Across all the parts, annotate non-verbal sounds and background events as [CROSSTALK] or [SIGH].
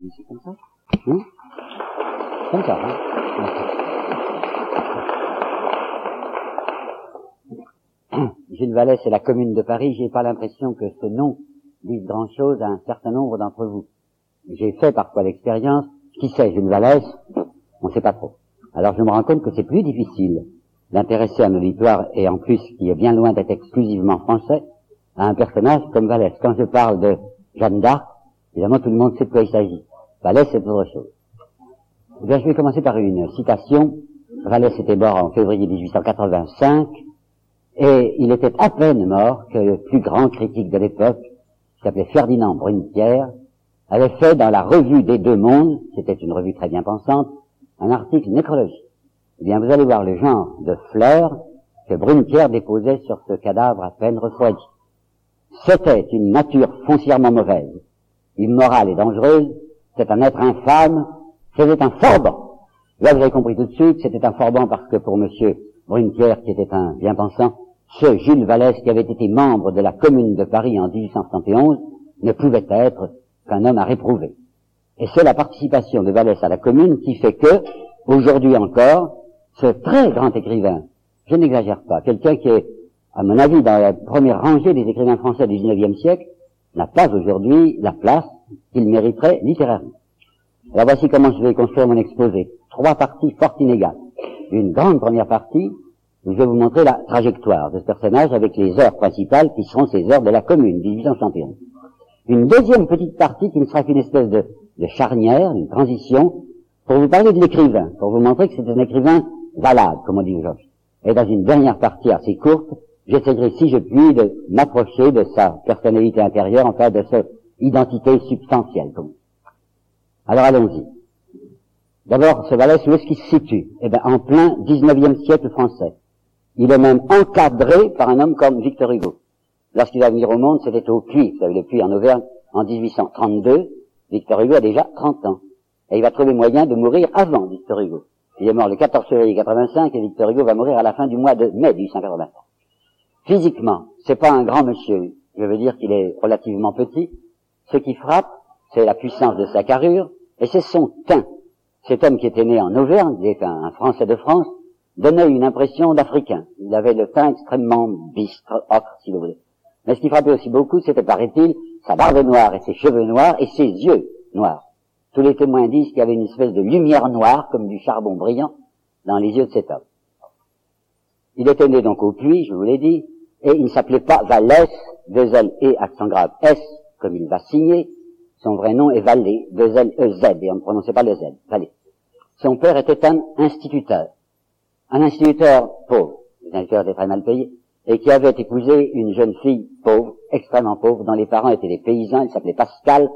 C'est comme ça hein Comme ça, hein Gilles Vallée, c'est la commune de Paris. J'ai pas l'impression que ce nom dise grand chose à un certain nombre d'entre vous. J'ai fait parfois l'expérience. Qui sait Gilles Vallès? On ne sait pas trop. Alors je me rends compte que c'est plus difficile d'intéresser un auditoire, et en plus qui est bien loin d'être exclusivement français, à un personnage comme Vallès. Quand je parle de Jeanne d'Arc, évidemment tout le monde sait de quoi il s'agit. Vallès, c'est autre chose. Bien, je vais commencer par une citation. Vallès était mort en février 1885, et il était à peine mort que le plus grand critique de l'époque, qui s'appelait Ferdinand Brunepierre, avait fait dans la revue des deux mondes, c'était une revue très bien pensante, un article nécrologique. Eh bien, vous allez voir le genre de fleurs que Brunepierre déposait sur ce cadavre à peine refroidi. C'était une nature foncièrement mauvaise, immorale et dangereuse, c'est un être infâme, c'était un forban. Là, vous avez compris tout de suite, c'était un forban parce que pour monsieur Brunepierre, qui était un bien-pensant, ce Jules Vallès, qui avait été membre de la Commune de Paris en 1871, ne pouvait être qu'un homme à réprouver. Et c'est la participation de Vallès à la Commune qui fait que, aujourd'hui encore, ce très grand écrivain, je n'exagère pas, quelqu'un qui est, à mon avis, dans la première rangée des écrivains français du XIXe siècle, n'a pas aujourd'hui la place qu'il mériterait littérairement. Alors voici comment je vais construire mon exposé. Trois parties fort inégales. Une grande première partie, où je vais vous montrer la trajectoire de ce personnage avec les heures principales qui seront ces heures de la commune, 1871. Une deuxième petite partie qui ne sera qu'une espèce de, charnière, une transition, pour vous parler de l'écrivain, pour vous montrer que c'est un écrivain valable, comme on dit aujourd'hui. Et dans une dernière partie assez courte, j'essaierai, si je puis, de m'approcher de sa personnalité intérieure, enfin de sa identité substantielle. Alors allons-y. D'abord, ce valet, où est-ce qu'il se situe? Eh bien, en plein 19e siècle français. Il est même encadré par un homme comme Victor Hugo. Lorsqu'il va venir au monde, c'était au Puy. Vous savez, le Puy en Auvergne, en 1832. Victor Hugo a déjà 30 ans. Et il va trouver moyen de mourir avant Victor Hugo. Il est mort le 14 février 85 et Victor Hugo va mourir à la fin du mois de mai 1885. Physiquement, c'est pas un grand monsieur. Je veux dire qu'il est relativement petit. Ce qui frappe, c'est la puissance de sa carrure et c'est son teint. Cet homme qui était né en Auvergne, il est un Français de France, donnait une impression d'Africain. Il avait le teint extrêmement bistre, ocre, si vous voulez. Mais ce qui frappait aussi beaucoup, c'était, paraît-il, sa barbe noire et ses cheveux noirs et ses yeux noirs. Tous les témoins disent qu'il y avait une espèce de lumière noire, comme du charbon brillant, dans les yeux de cet homme. Il était né donc au puits, je vous l'ai dit, et il ne s'appelait pas Vallès, deux et accent grave S, comme il va signer. Son vrai nom est Vallée, deux L E Z, et on ne prononçait pas le Z, Vallée. Son père était un instituteur un instituteur pauvre, instituteur était très mal payé, et qui avait épousé une jeune fille pauvre, extrêmement pauvre, dont les parents étaient des paysans, il s'appelait Pascal,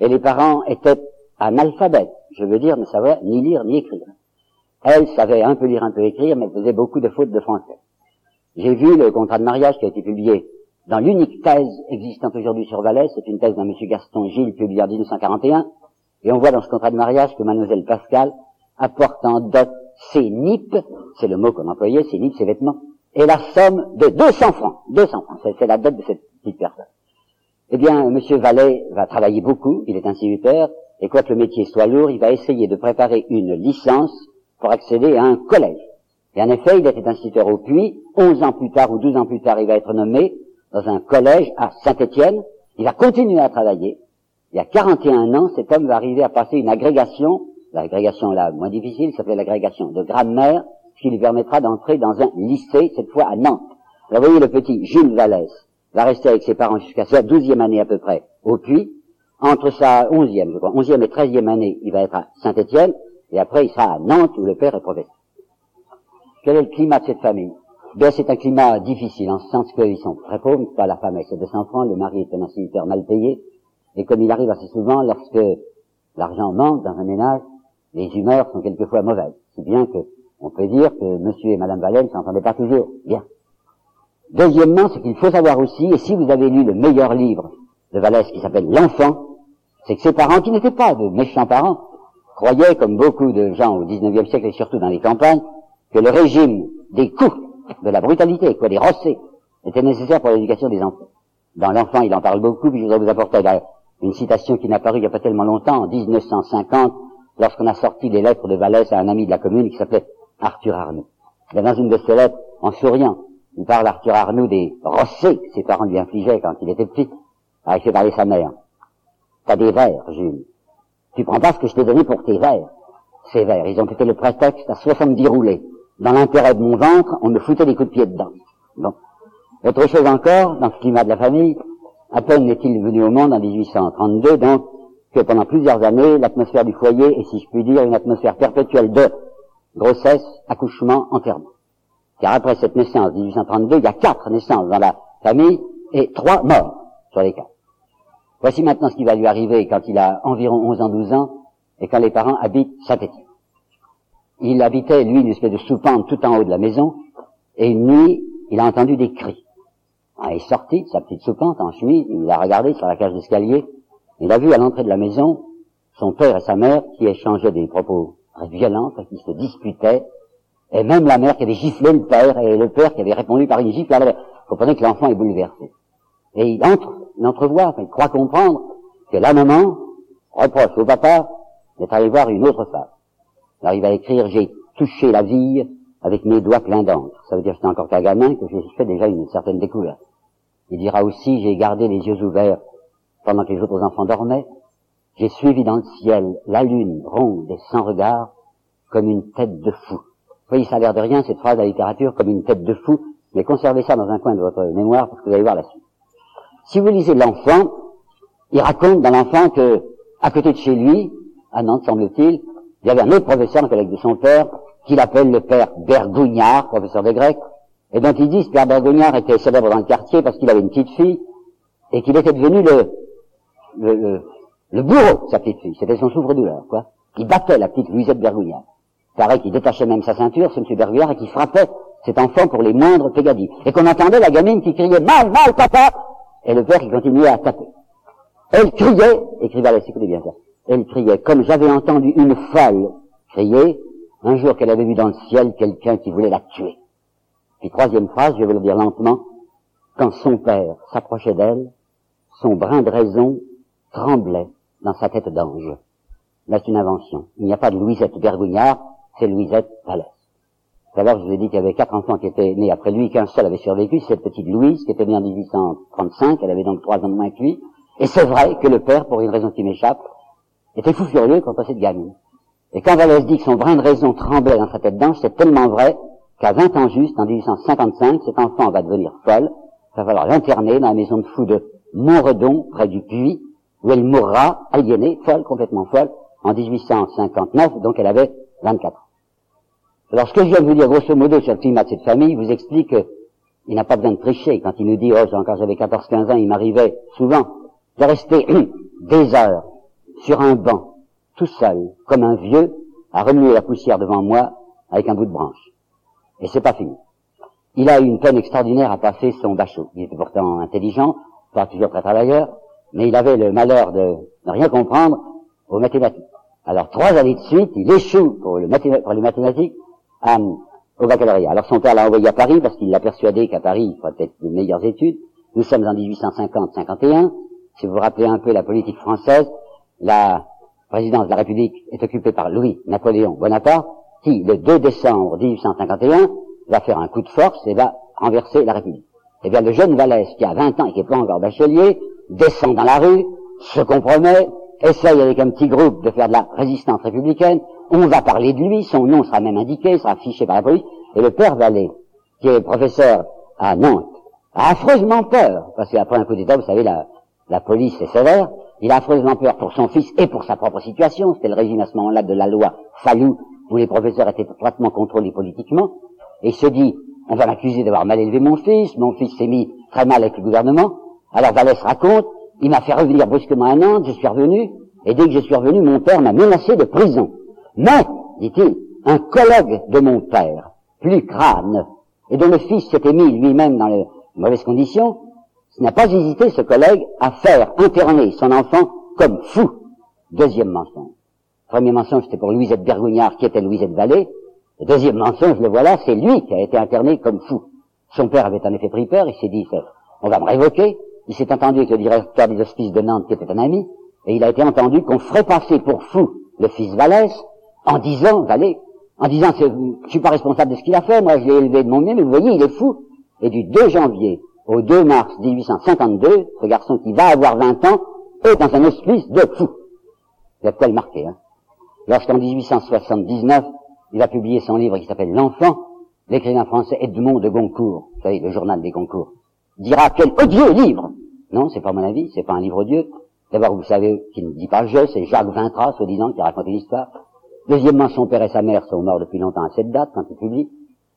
et les parents étaient analphabètes, je veux dire ne savaient ni lire ni écrire. Elle savait un peu lire, un peu écrire, mais faisait beaucoup de fautes de français. J'ai vu le contrat de mariage qui a été publié dans l'unique thèse existante aujourd'hui sur Valais, c'est une thèse d'un monsieur Gaston Gilles publiée en 1941, et on voit dans ce contrat de mariage que mademoiselle Pascal apporte en dot ses nippes, c'est le mot qu'on employait, ses nippes, ses vêtements, et la somme de 200 francs. 200 francs, c'est la dette de cette petite personne. Eh bien, Monsieur Vallet va travailler beaucoup, il est instituteur, et quoique le métier soit lourd, il va essayer de préparer une licence pour accéder à un collège. Et en effet, il était instituteur au Puy, 11 ans plus tard ou 12 ans plus tard, il va être nommé dans un collège à Saint-Étienne, il va continuer à travailler. Il y a 41 ans, cet homme va arriver à passer une agrégation l'agrégation là moins difficile s'appelait l'agrégation de grammaire, ce qui lui permettra d'entrer dans un lycée, cette fois à Nantes. Alors vous voyez, le petit Jules Vallès va rester avec ses parents jusqu'à sa douzième année à peu près au Puy. Entre sa onzième, je crois, onzième et treizième année, il va être à Saint-Étienne, et après il sera à Nantes où le père est professeur. Quel est le climat de cette famille? Bien, c'est un climat difficile, en ce sens qu'ils sont très pauvres, pas la femme avec ses 200 francs, le mari est un instituteur mal payé, et comme il arrive assez souvent, lorsque l'argent manque dans un ménage, les humeurs sont quelquefois mauvaises. Si bien que on peut dire que monsieur et madame Valère ne s'entendaient pas toujours bien. Deuxièmement, ce qu'il faut savoir aussi, et si vous avez lu le meilleur livre de Vallès qui s'appelle L'enfant, c'est que ses parents, qui n'étaient pas de méchants parents, croyaient, comme beaucoup de gens au XIXe siècle et surtout dans les campagnes, que le régime des coups, de la brutalité, quoi, des rossets, était nécessaire pour l'éducation des enfants. Dans l'enfant, il en parle beaucoup, puis je voudrais vous apporter Une citation qui n'a paru il n'y a pas tellement longtemps, en 1950, lorsqu'on a sorti les lettres de Vallès à un ami de la commune qui s'appelait Arthur Arnoux. Dans une de ses lettres, en souriant, il parle Arthur Arnoux des rossets que ses parents lui infligeaient quand il était petit, a fait parler sa mère. T'as des vers, Jules. Tu prends pas ce que je t'ai donné pour tes vers. Ces vers, ils ont été le prétexte à 70 roulés. Dans l'intérêt de mon ventre, on me foutait des coups de pied dedans. Bon. Autre chose encore, dans ce climat de la famille, à peine est-il venu au monde en 1832, donc, que pendant plusieurs années, l'atmosphère du foyer est, si je puis dire, une atmosphère perpétuelle de grossesse, accouchement, enterrement. Car après cette naissance 1832, il y a quatre naissances dans la famille et trois morts sur les quatre. Voici maintenant ce qui va lui arriver quand il a environ 11 ans, 12 ans, et quand les parents habitent Saint-Étienne. Il habitait, lui, une espèce de soupente tout en haut de la maison, et une nuit, il a entendu des cris. Ah, il est sorti de sa petite soupente en chemise, il a regardé sur la cage d'escalier, il a vu à l'entrée de la maison son père et sa mère qui échangeaient des propos très violents, qui se disputaient, et même la mère qui avait giflé le père, et le père qui avait répondu par une gifle à la. Vous comprenez que l'enfant est bouleversé. Et il entre, il entrevoit, il croit comprendre que la maman reproche au papa d'être allé voir une autre femme. Alors il va écrire, j'ai touché la vie avec mes doigts pleins d'encre. Ça veut dire que c'est encore qu'un gamin, que j'ai fait déjà une certaine découverte. Il dira aussi, j'ai gardé les yeux ouverts pendant que les autres enfants dormaient. J'ai suivi dans le ciel la lune ronde et sans regard comme une tête de fou. Vous voyez, ça a l'air de rien, cette phrase de la littérature, comme une tête de fou, mais conservez ça dans un coin de votre mémoire parce que vous allez voir la suite. Si vous lisez l'enfant, il raconte dans l'enfant que, à côté de chez lui, à Nantes, semble-t-il, il y avait un autre professeur, un collègue de son père, qu'il appelle le père Bergougnard, professeur de grec, et dont il dit que père Bergougnard était célèbre dans le quartier parce qu'il avait une petite fille, et qu'il était devenu le, le, le, bourreau de sa petite fille. C'était son souffre-douleur, quoi. Il battait la petite Louisette Bergougnard. Pareil qu'il détachait même sa ceinture, ce monsieur Bergouillard, et qu'il frappait cet enfant pour les moindres pégadilles. Et qu'on entendait la gamine qui criait « Mal, mal, papa !» et le père qui continuait à taper. Elle criait, écrivait Alès, écoutez bien ça, elle criait, comme j'avais entendu une folle crier, un jour qu'elle avait vu dans le ciel quelqu'un qui voulait la tuer. Puis troisième phrase, je vais le dire lentement, quand son père s'approchait d'elle, son brin de raison tremblait dans sa tête d'ange. Là, c'est une invention. Il n'y a pas de Louisette Bergougnard, c'est Louisette Vallès. Tout à l'heure, je vous ai dit qu'il y avait quatre enfants qui étaient nés après lui, qu'un seul avait survécu, cette petite Louise, qui était née en 1835, elle avait donc trois ans de moins que lui. Et c'est vrai que le père, pour une raison qui m'échappe, était fou furieux contre cette gamine. Et quand Vallès dit que son brin de raison tremblait dans sa tête d'ange, c'est tellement vrai qu'à 20 ans juste, en 1855, cet enfant va devenir folle, ça va falloir l'interner dans la maison de fou de Montredon, près du Puy, où elle mourra aliénée, folle, complètement folle, en 1859, donc elle avait 24 ans. Alors ce que je viens de vous dire grosso modo sur le climat de cette famille vous explique qu'il n'a pas besoin de tricher quand il nous dit, oh, quand j'avais 14-15 ans, il m'arrivait souvent de rester [CLEARS THROAT] des heures sur un banc, tout seul, comme un vieux, à remuer la poussière devant moi avec un bout de branche. Et c'est pas fini. Il a eu une peine extraordinaire à passer son bachot. Il était pourtant intelligent, pas toujours très travailleur, mais il avait le malheur de ne rien comprendre aux mathématiques. Alors trois années de suite, il échoue pour, le pour les mathématiques au baccalauréat. Alors son père l'a envoyé à Paris parce qu'il l'a persuadé qu'à Paris, il ferait peut-être de meilleures études. Nous sommes en 1850-51. Si vous vous rappelez un peu la politique française, la présidence de la République est occupée par Louis-Napoléon Bonaparte, qui, le 2 décembre 1851, va faire un coup de force et va renverser la République. Eh bien, le jeune Vallès, qui a 20 ans et qui n'est pas encore bachelier, descend dans la rue, se compromet, essaye avec un petit groupe de faire de la résistance républicaine, on va parler de lui, son nom sera même indiqué, sera affiché par la police, et le père Vallée, qui est professeur à Nantes, a affreusement peur, parce qu'après un coup d'État, vous savez, la, la police est sévère, il a affreusement peur pour son fils et pour sa propre situation, c'était le régime à ce moment-là de la loi Fallou, où les professeurs étaient étroitement contrôlés politiquement, et il se dit, on va m'accuser d'avoir mal élevé mon fils, mon fils s'est mis très mal avec le gouvernement, alors Vallès raconte, il m'a fait revenir brusquement à Nantes, je suis revenu, et dès que je suis revenu, mon père m'a menacé de prison. Mais, dit-il, un collègue de mon père, plus crâne, et dont le fils s'était mis lui-même dans les mauvaises conditions, n'a pas hésité, ce collègue, à faire interner son enfant comme fou. Deuxième mensonge. Premier mensonge, c'était pour Louisette Bergougnard, qui était Louisette Vallée. Le deuxième mensonge, le voilà, c'est lui qui a été interné comme fou. Son père avait en effet pris peur, il s'est dit, on va me révoquer, il s'est entendu avec le directeur des hospices de Nantes, qui était un ami, et il a été entendu qu'on ferait passer pour fou le fils Vallès, en disant, Vallée, en disant, je suis pas responsable de ce qu'il a fait, moi je l'ai élevé de mon mieux, mais vous voyez, il est fou. Et du 2 janvier au 2 mars 1852, ce garçon qui va avoir 20 ans est dans un hospice de fou. Vous avez le marqué, hein. Lorsqu'en 1879, il a publié son livre qui s'appelle L'enfant, l'écrivain français Edmond de Goncourt, vous savez, le journal des Goncourt, dira quel odieux livre Non, c'est pas mon avis, c'est pas un livre odieux. D'abord, vous savez qu'il ne dit pas je, c'est Jacques Vintras, soi-disant, qui raconte une histoire. Deuxièmement, son père et sa mère sont morts depuis longtemps à cette date, quand il publie.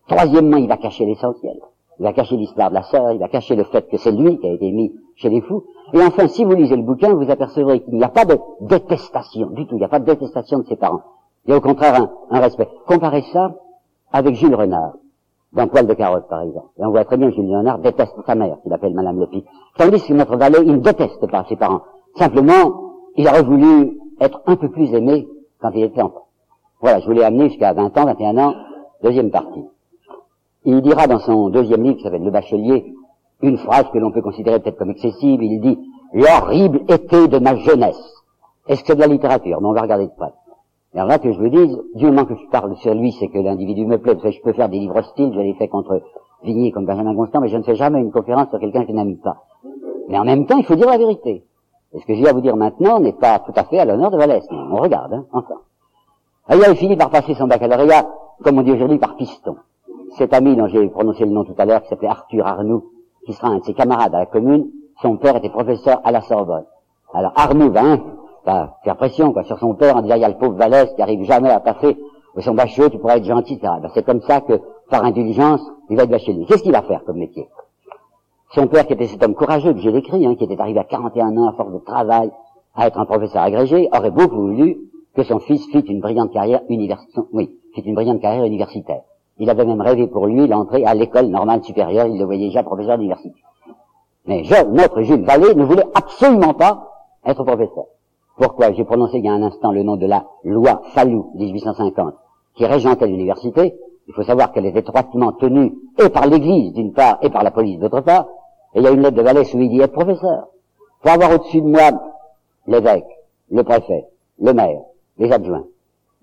Troisièmement, il va cacher l'essentiel. Il va cacher l'histoire de la sœur, il va cacher le fait que c'est lui qui a été mis chez les fous. Et enfin, si vous lisez le bouquin, vous apercevrez qu'il n'y a pas de détestation du tout. Il n'y a pas de détestation de ses parents. Il y a au contraire un, respect. Comparez ça avec Jules Renard, dans Poil de carotte, par exemple. Et on voit très bien que Jules Renard déteste sa mère, qu'il appelle Madame Lepi. Tandis que notre valet, il déteste pas ses parents. Simplement, il aurait voulu être un peu plus aimé quand il était enfant. Voilà, je voulais amener jusqu'à 20 ans, 21 ans, deuxième partie. Il dira dans son deuxième livre, qui s'appelle Le Bachelier, une phrase que l'on peut considérer peut-être comme excessive. Il dit L'horrible été de ma jeunesse. Est-ce que c'est de la littérature? Mais on va regarder de près. Et alors là que je vous dise, du moment que je parle sur lui, c'est que l'individu me plaît. Parce que je peux faire des livres hostiles, je l'ai fait contre Vigny comme Benjamin Constant, mais je ne fais jamais une conférence sur quelqu'un que je n'aime pas. Mais en même temps, il faut dire la vérité. Et ce que j'ai à vous dire maintenant n'est pas tout à fait à l'honneur de Vallès. On regarde, hein, enfin. il a fini par passer son baccalauréat, comme on dit aujourd'hui, par piston. Cet ami dont j'ai prononcé le nom tout à l'heure, qui s'appelait Arthur Arnoux, qui sera un de ses camarades à la commune, son père était professeur à la Sorbonne. Alors Arnoux va, hein, faire pression quoi, sur son père en disant il y a le pauvre Vallès qui arrive jamais à passer son bachelier, tu pourrais être gentil. Ben, c'est comme ça que, par intelligence, il va être bachelier. Qu'est-ce qu'il va faire comme métier? Son père, qui était cet homme courageux que j'ai décrit, hein, qui était arrivé à 41 ans à force de travail à être un professeur agrégé, aurait beaucoup voulu que son fils fit une brillante carrière une brillante carrière universitaire. Il avait même rêvé pour lui l'entrée à l'école normale supérieure, il le voyait déjà professeur d'université. Mais je, notre Jules Vallée ne voulait absolument pas être professeur. Pourquoi? J'ai prononcé il y a un instant le nom de la loi Fallou 1850 qui régentait l'université. Il faut savoir qu'elle est étroitement tenue et par l'Église d'une part et par la police d'autre part. Il y a une lettre de Vallée où il dit être professeur. Pour avoir au-dessus de moi l'évêque, le préfet, le maire, les adjoints,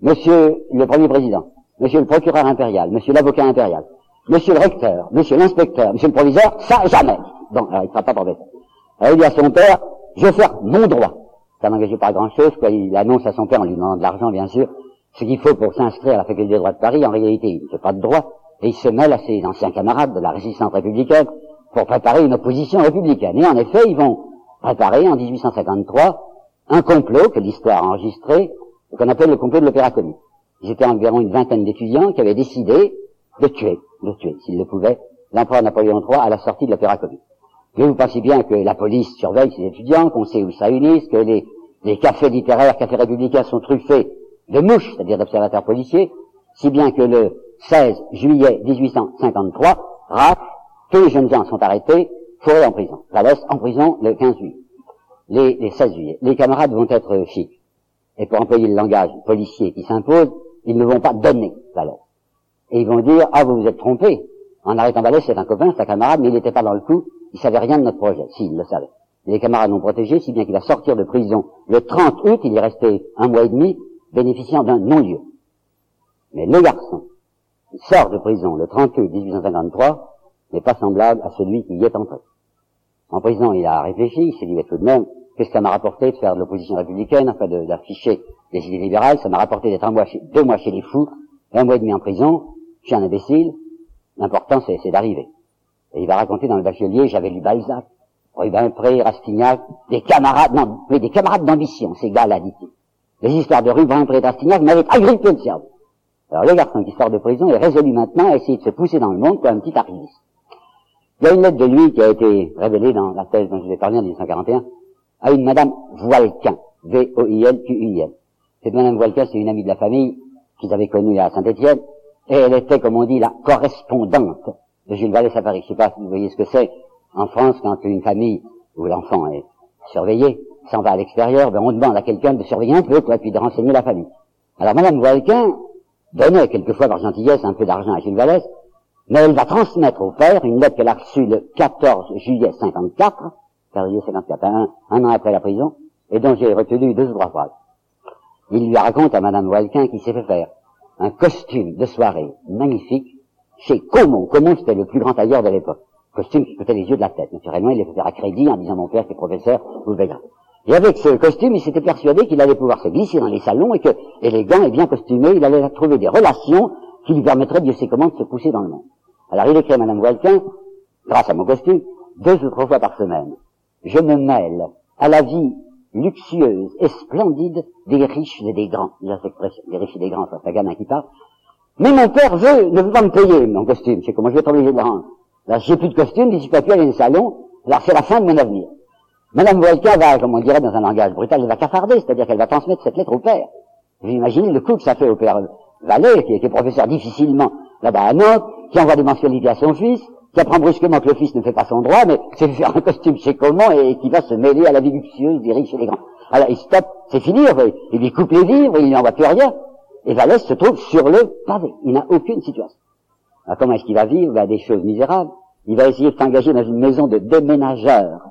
monsieur le premier président, monsieur le procureur impérial, monsieur l'avocat impérial, monsieur le recteur, monsieur l'inspecteur, monsieur le proviseur, ça jamais. Donc, alors, il ne sera pas professeur. Alors, il dit à son père, je vais faire mon droit. Ça n'engageait pas grand-chose, quoi. Il annonce à son père, en lui demandant de l'argent, bien sûr, ce qu'il faut pour s'inscrire à la faculté de droit de Paris. En réalité, il ne fait pas de droit. Et il se mêle à ses anciens camarades de la résistance républicaine pour préparer une opposition républicaine. Et en effet, ils vont préparer, en 1853, un complot que l'histoire a enregistré, qu'on appelle le complot de l'opéra comique. Ils étaient environ une vingtaine d'étudiants qui avaient décidé de tuer, de tuer, s'ils le pouvaient, l'empereur Napoléon III à la sortie de l'opéra comique. Mais vous pensez bien que la police surveille ces étudiants, qu'on sait où ça unissent, que les, les cafés littéraires, cafés républicains sont truffés de mouches, c'est-à-dire d'observateurs policiers, si bien que le 16 juillet 1853, raf, tous les jeunes gens sont arrêtés, fourrés en prison. Laisse en prison le 15 juillet. Les, les 16 juillet. Les camarades vont être chics. Et pour employer le langage policier qui s'impose, ils ne vont pas donner Vallès. Et ils vont dire, ah, vous vous êtes trompé. En arrêtant Vallès, c'est un copain, c'est un camarade, mais il n'était pas dans le coup, il savait rien de notre projet. Si, il le savait. les camarades l'ont protégé, si bien qu'il va sortir de prison le 30 août, il est resté un mois et demi, bénéficiant d'un non-lieu. Mais le garçon, qui sort de prison le 30 août 1853, n'est pas semblable à celui qui y est entré. En prison, il a réfléchi, il s'est dit, mais tout de même, qu'est-ce que ça m'a rapporté de faire de l'opposition républicaine, enfin d'afficher les idées libérales, ça m'a rapporté d'être un mois deux mois chez les fous, un mois et demi en prison, je suis un imbécile, l'important c'est, d'arriver. Et il va raconter dans le bachelier, j'avais lu Balzac, Rubin Pré, Rastignac, des camarades, non, mais des camarades d'ambition, ces gars-là, dit-il. Les histoires de Rubin Pré et Rastignac m'avaient agrippé le cerveau. Alors le garçon qui sort de prison est résolu maintenant à essayer de se pousser dans le monde comme un petit arriviste. Il y a une lettre de lui qui a été révélée dans la thèse dont je vous ai parlé en 1941 à une madame Voilquin, V-O-I-L-Q-U-I-N. Cette Madame Walker, c'est une amie de la famille qu'ils avaient connue à Saint-Étienne, et elle était, comme on dit, la correspondante de Jules Vallée à Paris. Je sais pas si vous voyez ce que c'est. En France, quand une famille où l'enfant est surveillé s'en va à l'extérieur, ben on demande à quelqu'un de surveiller un peu, quoi, puis de renseigner la famille. Alors Madame Walquin donnait quelquefois par gentillesse un peu d'argent à Jules Vallès, mais elle va transmettre au père une lettre qu'elle a reçue le 14 juillet 54, février 54, un, un an après la prison, et dont j'ai retenu deux ou trois phrases. Il lui raconte à Madame Walquin qu'il s'est fait faire un costume de soirée magnifique chez Comon. Comon, c'était le plus grand tailleur de l'époque. Costume qui coûtait les yeux de la tête. Naturellement, il les fait faire à crédit en disant mon père, c'est professeur, vous verrez. Et avec ce costume, il s'était persuadé qu'il allait pouvoir se glisser dans les salons et que, élégant et bien costumé, il allait trouver des relations qui lui permettraient, Dieu sait comment, de se pousser dans le monde. Alors il écrit à Madame Walquin, grâce à mon costume, deux ou trois fois par semaine. Je me mêle à la vie luxueuse et splendide des riches et des grands. Des riches et des grands, c'est gamin qui parle. Mais mon père veut, ne veut pas me payer mon costume. C'est comment je vais être obligé de le. Là, j'ai plus de costume, je suis pas plus aller le salon. Alors c'est la fin de mon avenir. Madame Volka va, comme on dirait dans un langage brutal, elle va cafarder, c'est-à-dire qu'elle va transmettre cette lettre au père. Vous imaginez le coup que ça fait au père Vallée, qui était professeur difficilement là-bas à Nantes, qui envoie des mensualités à son fils, qui apprend brusquement que le fils ne fait pas son droit, mais c'est faire un costume chez comment et qui va se mêler à la vie luxueuse des riches et des grands. Alors il stoppe, c'est fini, il lui coupe les vivres, il n'envoie plus rien. Et Vallès se trouve sur le pavé. Il n'a aucune situation. Alors comment est-ce qu'il va vivre? Ben, Des choses misérables. Il va essayer de s'engager dans une maison de déménageurs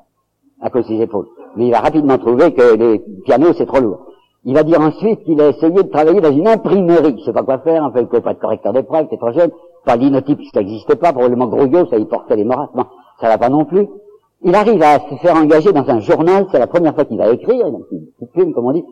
à cause de ses épaules. Mais il va rapidement trouver que les pianos, c'est trop lourd. Il va dire ensuite qu'il a essayé de travailler dans une imprimerie. Je sais pas quoi faire, en fait, il ne pas de correcteur d'épreuve, c'est trop jeune. Pas linotype, ça n'existait pas, probablement grouillot, ça y portait les morasses. Non, ça va pas non plus. Il arrive à se faire engager dans un journal, c'est la première fois qu'il va écrire, il une petite plume, comme on dit,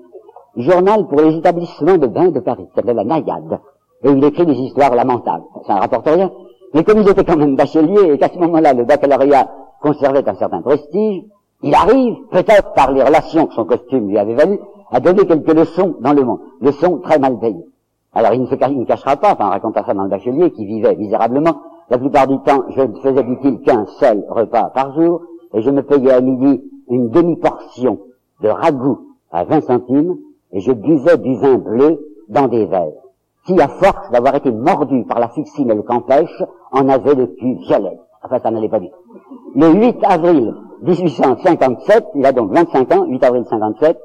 journal pour les établissements de bains de Paris, qui s'appelait la Naïade. Et il écrit des histoires lamentables. Ça ne rapporte rien. Mais comme il était quand même bachelier et qu'à ce moment-là, le baccalauréat conservait un certain prestige, il arrive, peut-être par les relations que son costume lui avait valu, à donner quelques leçons dans le monde. Leçons très mal payées. Alors il ne, se, cachera pas, enfin, on ça dans le bachelier, qui vivait misérablement. La plupart du temps, je ne faisais, dit-il, qu'un seul repas par jour, et je me payais à midi une demi-portion de ragoût à 20 centimes, et je buvais du vin bleu dans des verres, qui, à force d'avoir été mordu par la fuxine et le campèche, en avait le cul violet. Enfin, ça n'allait pas du tout. Le 8 avril 1857, il a donc 25 ans, 8 avril 57,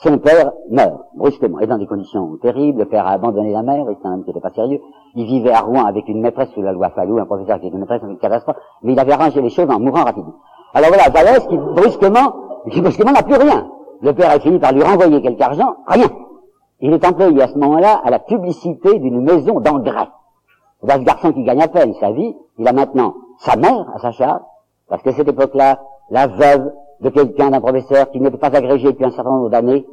son père meurt, brusquement, et dans des conditions terribles, le père a abandonné la mère, c'est un homme qui n'était pas sérieux, il vivait à Rouen avec une maîtresse sous la loi Fallou, un professeur qui était une maîtresse avec une catastrophe, mais il avait arrangé les choses en mourant rapidement. Alors voilà, Vallès qui brusquement, qui brusquement n'a plus rien. Le père a fini par lui renvoyer quelque argent, rien. Il est employé à ce moment-là à la publicité d'une maison d'engrais. C'est un garçon qui gagne à peine sa vie, il a maintenant sa mère à sa charge, parce qu'à cette époque-là, la veuve de quelqu'un, d'un professeur qui n'était pas agrégé depuis un certain nombre d'années,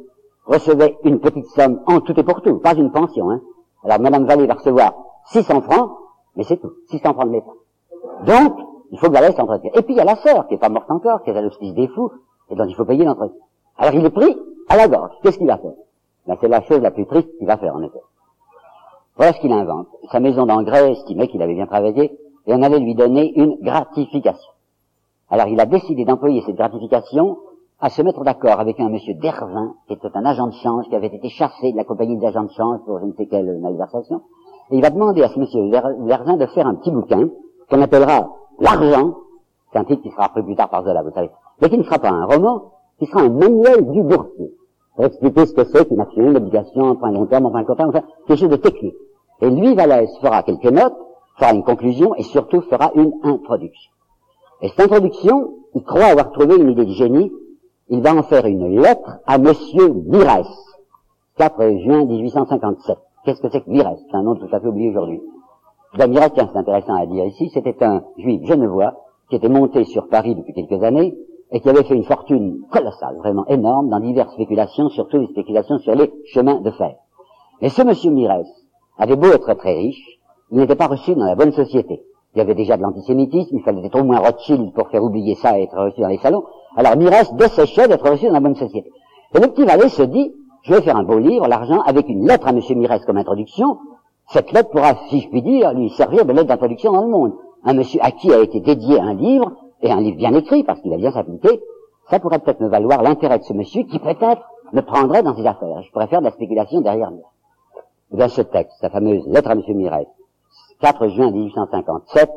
recevait une petite somme en tout et pour tout, pas une pension. Hein. Alors Madame Vallée va recevoir 600 francs, mais c'est tout, 600 francs de l'État. Donc, il faut que Vallée s'entretienne. Et puis il y a la sœur, qui n'est pas morte encore, qui est à l'hospice des fous, et dont il faut payer l'entretien. Alors il est pris à la gorge. Qu'est-ce qu'il va faire? Ben, C'est la chose la plus triste qu'il va faire, en effet. Voilà ce qu'il invente. Sa maison d'engrais estimait qu'il avait bien travaillé, et on allait lui donner une gratification. Alors il a décidé d'employer cette gratification à se mettre d'accord avec un monsieur Dervin, qui était un agent de change, qui avait été chassé de la compagnie d'agents de change pour je ne sais quelle malversation. Et il va demander à ce monsieur Dervin de faire un petit bouquin qu'on appellera L'argent, c'est un titre qui sera appris plus tard par Zola, vous savez, mais qui ne sera pas un roman, qui sera un manuel du boursier. Pour expliquer ce que c'est qu'une action, une obligation, un point long terme, un court terme, enfin, quelque chose de technique. Et lui, Valès, fera quelques notes, fera une conclusion et surtout fera une introduction. Et cette introduction, il croit avoir trouvé une idée de génie. Il va en faire une lettre à Monsieur Mirès, 4 juin 1857. Qu'est-ce que c'est que Mirès C'est un nom tout à fait oublié aujourd'hui. Ben, Mirès, c'est intéressant à dire ici, c'était un juif genevois qui était monté sur Paris depuis quelques années et qui avait fait une fortune colossale, vraiment énorme, dans diverses spéculations, surtout les spéculations sur les chemins de fer. Et ce monsieur Mirès avait beau être très riche, il n'était pas reçu dans la bonne société. Il y avait déjà de l'antisémitisme, il fallait être au moins Rothschild pour faire oublier ça et être reçu dans les salons. Alors Mirès desséchait d'être reçu dans la bonne société. Et le petit valet se dit, je vais faire un beau livre, l'argent, avec une lettre à monsieur Mirès comme introduction. Cette lettre pourra, si je puis dire, lui servir de lettre d'introduction dans le monde. Un monsieur à qui a été dédié un livre, et un livre bien écrit, parce qu'il a bien s'appliquer, ça pourrait peut-être me valoir l'intérêt de ce monsieur qui peut-être me prendrait dans ses affaires. Je pourrais faire de la spéculation derrière lui. Eh bien, ce texte, sa fameuse lettre à M. Miret, 4 juin 1857,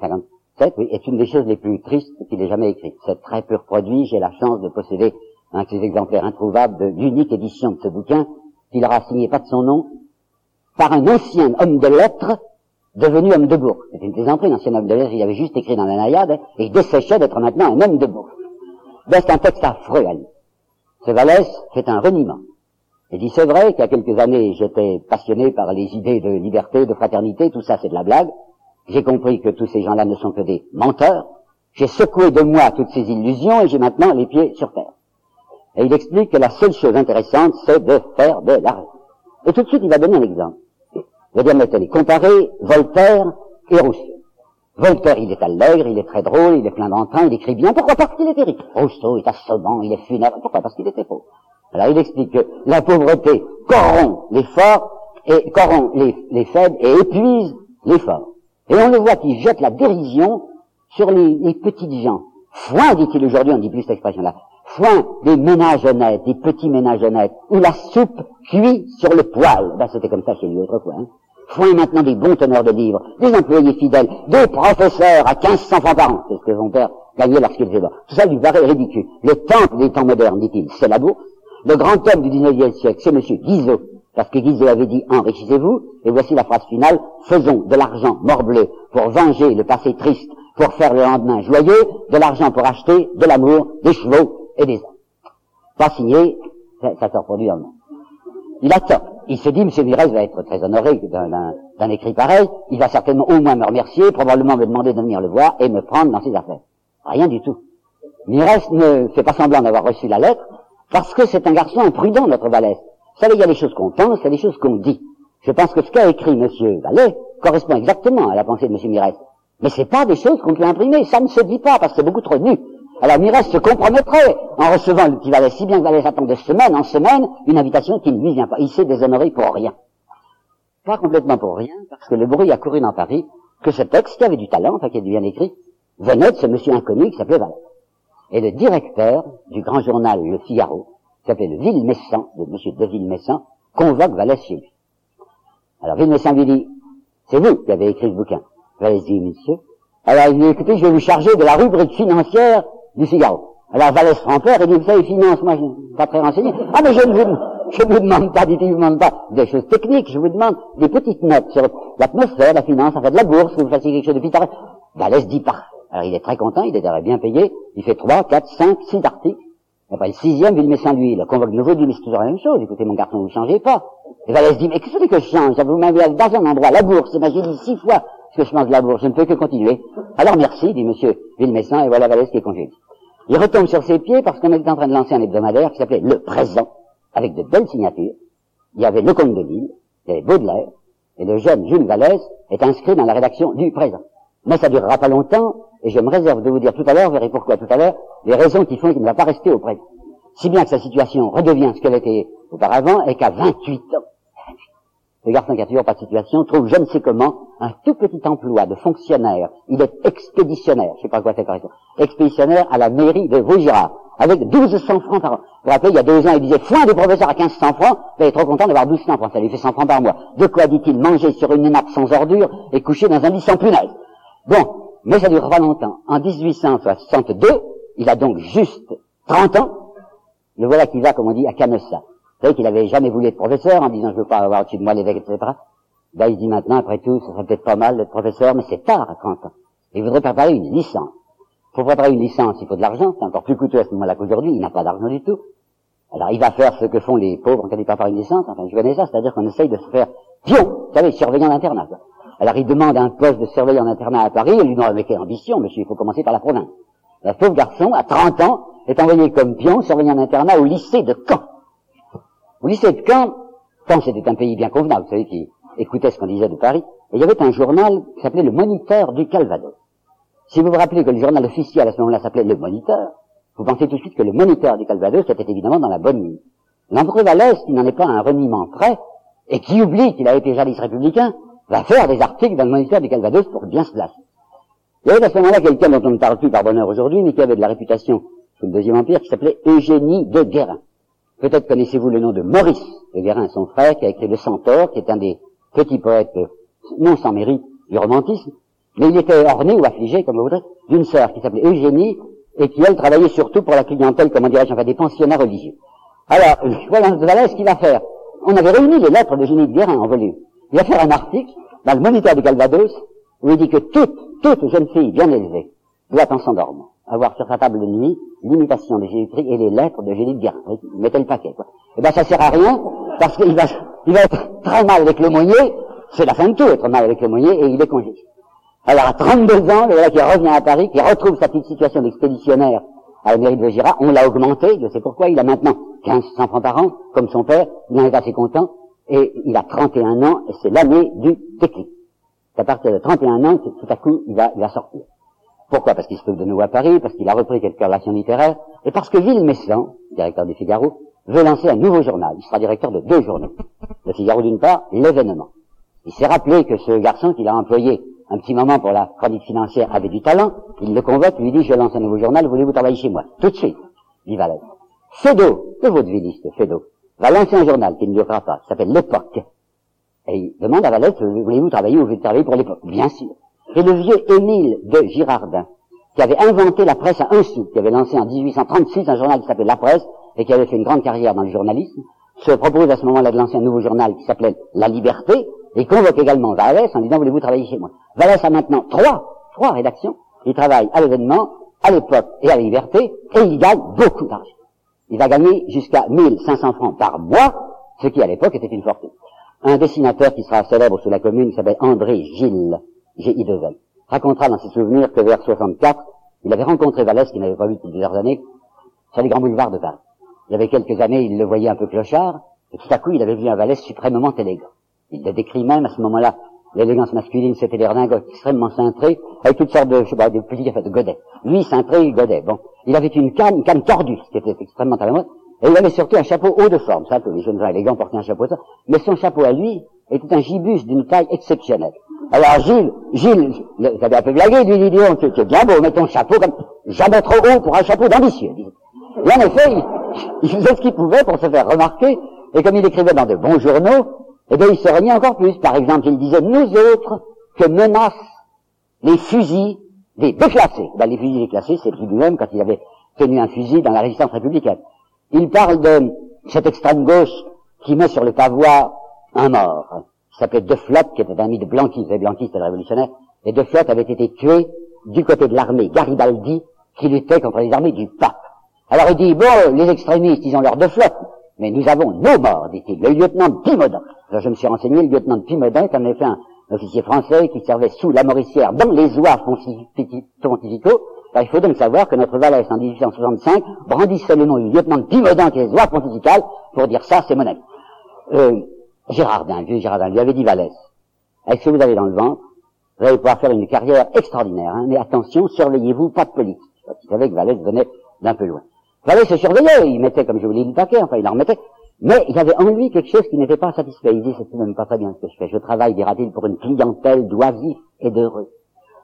57, oui, est une des choses les plus tristes qu'il ait jamais écrites. C'est très peu produit, j'ai la chance de posséder un de ces exemplaires introuvables de l'unique édition de ce bouquin, qu'il aura signé pas de son nom, par un ancien homme de lettres devenu homme de bourg. C'était une plaisanterie, l'ancien homme de lettres, il avait juste écrit dans la naïade, et il desséchait d'être maintenant un homme de bourg. Ben, c'est un texte affreux lire. Ce Vallès fait un reniement. Il dit, c'est vrai qu'il y a quelques années, j'étais passionné par les idées de liberté, de fraternité, tout ça c'est de la blague. J'ai compris que tous ces gens-là ne sont que des menteurs. J'ai secoué de moi toutes ces illusions et j'ai maintenant les pieds sur terre. Et il explique que la seule chose intéressante, c'est de faire de l'argent. Et tout de suite, il va donner un exemple. Il va dire, mais comparer Voltaire et Rousseau. Voltaire, il est allègre, il est très drôle, il est plein d'entrain, il écrit bien. Pourquoi? Parce qu'il était riche. Rousseau est assommant, il est funèbre. Pourquoi? Parce qu'il était pauvre. Alors il explique que la pauvreté corrompt les forts, et corrompt les, les faibles et épuise les forts. Et on le voit qui jette la dérision sur les, les petites gens. Foin, dit-il aujourd'hui, on dit plus cette expression-là. Foin des ménages honnêtes, des petits ménages honnêtes, où la soupe cuit sur le poêle. Ben, c'était comme ça chez lui autrefois. Hein. Foin maintenant des bons teneurs de livres, des employés fidèles, des professeurs à 1500 francs par an. C'est ce que mon père gagnait lorsqu'il là. Tout ça lui paraît ridicule. Le temple des temps modernes, dit-il, c'est la bourse. Le grand homme du 19e siècle, c'est monsieur Guizot. Parce que Guizot avait dit enrichissez-vous, et voici la phrase finale, faisons de l'argent morbleu pour venger le passé triste pour faire le lendemain joyeux, de l'argent pour acheter de l'amour, des chevaux et des hommes. Pas signé, ça, se reproduit dans le. Il attend. Il se dit, M. Mirez va être très honoré d'un écrit pareil. Il va certainement au moins me remercier, probablement me demander de venir le voir et me prendre dans ses affaires. Rien du tout. Mirez ne fait pas semblant d'avoir reçu la lettre parce que c'est un garçon imprudent, notre Valais. Vous savez, il y a des choses qu'on pense, il y a des choses qu'on dit. Je pense que ce qu'a écrit M. Valais correspond exactement à la pensée de M. Mirez. Mais c'est pas des choses qu'on peut imprimer. Ça ne se dit pas parce que c'est beaucoup trop nu. Alors Mirès se compromettrait en recevant le petit Valais, si bien que Valais attend de semaine en semaine une invitation qui ne lui vient pas. Il s'est déshonoré pour rien. Pas complètement pour rien, parce que le bruit a couru dans Paris que ce texte, qui avait du talent, enfin qui était bien écrit, venait de ce monsieur inconnu qui s'appelait Valais. Et le directeur du grand journal Le Figaro, qui s'appelait le Villemessan, de monsieur de Villemessan, convoque Valais chez lui. Alors Villemessan lui dit, c'est vous qui avez écrit ce bouquin. Allez-y, monsieur. Alors il dit, écoutez, je vais vous charger de la rubrique financière du Figaro. Alors Valès Rampeur, il dit, vous savez, finance, moi, je ne suis pas très renseigné. Ah, mais je ne vous, je vous demande pas, je vous demande pas des choses techniques, je vous demande des petites notes sur l'atmosphère, la finance, en fait, la bourse, que vous fassiez quelque chose de pittoresque. Valès dit pas. Alors il est très content, il est déjà bien payé, il fait trois, quatre, cinq, six articles. Et après le sixième, il sans lui, il convoque de nouveau, il dit, toujours la même chose, écoutez, mon garçon, vous ne changez pas. Et Valès dit, mais qu'est-ce que je change? Vous m'avez dans un endroit, la bourse, j'ai dit six fois, que je mange de la bourse, je ne peux que continuer. Alors merci, dit monsieur Villemessin, et voilà Valès qui est congédié. Il retombe sur ses pieds parce qu'on était en train de lancer un hebdomadaire qui s'appelait Le Présent, avec de belles signatures. Il y avait le comte de Lille, il y avait Baudelaire, et le jeune Jules Vallès est inscrit dans la rédaction du Présent. Mais ça durera pas longtemps, et je me réserve de vous dire tout à l'heure, vous verrez pourquoi tout à l'heure, les raisons qui font qu'il ne va pas rester au Présent. Si bien que sa situation redevient ce qu'elle était auparavant, et qu'à 28 ans, le garçon qui a toujours pas de situation trouve je ne sais comment un tout petit emploi de fonctionnaire. Il est expéditionnaire, je sais pas quoi c'est correct. Expéditionnaire à la mairie de Vaugirard, avec 1200 francs par an. Vous vous rappelez, il y a deux ans, il disait, foin des professeurs à 1500 francs, il est trop content d'avoir 1200 francs, ça lui fait 100 francs par mois. De quoi dit-il manger sur une nappe sans ordure et coucher dans un lit sans punaise? Bon, mais ça dure pas longtemps. En 1862, il a donc juste 30 ans, le voilà qui va, comme on dit, à Canossa. Vous savez qu'il avait jamais voulu être professeur en disant je veux pas avoir au-dessus de moi l'évêque, etc. Ben, il dit maintenant, après tout, ce serait peut-être pas mal d'être professeur, mais c'est tard à 30 ans. Il voudrait préparer une licence. Pour préparer une licence, il faut de l'argent, c'est encore plus coûteux à ce moment-là qu'aujourd'hui, il n'a pas d'argent du tout. Alors il va faire ce que font les pauvres quand ils préparent une licence, enfin je connais ça, c'est-à-dire qu'on essaye de se faire pion, vous savez, surveillant d'internat. Alors il demande un poste de surveillant d'internat à Paris, et lui dit, mais quelle ambition, monsieur, il faut commencer par la province. Le pauvre garçon, à 30 ans, est envoyé comme pion, surveillant d'internat au lycée de Caen. Au lycée de Caen, Caen c'était un pays bien convenable, vous savez, qui écoutait ce qu'on disait de Paris, et il y avait un journal qui s'appelait le Moniteur du Calvados. Si vous vous rappelez que le journal officiel à ce moment-là s'appelait le Moniteur, vous pensez tout de suite que le Moniteur du Calvados était évidemment dans la bonne ligne. L'André Vallès, qui n'en est pas un reniement près, et qui oublie qu'il a été jadis républicain, va faire des articles dans le Moniteur du Calvados pour bien se placer. Il y avait à ce moment-là quelqu'un dont on ne parle plus par bonheur aujourd'hui, mais qui avait de la réputation sous le Deuxième Empire, qui s'appelait Eugénie de Guérin. Peut-être connaissez-vous le nom de Maurice de Guérin, son frère, qui a écrit Le Centaure, qui est un des petits poètes, non sans mérite, du romantisme, mais il était orné ou affligé, comme vous voudrez, d'une sœur qui s'appelait Eugénie, et qui, elle, travaillait surtout pour la clientèle, comment dirais-je, enfin, des pensionnats religieux. Alors, [LAUGHS] voilà, voilà ce qu'il va faire. On avait réuni les lettres d'Eugénie de Guérin en volume. Il va faire un article dans le Moniteur du Calvados, où il dit que toute, toute jeune fille bien élevée doit en s'endormant avoir sur sa table de nuit l'imitation de Jésus-Christ et les lettres de de Guerre. Il mettait le paquet, quoi. Eh ben, ça sert à rien, parce qu'il va, il va être très mal avec l'aumônier, c'est la fin de tout, être mal avec l'aumônier, et il est congé. Alors, à 32 ans, le voilà qui revient à Paris, qui retrouve sa petite situation d'expéditionnaire à la mairie de Vaugirard, on l'a augmenté, je sais pourquoi, il a maintenant 1500 francs par an, comme son père, il en est assez content, et il a 31 ans, et c'est l'année du déclic. À partir de 31 ans, tout à coup, il va, il va sortir. Pourquoi? Parce qu'il se trouve de nouveau à Paris, parce qu'il a repris quelques relations littéraires, et parce que Villemessant, directeur du Figaro, veut lancer un nouveau journal. Il sera directeur de deux journaux. Le Figaro d'une part, l'événement. Il s'est rappelé que ce garçon qu'il a employé un petit moment pour la chronique financière avait du talent, il le convoque, lui dit, je lance un nouveau journal, voulez-vous travailler chez moi? Tout de suite, dit Valette. Fédo, le vaudevilliste Fédo, va lancer un journal qui ne durera pas, qui s'appelle L'Époque. Et il demande à Valette, voulez-vous travailler ou voulez-vous travailler pour l'Époque? Bien sûr. Et le vieux Émile de Girardin, qui avait inventé la presse à un sou, qui avait lancé en 1836 un journal qui s'appelait La Presse, et qui avait fait une grande carrière dans le journalisme, se propose à ce moment-là de lancer un nouveau journal qui s'appelait La Liberté, et convoque également Vallès en disant voulez-vous travailler chez moi? Vallès a maintenant trois, trois rédactions. Il travaille à l'événement, à l'époque et à la liberté, et il gagne beaucoup d'argent. Il va gagner jusqu'à 1500 francs par mois, ce qui à l'époque était une fortune. Un dessinateur qui sera célèbre sous la commune, s'appelle André Gilles, G-I-2-L, racontera dans ses souvenirs que vers 64, il avait rencontré Vallès, qu'il n'avait pas vu depuis plusieurs années, sur les grands boulevards de Paris. Il y avait quelques années, il le voyait un peu clochard, et tout à coup, il avait vu un Vallès suprêmement élégant. Il le décrit même à ce moment-là. L'élégance masculine, c'était des redingotes extrêmement cintrées, avec toutes sortes de, je sais pas, de petits, de godets. Lui, cintré, godet. Bon. Il avait une canne, une canne tordue, qui était extrêmement à la mode. Et il avait surtout un chapeau haut de forme. Ça, tous les jeunes gens élégants portaient un chapeau ça. Mais son chapeau à lui était un gibus d'une taille exceptionnelle. Alors Gilles, Gilles, avez un peu blagué, lui dit, oh, tu es bien beau, mets ton chapeau comme jamais trop haut pour un chapeau d'ambitieux. Et en effet, il, il faisait ce qu'il pouvait pour se faire remarquer, et comme il écrivait dans de bons journaux, eh bien, il se reniait encore plus. Par exemple, il disait, nous autres, que menacent les fusils des déclassés. Ben, les fusils déclassés, c'est lui-même quand il avait tenu un fusil dans la résistance républicaine. Il parle de cette extrême gauche qui met sur le pavois un mort, qui s'appelait De Flotte, qui était un ami de Blanqui, et Blanqui c'était le révolutionnaire, et De Flotte avait été tué du côté de l'armée Garibaldi, qui luttait contre les armées du pape. Alors il dit, bon, les extrémistes, ils ont leur De Flotte, mais nous avons nos morts, dit-il. Le lieutenant Pimodin. Alors je me suis renseigné, le lieutenant Pimodin est en effet un officier français qui servait sous la Mauricière dans les oies pontificaux. il faut donc savoir que notre Valès en 1865 brandissait le nom du lieutenant Pimodin qui est les oies pontificales pour dire ça, c'est mon ami. Euh, Gérardin, vieux Gérardin, lui avait dit Valès, avec ce que vous avez dans le ventre, vous allez pouvoir faire une carrière extraordinaire, hein, mais attention, surveillez-vous, pas de politique. Vous savez que Valès venait d'un peu loin. Valès se surveillait, il mettait, comme je vous l'ai dit, le paquet, enfin il en remettait, mais il avait en lui quelque chose qui n'était pas satisfait. Il dit, c'est même pas très bien ce que je fais. Je travaille, dira-t-il, pour une clientèle d'oisifs et d'heureux.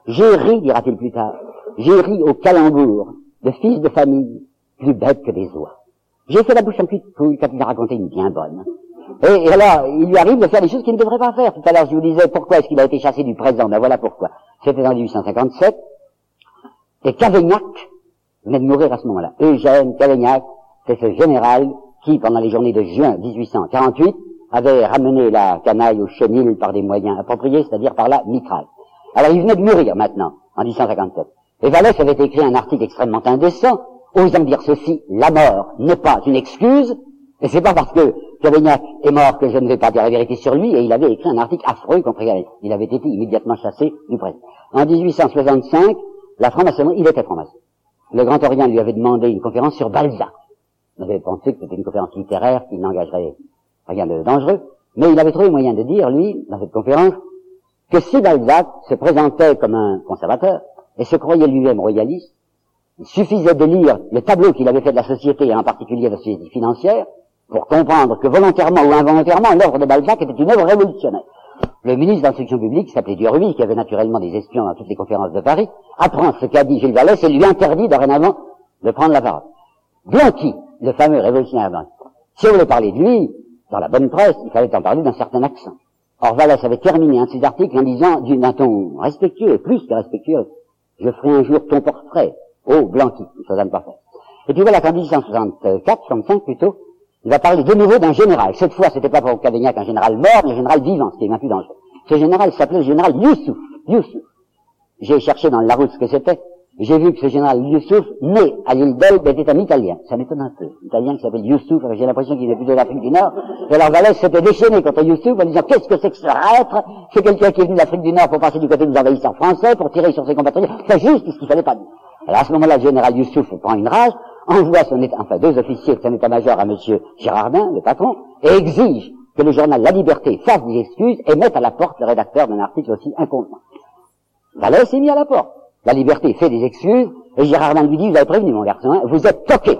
J'ai ri, dira-t-il plus tard. J'ai ri au calembour de fils de famille, plus bêtes que des oies. J'ai fait la bouche en cul quand il a raconté une bien bonne. Et, alors, il lui arrive de faire des choses qu'il ne devrait pas faire. Tout à l'heure, je vous disais, pourquoi est-ce qu'il a été chassé du présent? Ben voilà pourquoi. C'était en 1857. Et Cavaignac venait de mourir à ce moment-là. Eugène Cavaignac, c'est ce général qui, pendant les journées de juin 1848, avait ramené la canaille au chenil par des moyens appropriés, c'est-à-dire par la mitraille. Alors il venait de mourir maintenant, en 1857. Et Vallès avait écrit un article extrêmement indécent, osant dire ceci, la mort n'est pas une excuse, et c'est pas parce que Cavaignac est mort que je ne vais pas dire la vérité sur lui, et il avait écrit un article affreux contre Cavaignac. Il avait été immédiatement chassé du président. En 1865, la franc-maçonnerie, il était franc-maçon. Le Grand Orient lui avait demandé une conférence sur Balzac. Il avait pensé que c'était une conférence littéraire qui n'engagerait rien de dangereux, mais il avait trouvé moyen de dire, lui, dans cette conférence, que si Balzac se présentait comme un conservateur et se croyait lui-même royaliste, il suffisait de lire le tableau qu'il avait fait de la société, et en particulier de la société financière, pour comprendre que volontairement ou involontairement, l'œuvre de Balzac était une œuvre révolutionnaire. Le ministre de l'instruction publique, qui s'appelait Duruy, qui avait naturellement des espions dans toutes les conférences de Paris, apprend ce qu'a dit Gilles Vallès et lui interdit dorénavant de prendre la parole. Blanqui, le fameux révolutionnaire blanc. Si on voulait parler de lui, dans la bonne presse, il fallait en parler d'un certain accent. Or, Vallès avait terminé un de ses articles en disant, d'un ton respectueux, plus que respectueux, je ferai un jour ton portrait. Oh, Blanqui, ça ne pas faire. Et puis voilà qu'en 1864, 65 plutôt, il va parler de nouveau d'un général. Cette fois, c'était pas pour Cavaignac un général mort, mais un général vivant, ce qui est bien plus dangereux. Ce général s'appelait le général Youssouf. Youssouf. J'ai cherché dans la route ce que c'était. j'ai vu que ce général Youssouf, né à l'île d'Elbe, était un Italien. Ça m'étonne un peu. Italien qui s'appelle Youssouf, j'ai l'impression qu'il est plutôt d'Afrique du Nord. Et alors Valès s'était déchaîné contre Youssouf en disant qu'est-ce que c'est que ce traître? C'est quelqu'un qui est venu d'Afrique du Nord pour passer du côté des envahisseurs français, pour tirer sur ses compatriotes. C'est juste ce qu'il fallait pas dire. Alors à ce moment-là, le général Youssouf prend une rage, envoie son état, enfin deux officiers de son état-major à monsieur Girardin, le patron, et exige que le journal La Liberté fasse des excuses et mette à la porte le rédacteur d'un article aussi inconvenant. Valès s'est mis à la porte. La Liberté fait des excuses, et Girardin lui dit, vous avez prévenu mon garçon, hein, vous êtes toqué.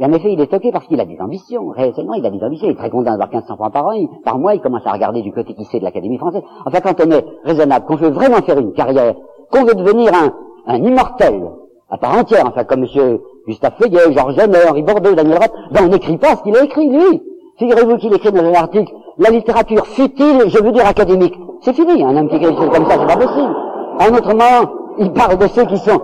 Et en effet, il est toqué parce qu'il a des ambitions. Réellement, il a des ambitions. Il est très content d'avoir 1500 francs par an. par mois, il commence à regarder du côté qui sait de l'Académie française. Enfin, quand on est raisonnable, qu'on veut vraiment faire une carrière, qu'on veut devenir un, un immortel, à part entière, enfin, comme M. Gustave Feuillet, Georges Jenner, Henri Bordeaux, Daniel Roth, ben, on n'écrit pas ce qu'il a écrit, lui. Figurez-vous qu'il écrit dans un article, la littérature futile, je veux dire académique. C'est fini, un homme qui écrit comme ça, c'est pas possible. En autrement, il parle de ceux qui sont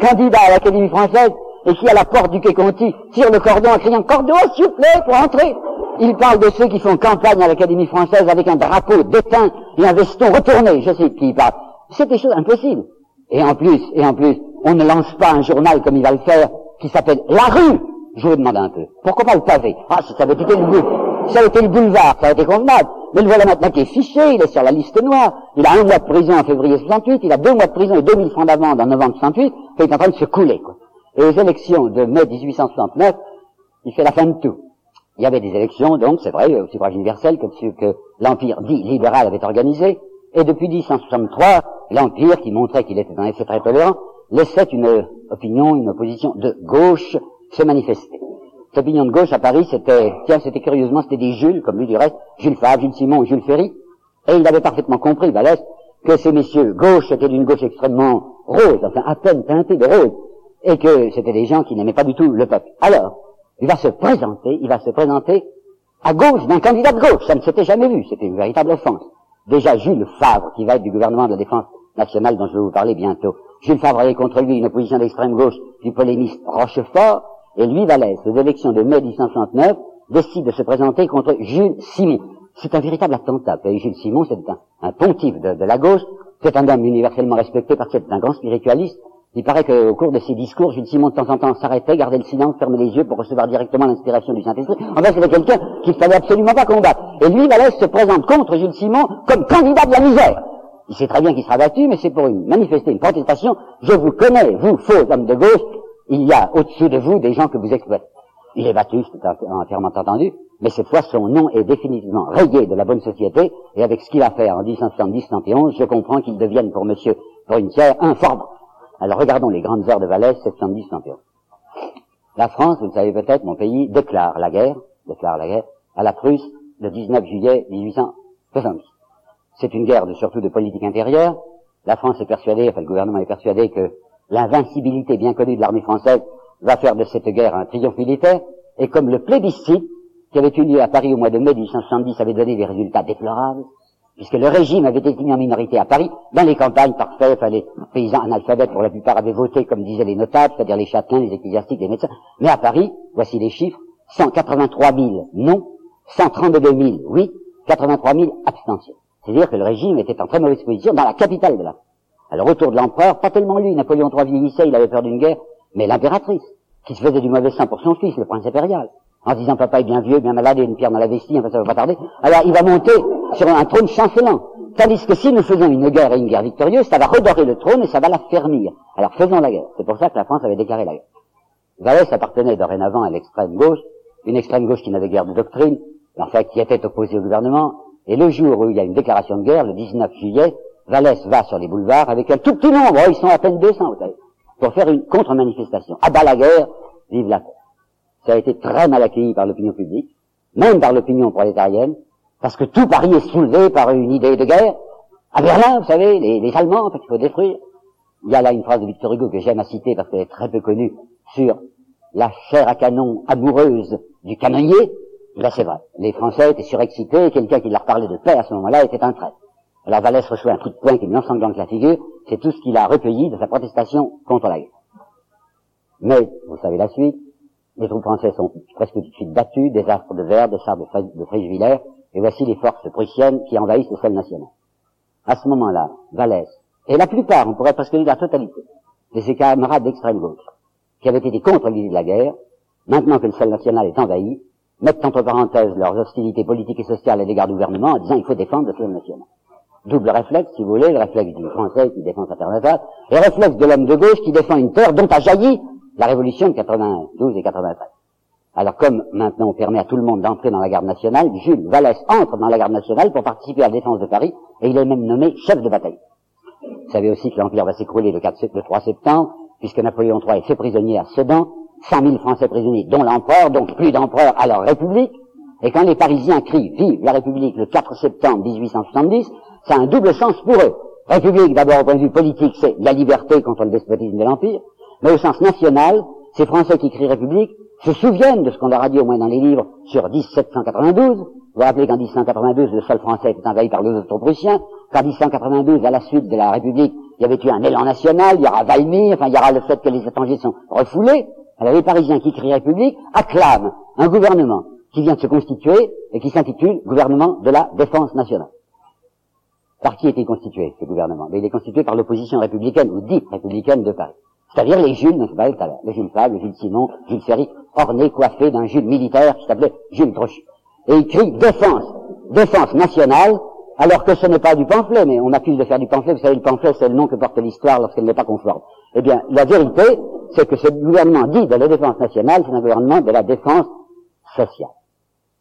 candidats à l'Académie française et qui, à la porte du Quai Conti, tirent le cordon en criant « Cordon, s'il vous plaît, pour entrer !» Il parle de ceux qui font campagne à l'Académie française avec un drapeau déteint et un veston retourné. Je sais qui parle. C'est des choses impossibles. Et en plus, et en plus, on ne lance pas un journal comme il va le faire, qui s'appelle La Rue. Je vous demande un peu. Pourquoi pas le pavé? Ah, ça avait été le bout, ça avait été le boulevard, ça aurait été convenable. Mais le voilà maintenant qui est fiché, il est sur la liste noire. Il a un mois de prison en février 68, il a deux mois de prison et 2000 francs d'amende en novembre 68, il est en train de se couler, quoi. Et aux élections de mai 1869, il fait la fin de tout. Il y avait des élections, donc, c'est vrai, au suffrage universel, que, que l'Empire dit libéral avait organisé. Et depuis 1863, l'Empire, qui montrait qu'il était un effet très tolérant, laissait une opinion, une opposition de gauche se manifester. Cette opinion de gauche à Paris, c'était, tiens, c'était curieusement, c'était des Jules, comme lui du reste, Jules Favre, Jules Simon Jules Ferry, et il avait parfaitement compris, Vallès, que ces messieurs gauche étaient d'une gauche extrêmement rose, enfin à peine teintée de rose, et que c'était des gens qui n'aimaient pas du tout le peuple. Alors, il va se présenter, il va se présenter à gauche d'un candidat de gauche, ça ne s'était jamais vu, c'était une véritable offense. Déjà Jules Favre, qui va être du gouvernement de la défense nationale dont je vais vous parler bientôt, Jules Favre contre lui une opposition d'extrême gauche du polémiste Rochefort, et lui, Vallès, aux élections de mai 1869, décide de se présenter contre Jules Simon. C'est un véritable attentat. Et Jules Simon, c'est un, pontife de, la gauche, c'est un homme universellement respecté parce que c'est un grand spiritualiste. Il paraît qu'au cours de ses discours, Jules Simon, de temps en temps, s'arrêtait, gardait le silence, fermait les yeux pour recevoir directement l'inspiration du Saint-Esprit. En fait, c'était quelqu'un qu'il fallait absolument pas combattre. Et lui, Vallès, se présente contre Jules Simon comme candidat de la misère. Il sait très bien qu'il sera battu, mais c'est pour une, manifester une protestation. Je vous connais, vous, faux hommes de gauche, il y a au-dessus de vous des gens que vous exploitez. Il est battu, c'est entièrement entendu, mais cette fois son nom est définitivement rayé de la bonne société, et avec ce qu'il a fait en 1870-71, je comprends qu'il devienne pour monsieur Brunetière un fort Alors regardons les grandes heures de Valais, 70-71. La France, vous le savez peut-être, mon pays, déclare la guerre, déclare la guerre, à la Prusse le 19 juillet 1870. C'est une guerre de, surtout de politique intérieure. La France est persuadée, enfin le gouvernement est persuadé que l'invincibilité bien connue de l'armée française va faire de cette guerre un triomphe militaire, et comme le plébiscite qui avait eu lieu à Paris au mois de mai 1870 avait donné des résultats déplorables, puisque le régime avait été mis en minorité à Paris, dans les campagnes parfaites, les paysans analphabètes pour la plupart avaient voté comme disaient les notables, c'est-à-dire les châtelains, les ecclésiastiques, les médecins, mais à Paris, voici les chiffres, 183 000 non, 132 000 oui, 83 000 abstentions. C'est-à-dire que le régime était en très mauvaise position dans la capitale de la alors autour de l'empereur, pas tellement lui, Napoléon III vieillissait, il avait peur d'une guerre, mais l'impératrice, qui se faisait du mauvais sang pour son fils, le prince impérial, en disant papa est bien vieux, bien malade, et une pierre dans la vestie, enfin ça va pas tarder. Alors il va monter sur un trône chancelant. Tandis que si nous faisons une guerre et une guerre victorieuse, ça va redorer le trône et ça va l'affermir. Alors faisons la guerre. C'est pour ça que la France avait déclaré la guerre. Vallès appartenait dorénavant à l'extrême gauche, une extrême gauche qui n'avait guère de doctrine, en fait qui était opposée au gouvernement, et le jour où il y a une déclaration de guerre, le 19 juillet, Vallès va sur les boulevards avec un tout petit nombre, oh, ils sont à peine 200, vous savez, pour faire une contre-manifestation. À bas la guerre, vive la paix. Ça a été très mal accueilli par l'opinion publique, même par l'opinion prolétarienne, parce que tout Paris est soulevé par une idée de guerre. À Berlin, vous savez, les, les Allemands, en fait, il faut détruire. Il y a là une phrase de Victor Hugo que j'aime à citer parce qu'elle est très peu connue sur la chair à canon amoureuse du canonnier. Là, c'est vrai. Les Français étaient surexcités et quelqu'un qui leur parlait de paix à ce moment-là était un traître. Alors Vallès reçoit un coup de poing qui lui ensanglante la figure, c'est tout ce qu'il a recueilli de sa protestation contre la guerre. Mais, vous savez la suite, les troupes françaises sont presque tout de suite battues, des astres de verre, des chars de, et voici les forces prussiennes qui envahissent le sol national. À ce moment-là, Vallès, et la plupart, on pourrait presque dire la totalité, de ses camarades d'extrême gauche, qui avaient été contre l'idée de la guerre, maintenant que le sol national est envahi, mettent entre parenthèses leurs hostilités politiques et sociales à l'égard du gouvernement en disant il faut défendre le sol national. Double réflexe, si vous voulez, le réflexe du français qui défend sa terre natale, et le réflexe de l'homme de gauche qui défend une terre dont a jailli la révolution de 92 et 93. Alors comme maintenant on permet à tout le monde d'entrer dans la garde nationale, Jules Vallès entre dans la garde nationale pour participer à la défense de Paris, et il est même nommé chef de bataille. Vous savez aussi que l'Empire va s'écrouler le, 4, le 3 septembre, puisque Napoléon III est fait prisonnier à Sedan, 100 000 Français prisonniers, dont l'empereur, donc plus d'empereur à leur République, et quand les Parisiens crient « Vive la République » le 4 septembre 1870, ça a un double sens pour eux. République, d'abord au point de vue politique, c'est la liberté contre le despotisme de l'Empire, mais au sens national, ces Français qui crient République se souviennent de ce qu'on leur a dit au moins dans les livres sur 1792. Vous vous rappelez qu'en 1792, le sol français était envahi par les Austro-Prussiens, qu'en 1792, à la suite de la République, il y avait eu un élan national, il y aura Valmy, enfin il y aura le fait que les étrangers sont refoulés. Alors les Parisiens qui crient République acclament un gouvernement qui vient de se constituer et qui s'intitule gouvernement de la défense nationale. Par qui est-il constitué, ce gouvernement? Il est constitué par l'opposition républicaine, ou dite républicaine de Paris. C'est-à-dire les Jules, dont je parlais tout Jules Favre, le Jules Simon, Jules Ferry, orné, coiffé d'un Jules militaire qui s'appelait Jules Trochu. Et il crie défense, défense nationale, alors que ce n'est pas du pamphlet, mais on accuse de faire du pamphlet. Vous savez, le pamphlet, c'est le nom que porte l'histoire lorsqu'elle n'est pas conforme. Eh bien, la vérité, c'est que ce gouvernement dit de la défense nationale, c'est un gouvernement de la défense sociale.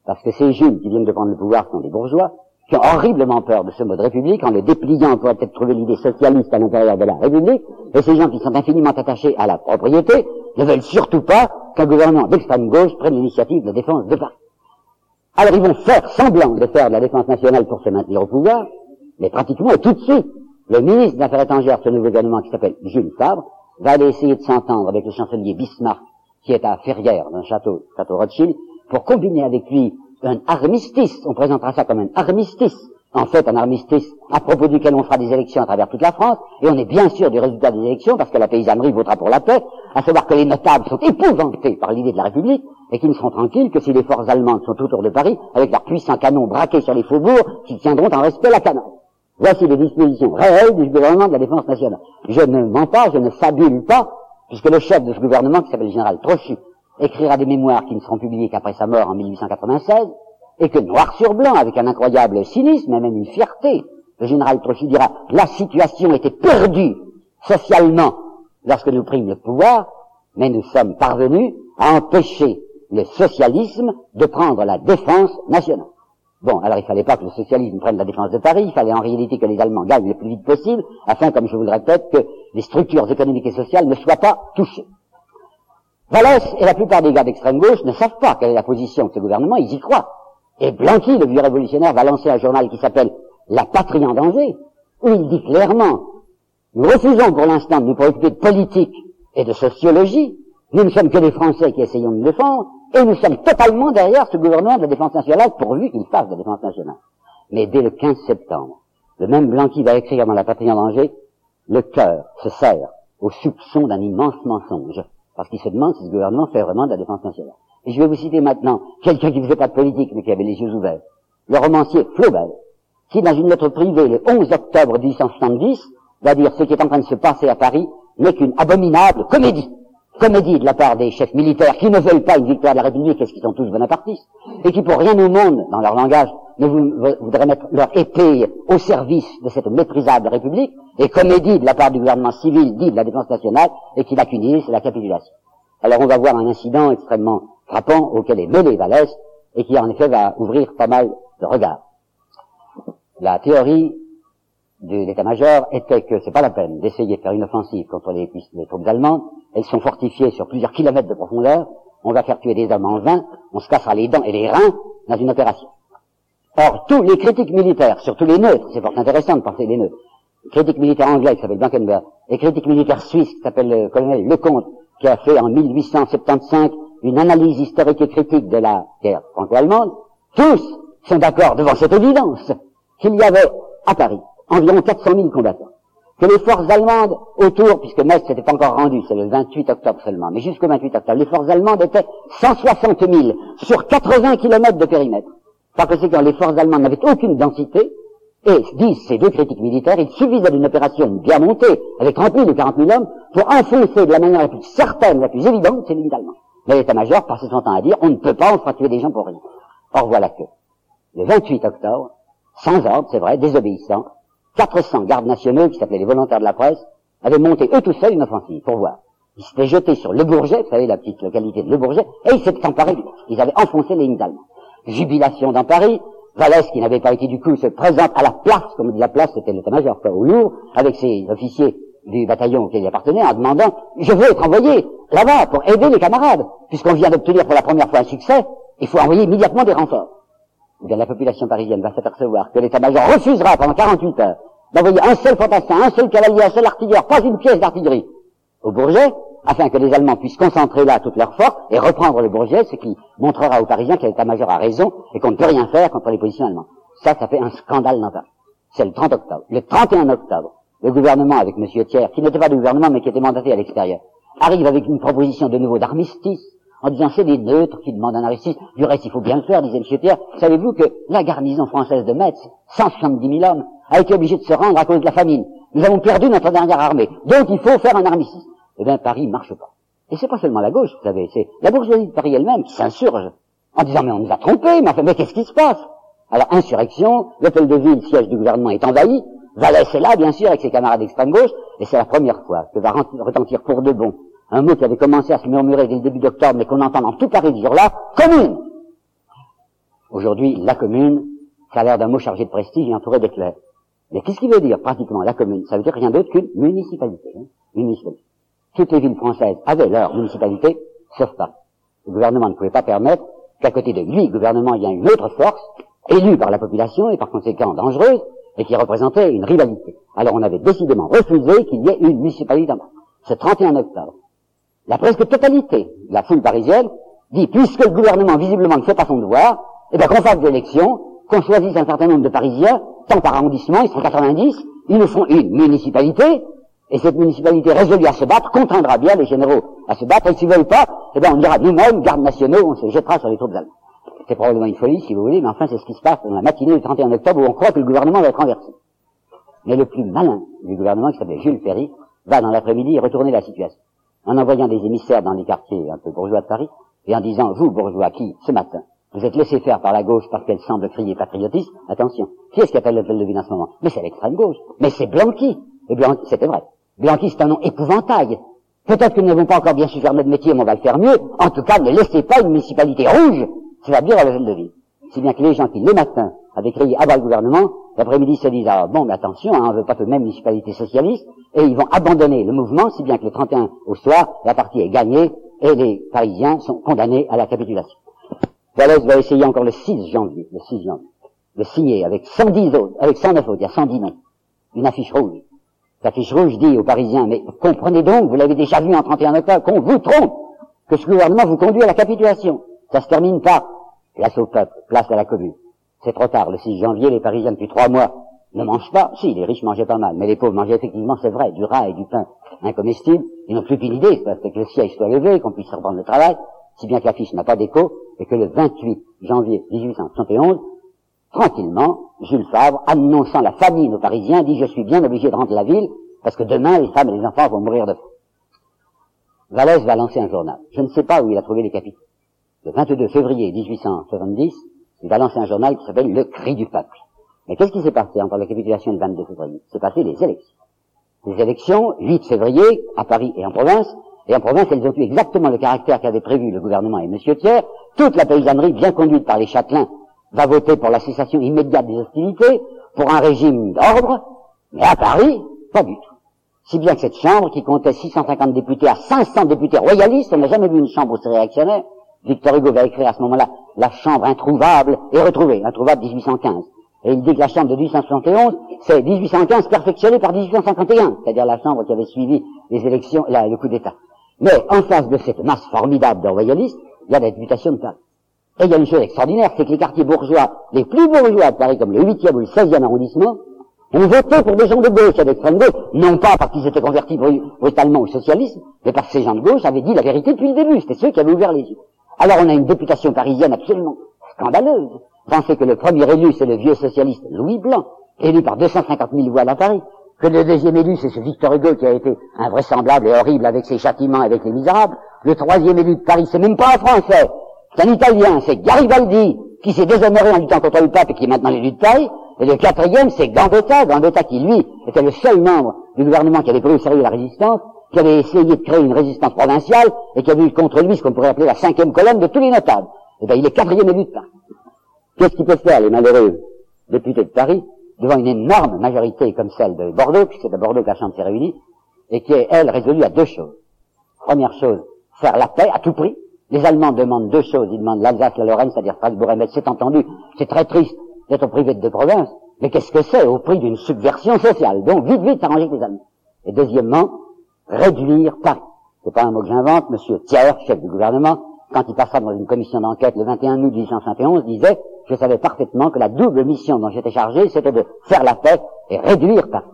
Parce que ces Jules qui viennent de prendre le pouvoir sont des bourgeois, qui ont horriblement peur de ce mode république, en le dépliant, on pourrait peut-être trouver l'idée socialiste à l'intérieur de la République, et ces gens qui sont infiniment attachés à la propriété ne veulent surtout pas qu'un gouvernement d'extrême gauche prenne l'initiative de défense de Paris. Alors ils vont faire semblant de faire de la défense nationale pour se maintenir au pouvoir, mais pratiquement tout de suite, le ministre des Affaires étrangères ce nouveau gouvernement qui s'appelle Jules Fabre va aller essayer de s'entendre avec le chancelier Bismarck, qui est à Ferrières, dans le château, château Rothschild, pour combiner avec lui un armistice, on présentera ça comme un armistice, en fait un armistice à propos duquel on fera des élections à travers toute la France, et on est bien sûr du résultat des élections, parce que la paysannerie votera pour la paix, à savoir que les notables sont épouvantés par l'idée de la République, et qu'ils ne seront tranquilles que si les forces allemandes sont autour de Paris, avec leurs puissants canons braqués sur les faubourgs, qui tiendront en respect la canonne. Voici les dispositions réelles du gouvernement de la défense nationale. Je ne mens pas, je ne fabule pas, puisque le chef de ce gouvernement, qui s'appelle le général Trochu, écrira des mémoires qui ne seront publiées qu'après sa mort en 1896, et que noir sur blanc, avec un incroyable cynisme et même une fierté, le général Trochu dira la situation était perdue socialement lorsque nous prîmes le pouvoir, mais nous sommes parvenus à empêcher le socialisme de prendre la défense nationale. Bon, alors il fallait pas que le socialisme prenne la défense de Paris, il fallait en réalité que les Allemands gagnent le plus vite possible, afin, comme je vous le répète, que les structures économiques et sociales ne soient pas touchées. Vallès et la plupart des gars d'extrême gauche ne savent pas quelle est la position de ce gouvernement, ils y croient. Et Blanqui, le vieux révolutionnaire, va lancer un journal qui s'appelle La patrie en danger, où il dit clairement, nous refusons pour l'instant de nous préoccuper de politique et de sociologie, nous ne sommes que des Français qui essayons de nous défendre, et nous sommes totalement derrière ce gouvernement de la défense nationale, pourvu qu'il fasse de la défense nationale. Mais dès le 15 septembre, le même Blanqui va écrire dans La patrie en danger, le cœur se serre au soupçon d'un immense mensonge parce qu'il se demande si ce gouvernement fait vraiment de la défense nationale. Et je vais vous citer maintenant quelqu'un qui ne faisait pas de politique, mais qui avait les yeux ouverts. Le romancier Flaubert, qui dans une lettre privée le 11 octobre 1870, va dire ce qui est en train de se passer à Paris n'est qu'une abominable comédie. Comédie de la part des chefs militaires qui ne veulent pas une victoire de la République, parce qu'ils sont tous bonapartistes, et qui pour rien au monde, dans leur langage, ne voudraient mettre leur épée au service de cette méprisable République, et comédie de la part du gouvernement civil dit de la défense nationale, et qui qu'une idée, c'est la capitulation. Alors on va voir un incident extrêmement frappant auquel est mêlé Vallès, et qui en effet va ouvrir pas mal de regards. La théorie de l'état-major était que c'est pas la peine d'essayer de faire une offensive contre les, troupes allemandes. Elles sont fortifiées sur plusieurs kilomètres de profondeur. On va faire tuer des hommes en vain. On se cassera les dents et les reins dans une opération. Or, tous les critiques militaires, surtout les neutres, c'est fort intéressant de penser les neutres, critique militaire anglais qui s'appelle Blankenberg, et critique militaire suisse qui s'appelle le colonel Lecomte, qui a fait en 1875 une analyse historique et critique de la guerre franco-allemande, tous sont d'accord devant cette évidence qu'il y avait à Paris environ 400 000 combattants, que les forces allemandes autour, puisque Metz n'était pas encore rendu, c'est le 28 octobre seulement, mais jusqu'au 28 octobre, les forces allemandes étaient 160 000 sur 80 km de périmètre. Par conséquent, les forces allemandes n'avaient aucune densité, Et disent ces deux critiques militaires, il suffisait d'une opération bien montée, avec 30 000 ou 40 000 hommes, pour enfoncer de la manière la plus certaine, la plus évidente, c'est l'ennemi allemand. Mais l'état-major passait son temps à dire, on ne peut pas, on fera tuer des gens pour rien. Or voilà que, le 28 octobre, sans ordre, c'est vrai, désobéissant, 400 gardes nationaux, qui s'appelaient les volontaires de la presse, avaient monté eux tout seuls une offensive, pour voir. Ils s'étaient jetés sur Le Bourget, vous savez, la petite localité de Le Bourget, et ils s'étaient emparés Ils avaient enfoncé les lignes allemands. Jubilation dans Paris, Vallès, qui n'avait pas été du coup, se présente à la place, comme dit la place, c'était l'état-major, au Louvre, avec ses officiers du bataillon auquel il appartenait, en demandant, je veux être envoyé là-bas pour aider les camarades, puisqu'on vient d'obtenir pour la première fois un succès, il faut envoyer immédiatement des renforts. Bien, la population parisienne va s'apercevoir que l'état-major refusera pendant 48 heures d'envoyer un seul fantassin, un seul cavalier, un seul artilleur, pas une pièce d'artillerie au Bourget, afin que les Allemands puissent concentrer là toutes leurs forces et reprendre le Bourget, ce qui montrera aux Parisiens que l'état-major a raison et qu'on ne peut rien faire contre les positions allemandes. Ça, ça fait un scandale dans Paris. C'est le 30 octobre. Le 31 octobre, le gouvernement, avec M. Thiers, qui n'était pas du gouvernement mais qui était mandaté à l'extérieur, arrive avec une proposition de nouveau d'armistice, en disant c'est des neutres qui demandent un armistice. Du reste, il faut bien le faire, disait M. Thiers. Savez-vous que la garnison française de Metz, 170 000 hommes, a été obligée de se rendre à cause de la famine. Nous avons perdu notre dernière armée. Donc il faut faire un armistice. Eh bien, Paris marche pas. Et c'est pas seulement la gauche, vous savez, c'est la bourgeoisie de Paris elle-même qui s'insurge en disant mais on nous a trompés, mais enfin, mais qu'est-ce qui se passe? Alors, insurrection, l'hôtel de ville, siège du gouvernement, est envahi, Vallès est là, bien sûr, avec ses camarades d'extrême gauche, et c'est la première fois que va retentir pour de bon un mot qui avait commencé à se murmurer dès le début d'octobre, mais qu'on entend dans tout Paris ce jour-là, commune Aujourd'hui, la commune, ça a l'air d'un mot chargé de prestige et entouré d'éclairs. Mais qu'est-ce qu'il veut dire, pratiquement, la commune? Ça veut dire rien d'autre qu'une municipalité. Hein municipalité. Toutes les villes françaises avaient leur municipalité, sauf pas. Le gouvernement ne pouvait pas permettre qu'à côté de lui, gouvernement, il y ait une autre force, élue par la population et par conséquent dangereuse, et qui représentait une rivalité. Alors on avait décidément refusé qu'il y ait une municipalité. Ce 31 octobre, la presque totalité de la foule parisienne dit, puisque le gouvernement visiblement ne fait pas son devoir, eh bien qu'on fasse des élections, qu'on choisisse un certain nombre de Parisiens, tant par arrondissement, ils sont 90, ils nous font une municipalité, et cette municipalité résolue à se battre contraindra bien les généraux à se battre, et s'ils veulent pas, eh bien on dira nous-mêmes, gardes nationaux, on se jettera sur les troupes allemandes. C'est probablement une folie, si vous voulez, mais enfin c'est ce qui se passe dans la matinée du 31 octobre où on croit que le gouvernement va être renversé. Mais le plus malin du gouvernement, qui s'appelle Jules Ferry, va dans l'après-midi retourner la situation. En envoyant des émissaires dans les quartiers un peu bourgeois de Paris, et en disant, vous, bourgeois, qui, ce matin, vous êtes laissé faire par la gauche parce qu'elle semble crier patriotisme, attention, qui est-ce qui appelle l'hôtel de ville en ce moment? Mais c'est l'extrême gauche. Mais c'est Blanqui. Et Blanqui, c'était vrai. Blanqui, c'est un nom épouvantail. Peut-être que nous n'avons pas encore bien su faire notre métier, mais on va le faire mieux. En tout cas, ne laissez pas une municipalité rouge bien à l'hôtel de ville. Si bien que les gens qui, le matin, avaient crié à bas le gouvernement, l'après-midi se disent, ah bon, mais attention, hein, on ne veut pas que même municipalité socialiste, et ils vont abandonner le mouvement, si bien que le 31 au soir, la partie est gagnée, et les Parisiens sont condamnés à la capitulation. Wallace va essayer encore le 6 janvier, le 6 janvier, de signer avec 110 autres, avec 109 autres, il y a 110 noms, une affiche rouge. L'affiche rouge dit aux Parisiens, mais comprenez donc, vous l'avez déjà vu en 31 octobre, qu'on vous trompe, que ce gouvernement vous conduit à la capitulation. Ça se termine pas. Place au peuple, place à la commune. C'est trop tard. Le 6 janvier, les Parisiens depuis trois mois ne mangent pas. Si, les riches mangeaient pas mal, mais les pauvres mangeaient effectivement, c'est vrai, du rat et du pain incomestible. Ils n'ont plus qu'une idée, c'est que le siège soit levé, qu'on puisse reprendre le travail, si bien que l'affiche n'a pas d'écho, et que le 28 janvier 1871, tranquillement, Jules Favre, annonçant la famine aux Parisiens, dit je suis bien obligé de rentrer la ville, parce que demain les femmes et les enfants vont mourir de faim. Vallès va lancer un journal. Je ne sais pas où il a trouvé les capitaux le 22 février 1870, il va lancer un journal qui s'appelle Le Cri du Peuple. Mais qu'est-ce qui s'est passé entre la capitulation le 22 février? C'est passé les élections. Les élections, 8 février, à Paris et en province, et en province, elles ont eu exactement le caractère qu'avait prévu le gouvernement et M. Thiers. Toute la paysannerie, bien conduite par les châtelains, va voter pour la cessation immédiate des hostilités, pour un régime d'ordre, mais à Paris, pas du tout. Si bien que cette chambre, qui comptait 650 députés à 500 députés royalistes, on n'a jamais vu une chambre aussi réactionnaire, Victor Hugo va écrire à ce moment-là La chambre introuvable et retrouvée, introuvable 1815. Et il dit que la chambre de 1871, c'est 1815 perfectionnée par 1851, c'est-à-dire la chambre qui avait suivi les élections, le coup d'État. Mais en face de cette masse formidable de royalistes, il y a la députation de Paris. Et il y a une chose extraordinaire, c'est que les quartiers bourgeois, les plus bourgeois de Paris, comme le 8e ou le 16e arrondissement, ont voté pour des gens de gauche et d'extrême gauche, non pas parce qu'ils étaient convertis brutalement au socialisme, mais parce que ces gens de gauche avaient dit la vérité depuis le début, c'était ceux qui avaient ouvert les yeux. Alors on a une députation parisienne absolument scandaleuse. Pensez que le premier élu, c'est le vieux socialiste Louis Blanc, élu par 250 000 voix à Paris, que le deuxième élu, c'est ce Victor Hugo qui a été invraisemblable et horrible avec ses châtiments, avec les misérables. Le troisième élu de Paris, c'est même pas un Français, c'est un Italien, c'est Garibaldi, qui s'est déshonoré en luttant contre le pape et qui est maintenant l'élu de Paris. Et le quatrième, c'est Gambetta, Gambetta qui, lui, était le seul membre du gouvernement qui avait pris au sérieux la résistance, qui avait essayé de créer une résistance provinciale et qui avait eu contre lui ce qu'on pourrait appeler la cinquième colonne de tous les notables. Eh bien, il est quatrième élu de Paris. Qu'est-ce qu'ils peuvent faire, les malheureux députés de Paris, devant une énorme majorité comme celle de Bordeaux, puisque c'est à Bordeaux que la Chambre s'est réunie, et qui est, elle, résolue à deux choses? Première chose, faire la paix à tout prix. Les Allemands demandent deux choses. Ils demandent l'Alsace, la Lorraine, c'est-à-dire Strasbourg et Metz. C'est entendu. C'est très triste d'être privé de deux provinces. Mais qu'est-ce que c'est au prix d'une subversion sociale? Donc, vite, vite, s'arranger avec les Allemands. Et deuxièmement, réduire Paris. C'est pas un mot que j'invente. Monsieur Thiers, chef du gouvernement, quand il passa dans une commission d'enquête le 21 août 1871, disait je savais parfaitement que la double mission dont j'étais chargé, c'était de faire la paix et réduire Paris.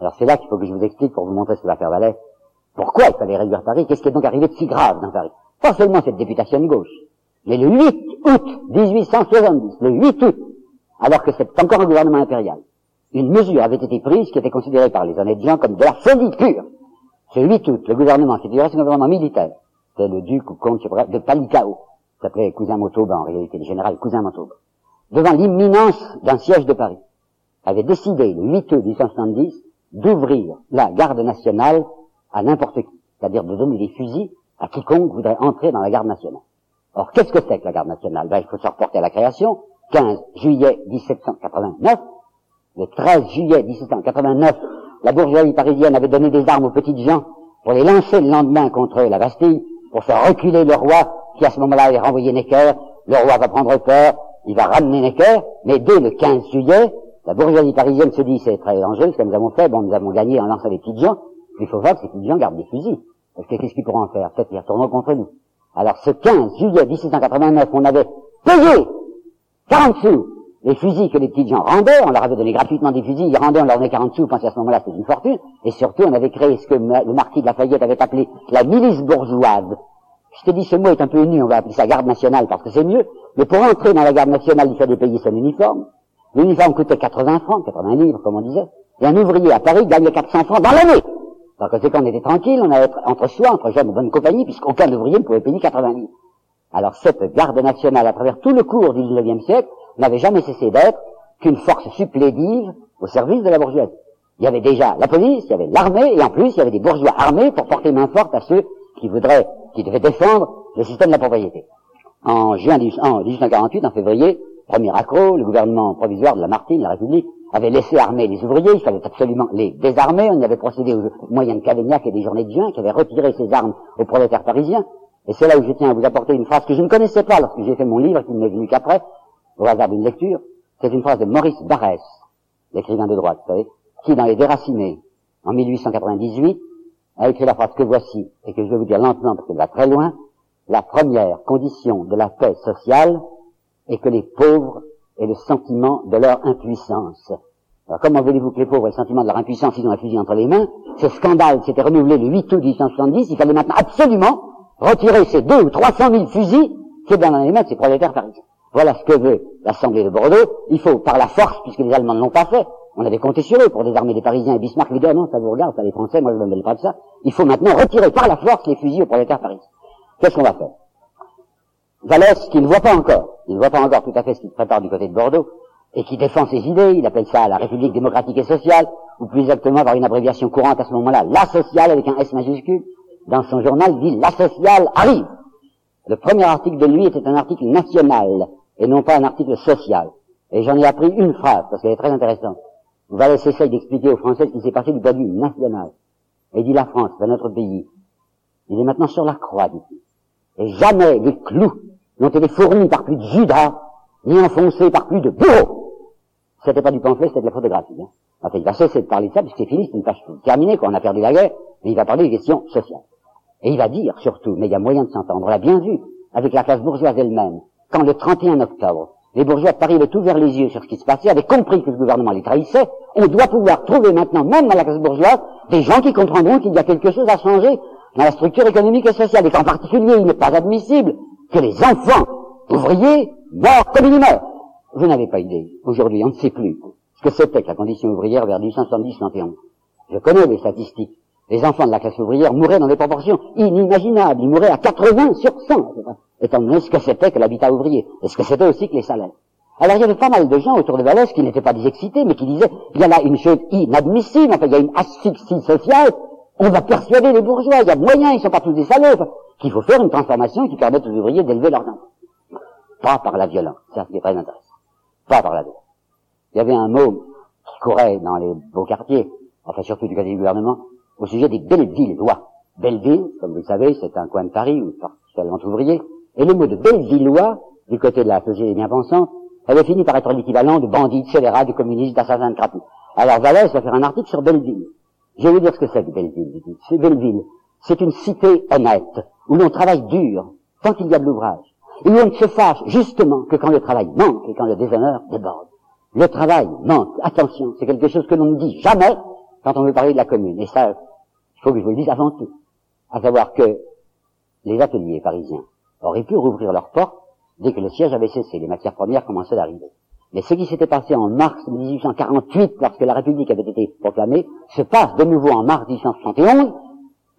Alors c'est là qu'il faut que je vous explique pour vous montrer ce que va faire Valais. Pourquoi il fallait réduire Paris Qu'est-ce qui est donc arrivé de si grave dans Paris? Pas seulement cette députation de gauche, mais le 8 août 1870, le 8 août, alors que c'est encore un gouvernement impérial, une mesure avait été prise qui était considérée par les honnêtes gens comme de la folie pure. Ce 8 août, le gouvernement, c'était un gouvernement militaire, c'était le duc ou comte de Palicao, s'appelait Cousin Montauban, en réalité, le général Cousin Montauban, devant l'imminence d'un siège de Paris, avait décidé le 8 août 1870 d'ouvrir la garde nationale à n'importe qui, c'est-à-dire de donner des fusils à quiconque voudrait entrer dans la garde nationale. Or, qu'est-ce que c'est que la garde nationale? Ben, Il faut se reporter à la création, 15 juillet 1789, le 13 juillet 1789, la bourgeoisie parisienne avait donné des armes aux petites gens pour les lancer le lendemain contre la Bastille, pour faire reculer le roi qui à ce moment-là avait renvoyé Necker, le roi va prendre peur, il va ramener Necker, mais dès le 15 juillet, la bourgeoisie parisienne se dit c'est très dangereux ce que nous avons fait, bon nous avons gagné en lançant des petites gens, il faut voir que ces petites gens gardent des fusils. Parce que qu'est-ce qu'ils pourront en faire? Peut-être qu'ils retourneront contre nous. Alors ce 15 juillet 1789, on avait payé 40 sous les fusils que les petites gens rendaient, on leur avait donné gratuitement des fusils, ils rendaient, on leur donnait 40 sous, pensez à ce moment-là c'était une fortune, et surtout on avait créé ce que le marquis de Lafayette avait appelé la milice bourgeoise, je te dis, ce mot est un peu nu, on va appeler ça garde nationale parce que c'est mieux. Mais pour entrer dans la garde nationale, il fallait payer son uniforme. L'uniforme coûtait 80 francs, 80 livres, comme on disait. Et un ouvrier à Paris gagnait 400 francs dans l'année. Par conséquent, on était tranquille, on avait entre soi, entre jeunes de bonne compagnie, puisqu'aucun ouvrier ne pouvait payer 80 livres. Alors cette garde nationale, à travers tout le cours du 19e siècle, n'avait jamais cessé d'être qu'une force supplétive au service de la bourgeoisie. Il y avait déjà la police, il y avait l'armée, et en plus, il y avait des bourgeois armés pour porter main forte à ceux qui voudraient qui devait défendre le système de la propriété. En juin 1848, en février, premier accro, le gouvernement provisoire de la Martine, la République, avait laissé armer les ouvriers, il fallait absolument les désarmer, on y avait procédé aux moyens de Cavaignac et des journées de juin, qui avaient retiré ses armes aux prolétaires parisiens. Et c'est là où je tiens à vous apporter une phrase que je ne connaissais pas lorsque j'ai fait mon livre, qui ne m'est venu qu'après, au hasard d'une lecture. C'est une phrase de Maurice Barrès, l'écrivain de droite, vous qui, dans Les Déracinés, en 1898, a écrit la phrase que voici, et que je vais vous dire lentement parce qu'elle va très loin, la première condition de la paix sociale est que les pauvres aient le sentiment de leur impuissance. Alors comment voulez-vous que les pauvres aient le sentiment de leur impuissance ils ont un fusil entre les mains? Ce scandale s'était renouvelé le 8 août 1870, il fallait maintenant absolument retirer ces deux ou trois cent mille fusils qui est dans les mains de ces prolétaires parisiens. Voilà ce que veut l'Assemblée de Bordeaux. Il faut, par la force, puisque les Allemands ne l'ont pas fait, on avait compté sur eux pour désarmer les Parisiens et Bismarck lui dit, non, ça vous regarde, ça les Français, moi je ne me mêle pas de ça. Il faut maintenant retirer par la force les fusils aux prolétaires parisiens. Qu'est-ce qu'on va faire? Vallès, qui ne voit pas encore, il ne voit pas encore tout à fait ce qu'il prépare du côté de Bordeaux, et qui défend ses idées, il appelle ça la République démocratique et sociale, ou plus exactement par une abréviation courante à ce moment-là, la sociale avec un S majuscule, dans son journal dit la sociale arrive. Le premier article de lui était un article national, et non pas un article social. Et j'en ai appris une phrase, parce qu'elle est très intéressante. Vallès essaye d'expliquer aux Français ce qui s'est passé du point national. Et dit la France, c'est notre pays. Il est maintenant sur la croix, dit-il. Et jamais les clous n'ont été fournis par plus de Judas, ni enfoncés par plus de bourreaux. C'était pas du pamphlet, c'était de la photographie. Hein. Enfin, il va cesser de parler de ça, puisque c'est fini, c'est une page terminée, quoi. On a perdu la guerre, mais il va parler des questions sociales. Et il va dire, surtout, mais il y a moyen de s'entendre, on l'a bien vu, avec la classe bourgeoise elle-même, quand le 31 octobre, les bourgeois de Paris avaient ouvert les yeux sur ce qui se passait, avaient compris que le gouvernement les trahissait. On doit pouvoir trouver maintenant, même dans la classe bourgeoise, des gens qui comprendront qu'il y a quelque chose à changer dans la structure économique et sociale, et qu'en particulier, il n'est pas admissible que les enfants ouvriers meurent comme ils meurent. Vous n'avez pas idée. Aujourd'hui, on ne sait plus ce que c'était que la condition ouvrière vers 1870-71. Je connais les statistiques. Les enfants de la classe ouvrière mouraient dans des proportions inimaginables. Ils mouraient à 80 sur 100, étant donné ce que c'était que l'habitat ouvrier, et ce que c'était aussi que les salaires. Alors il y avait pas mal de gens autour de Vallès qui n'étaient pas des excités, mais qui disaient, il y a là une chose inadmissible, enfin il y a une asphyxie sociale, on va persuader les bourgeois, il y a moyen, ils sont pas tous des salauds, qu'il faut faire une transformation qui permette aux ouvriers d'élever leurs enfants. Pas par la violence, ça c'est très intéressant. Pas par la violence. Il y avait un mot qui courait dans les beaux quartiers, enfin surtout du côté du gouvernement, au sujet des Bellevillois. Belleville, comme vous le savez, c'est un coin de Paris où particulièrement ouvrier, et le mot de Bellevillois, du côté de la société bien pensante, avait fini par être l'équivalent de bandit, de scélérat, de communiste, d'assassin de crapauds. Alors Vallès va faire un article sur Belleville. Je vais vous dire ce que c'est que Belleville. C'est Belleville. C'est une cité honnête, où l'on travaille dur, tant qu'il y a de l'ouvrage, et où on ne se fâche justement que quand le travail manque et quand le déshonneur déborde. Le travail manque, attention, c'est quelque chose que l'on ne dit jamais quand on veut parler de la commune. Et ça, il faut que je vous le dise avant tout. À savoir que les ateliers parisiens auraient pu rouvrir leurs portes dès que le siège avait cessé, les matières premières commençaient d'arriver. Mais ce qui s'était passé en mars 1848, lorsque la République avait été proclamée, se passe de nouveau en mars 1871,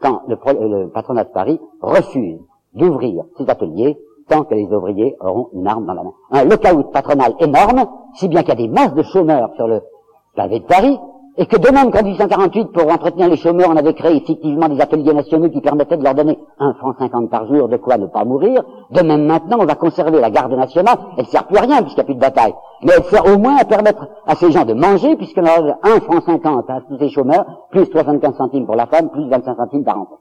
quand le, patronat de Paris refuse d'ouvrir ses ateliers tant que les ouvriers auront une arme dans la main. Un lockout patronal énorme, si bien qu'il y a des masses de chômeurs sur le pavé de Paris, et que de même qu'en 1848, pour entretenir les chômeurs, on avait créé effectivement des ateliers nationaux qui permettaient de leur donner un franc cinquante par jour, de quoi ne pas mourir. De même maintenant, on va conserver la garde nationale. Elle ne sert plus à rien puisqu'il n'y a plus de bataille. Mais elle sert au moins à permettre à ces gens de manger, puisqu'on a un franc cinquante à tous ces chômeurs, plus 75 centimes pour la femme, plus 25 centimes par enfant.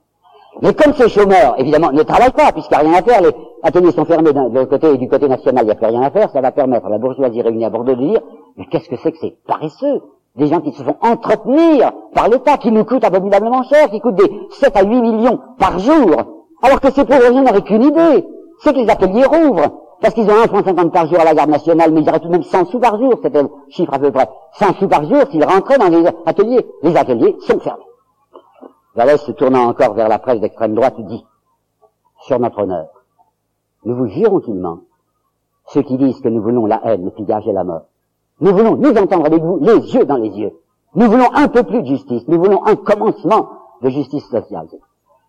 Mais comme ces chômeurs, évidemment, ne travaillent pas, puisqu'il n'y a rien à faire, les ateliers sont fermés de côté et du côté national, il n'y a plus rien à faire, ça va permettre à la bourgeoisie réunie à Bordeaux de dire, mais qu'est-ce que c'est que ces paresseux? Des gens qui se font entretenir par l'État, qui nous coûtent abominablement cher, qui coûtent des 7 à 8 millions par jour, alors que ces pauvres gens n'auraient qu'une idée, c'est que les ateliers rouvrent, parce qu'ils ont un franc cinquante par jour à la garde nationale, mais ils auraient tout de même 100 sous par jour, c'était le chiffre à peu près. 100 sous par jour s'ils rentraient dans les ateliers. Les ateliers sont fermés. Vallès, se tournant encore vers la presse d'extrême droite, dit, sur notre honneur, nous vous jurons qu'il ment, ceux qui disent que nous voulons la haine, le pillage et la mort. Nous voulons nous entendre avec vous les yeux dans les yeux. Nous voulons un peu plus de justice. Nous voulons un commencement de justice sociale.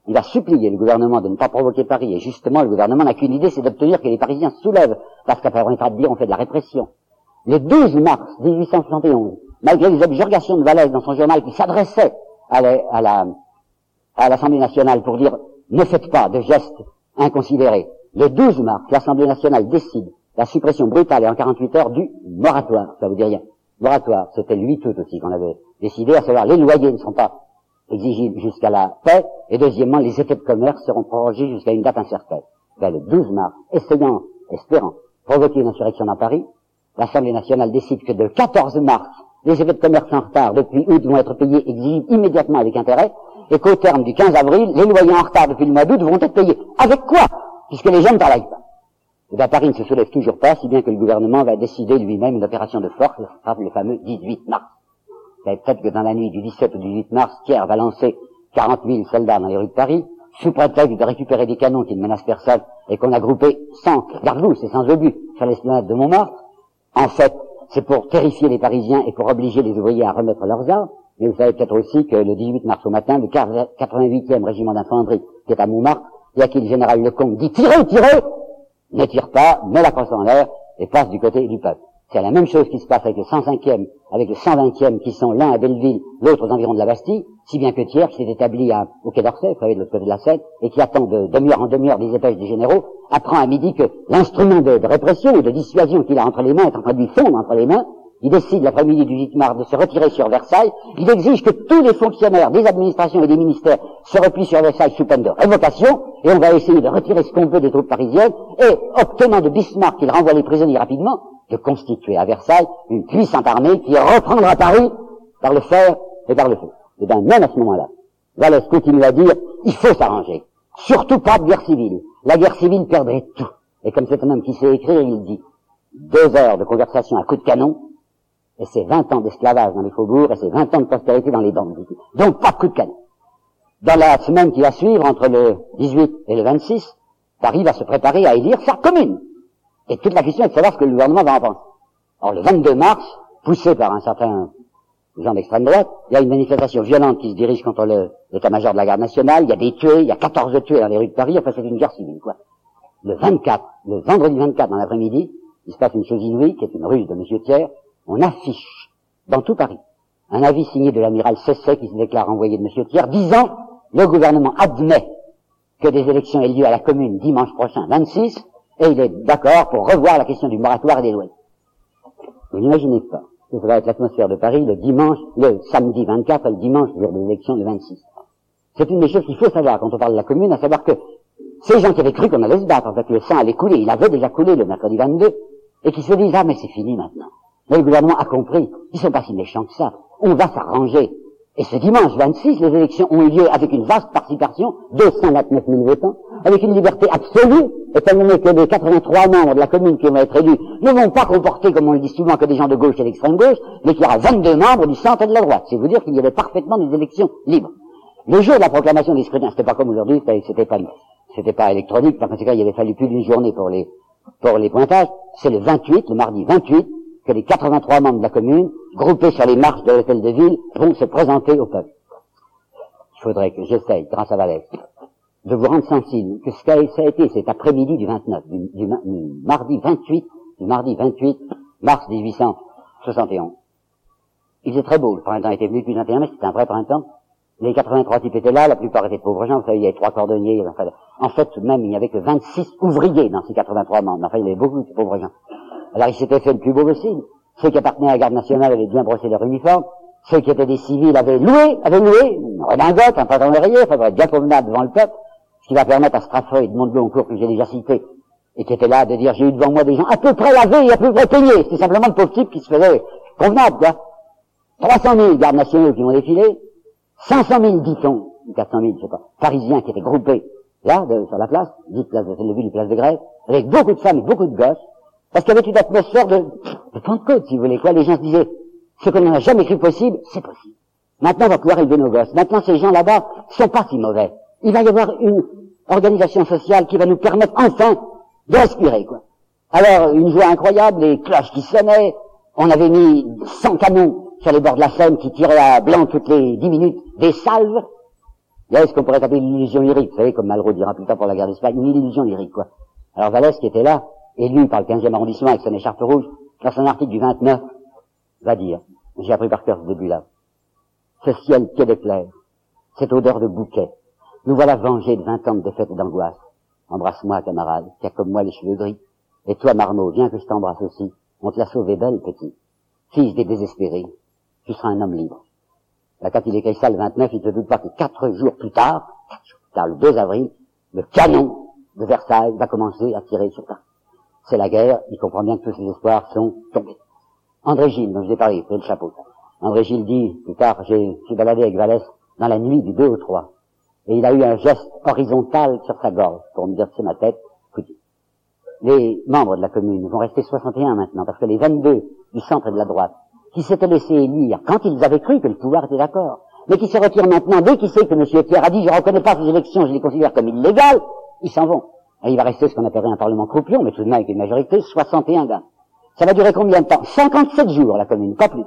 Il a supplié le gouvernement de ne pas provoquer Paris. Et justement, le gouvernement n'a qu'une idée, c'est d'obtenir que les Parisiens soulèvent. Parce qu'après, on de dire, on fait de la répression. Le 12 mars 1871, malgré les objurgations de Vallès dans son journal qui s'adressait à la, à l'Assemblée nationale pour dire ne faites pas de gestes inconsidérés. Le 12 mars, l'Assemblée nationale décide la suppression brutale et en 48 heures du moratoire. Ça vous dit rien. Moratoire, c'était 8 août aussi qu'on avait décidé, à savoir les loyers ne sont pas exigibles jusqu'à la paix, et deuxièmement, les effets de commerce seront prorogés jusqu'à une date incertaine. Ben, le 12 mars, essayant, espérant, provoquer une insurrection dans Paris, l'Assemblée nationale décide que le 14 mars, les effets de commerce en retard depuis août vont être payés exigibles immédiatement avec intérêt, et qu'au terme du 15 avril, les loyers en retard depuis le mois d'août vont être payés. Avec quoi? Puisque les gens ne travaillent pas. Et bien Paris ne se soulève toujours pas, si bien que le gouvernement va décider lui-même une opération de force, le fameux 18 mars. Peut-être que dans la nuit du 17 au 18 mars, Thiers va lancer 40 000 soldats dans les rues de Paris, sous prétexte de récupérer des canons qui ne menacent personne, et qu'on a groupé sans garde et sans obus sur l'esplanade de Montmartre. En fait, c'est pour terrifier les Parisiens et pour obliger les ouvriers à remettre leurs armes. Mais vous savez peut-être aussi que le 18 mars au matin, le 88e régiment d'infanterie qui est à Montmartre, il y a qui le général Lecomte dit tirez, tirez ne tire pas, met la crosse en l'air et passe du côté du peuple. C'est la même chose qui se passe avec le 105e, avec le 120e qui sont l'un à Belleville, l'autre aux environs de la Bastille, si bien que Thiers, qui s'est établi au Quai d'Orsay, vous de l'autre côté de la Seine, et qui attend de demi-heure en demi-heure des épêches des généraux, apprend à midi que l'instrument de, de, répression ou de dissuasion qu'il a entre les mains est en train de lui fondre entre les mains, il décide l'après-midi du 8 mars de se retirer sur Versailles. Il exige que tous les fonctionnaires des administrations et des ministères se replient sur Versailles sous peine de révocation. Et on va essayer de retirer ce qu'on peut des troupes parisiennes. Et, obtenant de Bismarck qu'il renvoie les prisonniers rapidement, de constituer à Versailles une puissante armée qui reprendra Paris par le fer et par le feu. Et bien, même à ce moment-là, Vallès continue à dire, il faut s'arranger. Surtout pas de guerre civile. La guerre civile perdrait tout. Et comme c'est un homme qui sait écrire, il dit, deux heures de conversation à coups de canon, et c'est 20 ans d'esclavage dans les faubourgs, et c'est 20 ans de prospérité dans les banques. Donc pas de coup de canon. Dans la semaine qui va suivre, entre le 18 et le 26, Paris va se préparer à élire sa commune. Et toute la question est de savoir ce que le gouvernement va en penser. Or, le 22 mars, poussé par un certain gens d'extrême droite, il y a une manifestation violente qui se dirige contre l'état-major de la garde nationale, il y a des tués, il y a 14 tués dans les rues de Paris, enfin c'est une guerre civile, quoi. Le 24, le vendredi 24 dans l'après-midi, il se passe une chose inouïe, qui est une ruse de M. Thiers, on affiche dans tout Paris un avis signé de l'amiral Cesset qui se déclare envoyé de M. Thiers, disant le gouvernement admet que des élections aient lieu à la commune dimanche prochain 26, et il est d'accord pour revoir la question du moratoire et des lois. Vous n'imaginez pas que ça va être l'atmosphère de Paris le dimanche, le samedi 24 et le dimanche, jour de l'élection le 26. C'est une des choses qu'il faut savoir quand on parle de la commune, à savoir que ces gens qui avaient cru qu'on allait se battre, en fait, le sang allait couler, il avait déjà coulé le mercredi 22, et qui se disent, ah, mais c'est fini maintenant. Mais le gouvernement a compris, ils sont pas si méchants que ça. On va s'arranger. Et ce dimanche 26, les élections ont eu lieu avec une vaste participation, 229 000 votants, avec une liberté absolue, étant donné que les 83 membres de la commune qui vont être élus ne vont pas comporter, comme on le dit souvent, que des gens de gauche et d'extrême gauche, mais qu'il y aura 22 membres du centre et de la droite. C'est vous dire qu'il y avait parfaitement des élections libres. Le jour de la proclamation des scrutins, c'était pas comme aujourd'hui, c'était pas, c'était pas électronique, par conséquent, il avait fallu plus d'une journée pour les, pour les pointages. C'est le 28, le mardi 28, que les 83 membres de la commune, groupés sur les marches de l'hôtel de ville, vont se présenter au peuple. Il faudrait que j'essaye, grâce à Valais, de vous rendre sensible que ce qu'a ça a été cet après-midi du 29, du, mardi 28, du mardi 28 mars 1871. Il faisait très beau, le printemps était venu depuis 21 mais c'était un vrai printemps. Les 83 types étaient là, la plupart étaient pauvres gens, vous savez, il y avait trois cordonniers, en fait, même, il n'y avait que 26 ouvriers dans ces 83 membres, enfin, il y avait beaucoup de pauvres gens. Alors il s'était fait le plus beau possible. Ceux qui appartenaient à la garde nationale avaient bien brossé leur uniforme. Ceux qui étaient des civils avaient loué, avaient loué une redingote, un pantalon rayé, enfin être bien promenade devant le peuple, ce qui va permettre à Straffoy de Monteloncourt, que j'ai déjà cité, et qui était là de dire j'ai eu devant moi des gens à peu près lavés et à peu près peignés. C'était simplement le pauvre type qui se faisait convenable, quoi. 300 000 gardes nationaux qui ont défilé, 500 000, dit-on, 400 000, je sais pas, parisiens qui étaient groupés là, sur la place, dite place de ville, place de grève, avec beaucoup de femmes et beaucoup de gosses, parce qu'il y avait une atmosphère de, de Pentecôte, si vous voulez, quoi. Les gens se disaient, ce qu'on n'a jamais cru possible, c'est possible. Maintenant, on va pouvoir élever nos gosses. Maintenant, ces gens là-bas sont pas si mauvais. Il va y avoir une organisation sociale qui va nous permettre enfin de respirer, quoi. Alors, une joie incroyable, les cloches qui sonnaient, on avait mis 100 canons sur les bords de la Seine qui tiraient à blanc toutes les 10 minutes, des salves. Il y a ce qu'on pourrait appeler une illusion lyrique, vous savez, comme Malraux dira plus tard pour la guerre d'Espagne, une illusion lyrique, quoi. Alors Vallès, qui était là, élu par le 15e arrondissement avec son écharpe rouge, dans son article du 29, va dire, j'ai appris par cœur ce début-là, ce ciel quai d'éclair, cette odeur de bouquet, nous voilà vengés de vingt ans de défaite et d'angoisse. Embrasse-moi, camarade, qui a comme moi les cheveux gris. Et toi, Marmot, viens que je t'embrasse aussi. On te l'a sauvé belle, petit. Fils des désespérés, tu seras un homme libre. Là, quand il écrit ça le 29, il ne doute pas que quatre jours plus tard, le 2 avril, le canon de Versailles va commencer à tirer sur Paris c'est la guerre, il comprend bien que tous ses espoirs sont tombés. André Gilles, dont je vous ai parlé, c'est le chapeau. André Gilles dit, plus tard, j'ai suis baladé avec Vallès dans la nuit du 2 au 3. Et il a eu un geste horizontal sur sa gorge pour me dire c'est ma tête, Les membres de la commune vont rester 61 maintenant, parce que les 22 du centre et de la droite, qui s'étaient laissés élire quand ils avaient cru que le pouvoir était d'accord, mais qui se retirent maintenant dès qu'ils savent que M. Pierre a dit je ne reconnais pas ces élections, je les considère comme illégales, ils s'en vont. Il va rester ce qu'on appellerait un parlement croupion, mais tout de même avec une majorité, 61 gars. Ça va durer combien de temps? 57 jours, la commune, pas plus.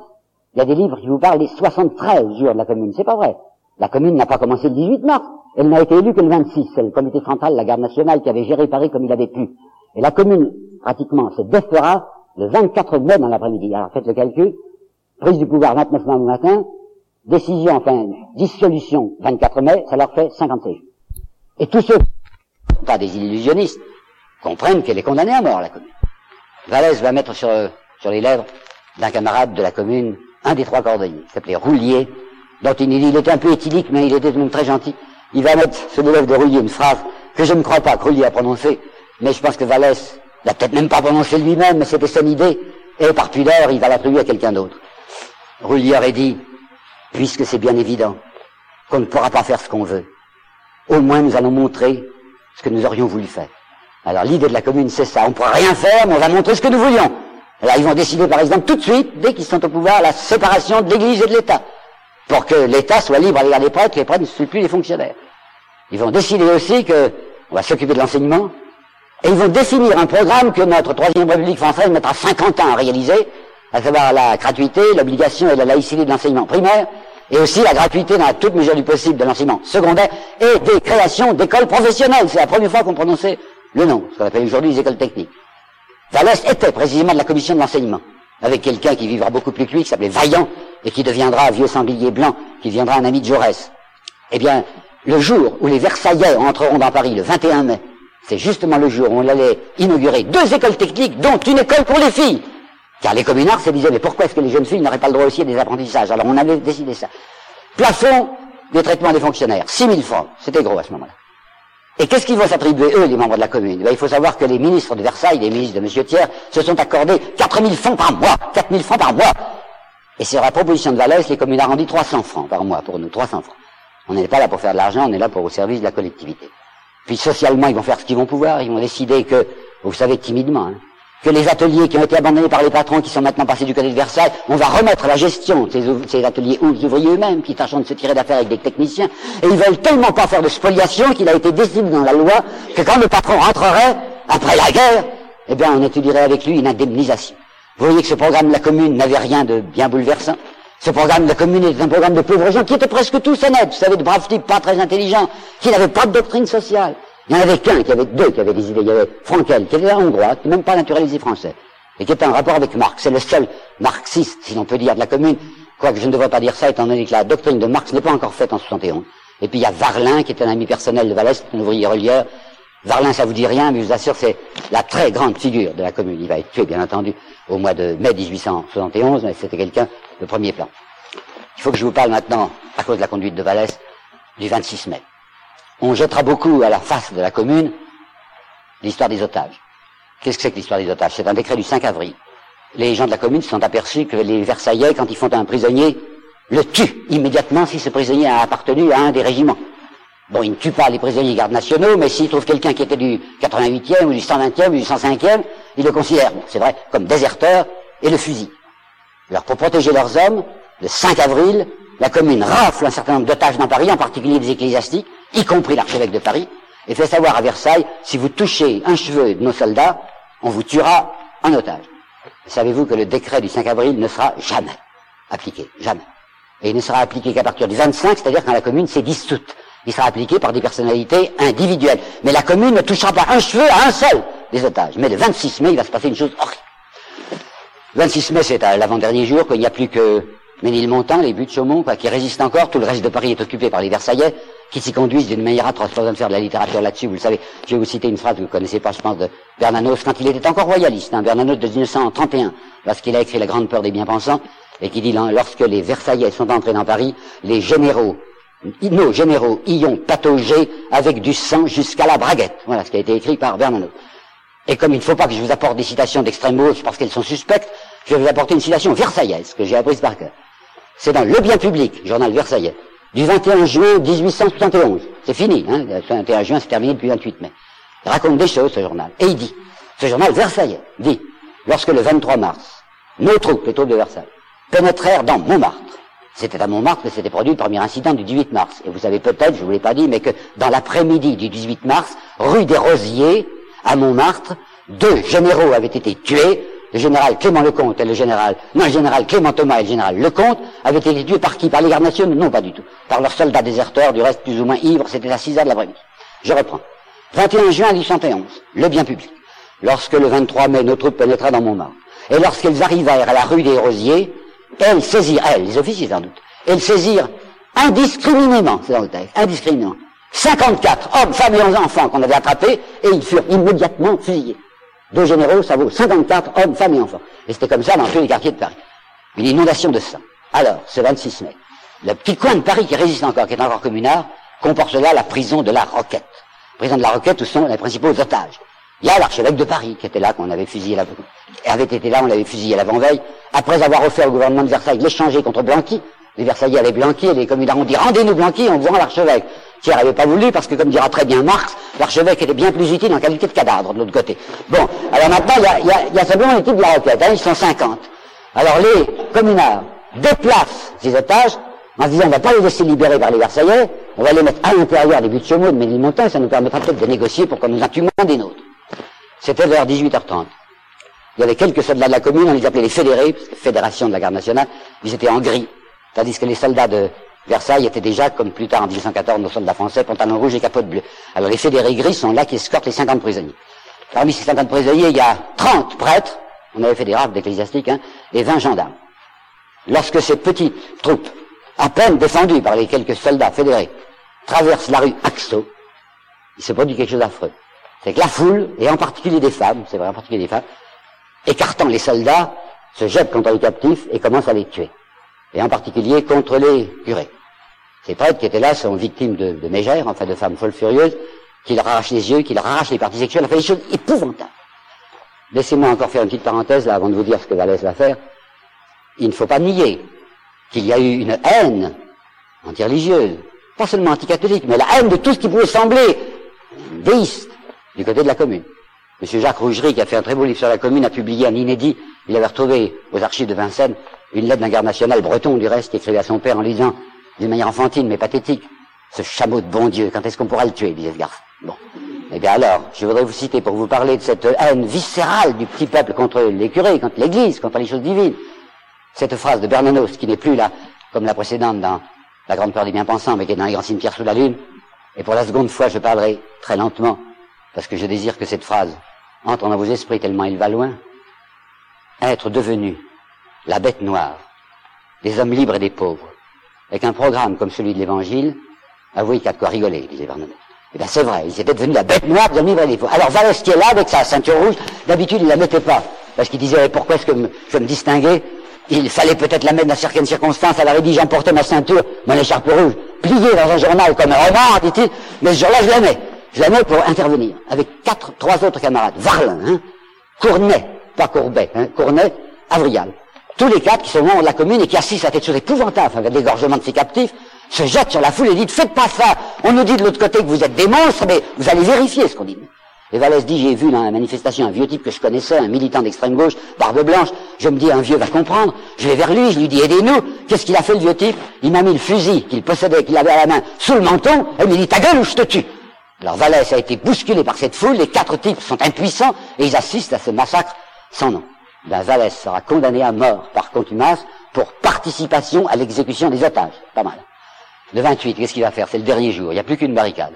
Il y a des livres qui vous parlent des 73 jours de la commune. C'est pas vrai. La commune n'a pas commencé le 18 mars. Elle n'a été élue que le 26. C'est le comité central, la garde nationale, qui avait géré Paris comme il avait pu. Et la commune, pratiquement, se défera le 24 mai dans l'après-midi. Alors faites le calcul. Prise du pouvoir 29 mai au matin. Décision, enfin, dissolution 24 mai, ça leur fait 56 jours. Et tous ceux pas des illusionnistes, comprennent qu'elle est condamnée à mort, la commune. Vallès va mettre sur, les lèvres d'un camarade de la commune un des trois cordonniers, qui s'appelait Roulier, dont il, était un peu éthylique, mais il était tout très gentil. Il va mettre sur les lèvres de Roulier une phrase que je ne crois pas que Roulier a prononcée, mais je pense que Vallès l'a peut-être même pas prononcée lui-même, mais c'était son idée, et par pudeur, il va l'attribuer à quelqu'un d'autre. Roulier aurait dit, puisque c'est bien évident qu'on ne pourra pas faire ce qu'on veut, au moins nous allons montrer ce que nous aurions voulu faire. Alors l'idée de la commune, c'est ça. On ne pourra rien faire, mais on va montrer ce que nous voulions. Alors ils vont décider, par exemple, tout de suite, dès qu'ils sont au pouvoir, la séparation de l'Église et de l'État. Pour que l'État soit libre à l'égard des prêtres, les prêtres ne soient plus des fonctionnaires. Ils vont décider aussi que on va s'occuper de l'enseignement. Et ils vont définir un programme que notre troisième République française mettra 50 ans à réaliser, à savoir la gratuité, l'obligation et la laïcité de l'enseignement primaire, et aussi la gratuité dans la toute mesure du possible de l'enseignement secondaire, et des créations d'écoles professionnelles. C'est la première fois qu'on prononçait le nom, ce qu'on appelle aujourd'hui les écoles techniques. Vallès était précisément de la commission de l'enseignement, avec quelqu'un qui vivra beaucoup plus que lui, qui s'appelait Vaillant, et qui deviendra vieux sanglier blanc, qui deviendra un ami de Jaurès. Eh bien, le jour où les Versaillais entreront dans Paris, le 21 mai, c'est justement le jour où on allait inaugurer deux écoles techniques, dont une école pour les filles. Car les communards se disaient, mais pourquoi est-ce que les jeunes filles n'auraient pas le droit aussi à des apprentissages Alors on avait décidé ça. Plafond des traitements des fonctionnaires, 6 000 francs. C'était gros à ce moment-là. Et qu'est-ce qu'ils vont s'attribuer, eux, les membres de la commune ben, Il faut savoir que les ministres de Versailles, les ministres de M. Thiers, se sont accordés 4 000 francs par mois. 4 000 francs par mois. Et sur la proposition de Vallès, les communes ont rendu 300 francs par mois pour nous, 300 francs. On n'est pas là pour faire de l'argent, on est là pour au service de la collectivité. Puis socialement, ils vont faire ce qu'ils vont pouvoir. Ils vont décider que, vous savez timidement, hein, que les ateliers qui ont été abandonnés par les patrons, qui sont maintenant passés du côté de Versailles, on va remettre la gestion de ces, ateliers aux ouvriers eux-mêmes, qui tâchent de se tirer d'affaire avec des techniciens. Et ils veulent tellement pas faire de spoliation qu'il a été décidé dans la loi que quand le patron rentrerait, après la guerre, eh bien, on étudierait avec lui une indemnisation. Vous voyez que ce programme de la commune n'avait rien de bien bouleversant. Ce programme de la commune était un programme de pauvres gens qui étaient presque tous honnêtes, vous savez, de braves types pas très intelligents, qui n'avaient pas de doctrine sociale. Il n'y en avait qu'un, qui avait deux qui avaient des idées. Il y avait Frankel, qui était hongrois, qui même pas naturalisé français, et qui était en rapport avec Marx. C'est le seul marxiste, si l'on peut dire, de la commune, quoique je ne devrais pas dire ça, étant donné que la doctrine de Marx n'est pas encore faite en 71. Et puis il y a Varlin, qui est un ami personnel de Vallès, un ouvrier relieur. Varlin, ça vous dit rien, mais je vous assure, c'est la très grande figure de la commune. Il va être tué, bien entendu, au mois de mai 1871, mais c'était quelqu'un de premier plan. Il faut que je vous parle maintenant, à cause de la conduite de Vallès, du 26 mai. On jettera beaucoup à la face de la commune l'histoire des otages. Qu'est-ce que c'est que l'histoire des otages? C'est un décret du 5 avril. Les gens de la commune se sont aperçus que les Versaillais, quand ils font un prisonnier, le tuent immédiatement si ce prisonnier a appartenu à un des régiments. Bon, ils ne tuent pas les prisonniers gardes nationaux, mais s'ils trouvent quelqu'un qui était du 88e ou du 120e ou du 105e, ils le considèrent, c'est vrai, comme déserteur et le fusil. Alors pour protéger leurs hommes, le 5 avril, la commune rafle un certain nombre d'otages dans Paris, en particulier des ecclésiastiques, y compris l'archevêque de Paris, et fait savoir à Versailles, si vous touchez un cheveu de nos soldats, on vous tuera en otage. Savez-vous que le décret du 5 avril ne sera jamais appliqué, jamais. Et il ne sera appliqué qu'à partir du 25, c'est-à-dire quand la commune s'est dissoute. Il sera appliqué par des personnalités individuelles. Mais la commune ne touchera pas un cheveu à un seul des otages. Mais le 26 mai, il va se passer une chose horrible. Le 26 mai, c'est à l'avant-dernier jour qu'il n'y a plus que Ménilmontant, les buts de Chaumont, quoi, qui résistent encore. Tout le reste de Paris est occupé par les Versaillais, qui s'y conduisent d'une manière atroce. Pas besoin de faire de la littérature là-dessus, vous le savez. Je vais vous citer une phrase que vous connaissez pas, je pense, de Bernanos, quand il était encore royaliste, hein, Bernanos de 1931, lorsqu'il a écrit La Grande Peur des Bien-Pensants, et qui dit, lorsque les Versaillais sont entrés dans Paris, les généraux, nos généraux y ont pataugé avec du sang jusqu'à la braguette. Voilà ce qui a été écrit par Bernanos. Et comme il ne faut pas que je vous apporte des citations d'extrême gauche parce qu'elles sont suspectes, je vais vous apporter une citation versaillaise que j'ai apprise par cœur. C'est dans Le Bien Public, journal versaillais, du 21 juin 1871. C'est fini, hein, le 21 juin, c'est terminé depuis le 28 mai. Il raconte des choses, ce journal. Et il dit, ce journal versaillais dit, lorsque le 23 mars, nos troupes, les troupes de Versailles, pénétrèrent dans Montmartre, c'était à Montmartre que s'était produit le premier incident du 18 mars. Et vous savez peut-être, je ne vous l'ai pas dit, mais que dans l'après-midi du 18 mars, rue des Rosiers, à Montmartre, deux généraux avaient été tués le général Clément Lecomte et le général, non, le général Clément Thomas et le général Lecomte avaient été tués par qui? Par les gardes nationaux? Non, pas du tout. Par leurs soldats déserteurs, du reste plus ou moins ivres, c'était à 6 heures de l'après-midi. Je reprends. 21 juin 1811, le bien public. Lorsque le 23 mai, nos troupes pénétraient dans Montmartre, et lorsqu'elles arrivèrent à la rue des Rosiers, elles saisirent, elles, les officiers sans doute, elles saisirent indiscriminément, c'est dans le texte, indiscriminément, 54 hommes, femmes et enfants qu'on avait attrapés, et ils furent immédiatement fusillés. Deux généraux, ça vaut 54 hommes, femmes et enfants. Et c'était comme ça dans tous les quartiers de Paris. Une inondation de sang. Alors, ce 26 mai, le petit coin de Paris qui résiste encore, qui est encore communard, comporte là la prison de la Roquette. Prison de la Roquette où sont les principaux otages. Il y a l'archevêque de Paris qui était là, qu'on avait fusillé la... avait été là, on l'avait fusillé l'avant-veille, après avoir offert au gouvernement de Versailles l'échanger contre Blanqui. Les Versaillais avaient Blanqui et les communards ont dit rendez-nous Blanqui, on voit l'archevêque. Thierry n'avait pas voulu parce que, comme dira très bien Marx, l'archevêque était bien plus utile en qualité de cadavre de l'autre côté. Bon, alors maintenant, il y a, y a, simplement l'équipe de la requête, hein, ils sont 50. Alors les communards déplacent ces otages en se disant on ne va pas les laisser libérer par les Versaillais, on va les mettre à l'intérieur des buts de Chaumont, de Ménilmontant, et ça nous permettra peut-être de négocier pour qu'on nous en moins des nôtres. C'était vers 18h30. Il y avait quelques soldats de la commune, on les appelait les fédérés, parce fédération de la garde nationale, ils étaient en gris. Tandis que les soldats de Versailles étaient déjà, comme plus tard en 1814, nos soldats français, pantalon rouge et capote bleue. Alors les fédérés gris sont là qui escortent les 50 prisonniers. Parmi ces 50 prisonniers, il y a 30 prêtres, on avait fait des rafles d'ecclésiastiques, hein, et 20 gendarmes. Lorsque ces petites troupes, à peine défendues par les quelques soldats fédérés, traversent la rue Axo, il se produit quelque chose d'affreux. C'est que la foule, et en particulier des femmes, c'est vrai, en particulier des femmes, écartant les soldats, se jettent contre les captifs et commencent à les tuer. Et en particulier contre les curés. Ces prêtres qui étaient là sont victimes de, de mégères, enfin de femmes folles furieuses, qui leur arrachent les yeux, qui leur arrachent les parties sexuelles, enfin des choses épouvantables. Laissez-moi encore faire une petite parenthèse là avant de vous dire ce que Vallès va faire. Il ne faut pas nier qu'il y a eu une haine anti-religieuse, pas seulement anti-catholique, mais la haine de tout ce qui pouvait sembler déiste du côté de la commune. Monsieur Jacques Rougerie, qui a fait un très beau livre sur la commune, a publié un inédit. Il avait retrouvé aux archives de Vincennes une lettre d'un garde national breton, du reste, qui écrivait à son père en lisant, d'une manière enfantine mais pathétique, ce chameau de bon Dieu, quand est-ce qu'on pourra le tuer, disait ce garçon. Bon. Eh bien alors, je voudrais vous citer pour vous parler de cette haine viscérale du petit peuple contre les curés, contre l'Église, contre les choses divines. Cette phrase de Bernanos, qui n'est plus là, comme la précédente dans La Grande Peur des Bien-Pensants, mais qui est dans les grands cimetières sous la Lune. Et pour la seconde fois, je parlerai très lentement, parce que je désire que cette phrase entre dans vos esprits tellement il va loin. Être devenu la bête noire des hommes libres et des pauvres, avec un programme comme celui de l'Évangile, avouez qu'il y a de quoi rigoler, disait Bernanos. Eh bien, c'est vrai, ils étaient devenus la bête noire des hommes libres et des pauvres. Alors, Vallès qui est là, avec sa ceinture rouge, d'habitude, il la mettait pas. Parce qu'il disait, pourquoi est-ce que je me distinguer Il fallait peut-être la mettre dans certaines circonstances. Elle avait dit, j'emportais ma ceinture, mon écharpe rouge, pliée dans un journal comme un roman, dit-il. Mais ce jour-là, je la mets. Mets pour intervenir. Avec quatre, trois autres camarades. Varlin, hein, Cournet, pas Courbet, hein, Cournet, Avrial. Tous les quatre qui sont membres de la commune et qui assistent à cette chose épouvantable avec l'égorgement de ces captifs, se jettent sur la foule et disent, faites pas ça. On nous dit de l'autre côté que vous êtes des monstres, mais vous allez vérifier ce qu'on dit. Et Vallès dit, j'ai vu dans la manifestation un vieux type que je connaissais, un militant d'extrême gauche, barbe blanche. Je me dis, un vieux va comprendre. Je vais vers lui, je lui dis, aidez-nous. Qu'est-ce qu'il a fait le vieux type? Il m'a mis le fusil qu'il possédait, qu'il avait à la main, sous le menton, et il me dit, ta gueule ou je te tue? Alors Vallès a été bousculé par cette foule, les quatre types sont impuissants, et ils assistent à ce massacre sans nom. Ben, Vallès sera condamné à mort par contumace pour participation à l'exécution des otages. Pas mal. Le 28, qu'est-ce qu'il va faire? C'est le dernier jour, il n'y a plus qu'une barricade.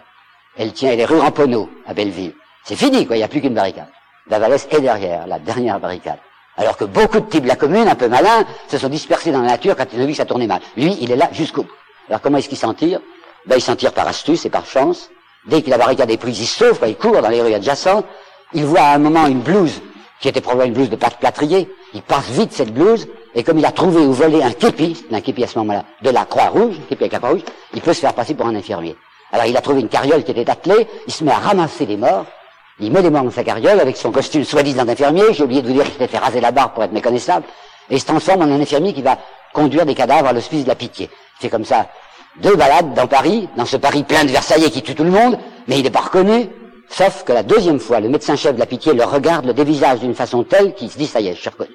Elle tient, elle est rue Ramponneau, à Belleville. C'est fini, quoi, il n'y a plus qu'une barricade. La Vallès est derrière, la dernière barricade. Alors que beaucoup de types de la commune, un peu malins, se sont dispersés dans la nature quand ils ont vu que ça tournait mal. Lui, il est là jusqu'au bout. Alors comment est-ce qu'il s'en tire? Ben, il s'en tire par astuce et par chance. Dès que la barricade est prise, il sauve, il court dans les rues adjacentes. Il voit à un moment une blouse, qui était probablement une blouse de pâte plâtrier. Il passe vite cette blouse, et comme il a trouvé ou volé un képi, un képi à ce moment-là, de la Croix-Rouge, képi avec la Croix-Rouge, il peut se faire passer pour un infirmier. Alors il a trouvé une carriole qui était attelée, il se met à ramasser des morts, il met des morts dans sa carriole avec son costume soi-disant d'infirmier, j'ai oublié de vous dire qu'il s'était fait raser la barbe pour être méconnaissable, et il se transforme en un infirmier qui va conduire des cadavres à l'hospice de la pitié. Fait comme ça deux balades dans Paris, dans ce Paris plein de Versaillais qui tue tout le monde, mais il n'est pas reconnu, sauf que la deuxième fois, le médecin-chef de la pitié le regarde, le dévisage d'une façon telle qu'il se dit, ça y est, je suis reconnu.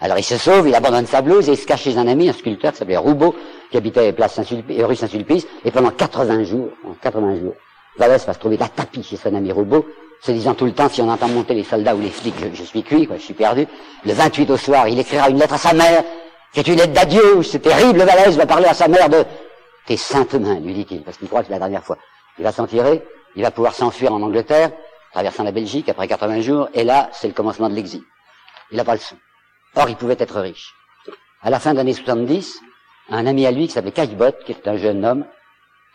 Alors il se sauve, il abandonne sa blouse et il se cache chez un ami, un sculpteur qui s'appelait Roubaud, qui habitait place Saint rue Saint-Sulpice, et pendant 80 jours, 80 jours, Vallès va se trouver à tapis chez son ami Roubaud, se disant tout le temps, si on entend monter les soldats ou les flics, je, suis cuit, je suis perdu. Le 28 au soir, il écrira une lettre à sa mère, qui est une lettre d'adieu, c'est terrible, Vallès va parler à sa mère de tes saintes lui dit-il, parce qu'il croit que c'est la dernière fois. Il va s'en tirer, il va pouvoir s'enfuir en Angleterre, traversant la Belgique après 80 jours, et là, c'est le commencement de l'exil. Il n'a pas le son. Or, il pouvait être riche. À la fin de l'année 70, un ami à lui qui s'appelait Caillebot, qui est un jeune homme,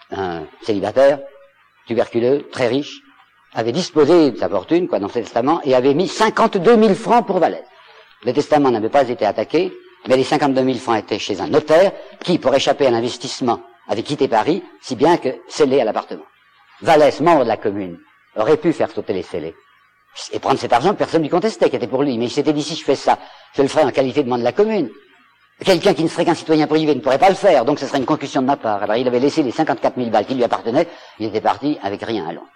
un célibataire, tuberculeux, très riche, avait disposé de sa fortune, quoi, dans ses testaments, et avait mis 52 000 francs pour Valais. Le testament n'avait pas été attaqué, mais les 52 000 francs étaient chez un notaire, qui, pour échapper à l'investissement, avait quitté Paris, si bien que scellé à l'appartement. Vallès, membre de la commune, aurait pu faire sauter les scellés et prendre cet argent que personne ne lui contestait, qui était pour lui. Mais il s'était dit, si je fais ça, je le ferai en qualité de membre de la commune. Quelqu'un qui ne serait qu'un citoyen privé ne pourrait pas le faire, donc ce serait une concussion de ma part. Alors il avait laissé les 54 000 balles qui lui appartenaient, il était parti avec rien à Londres.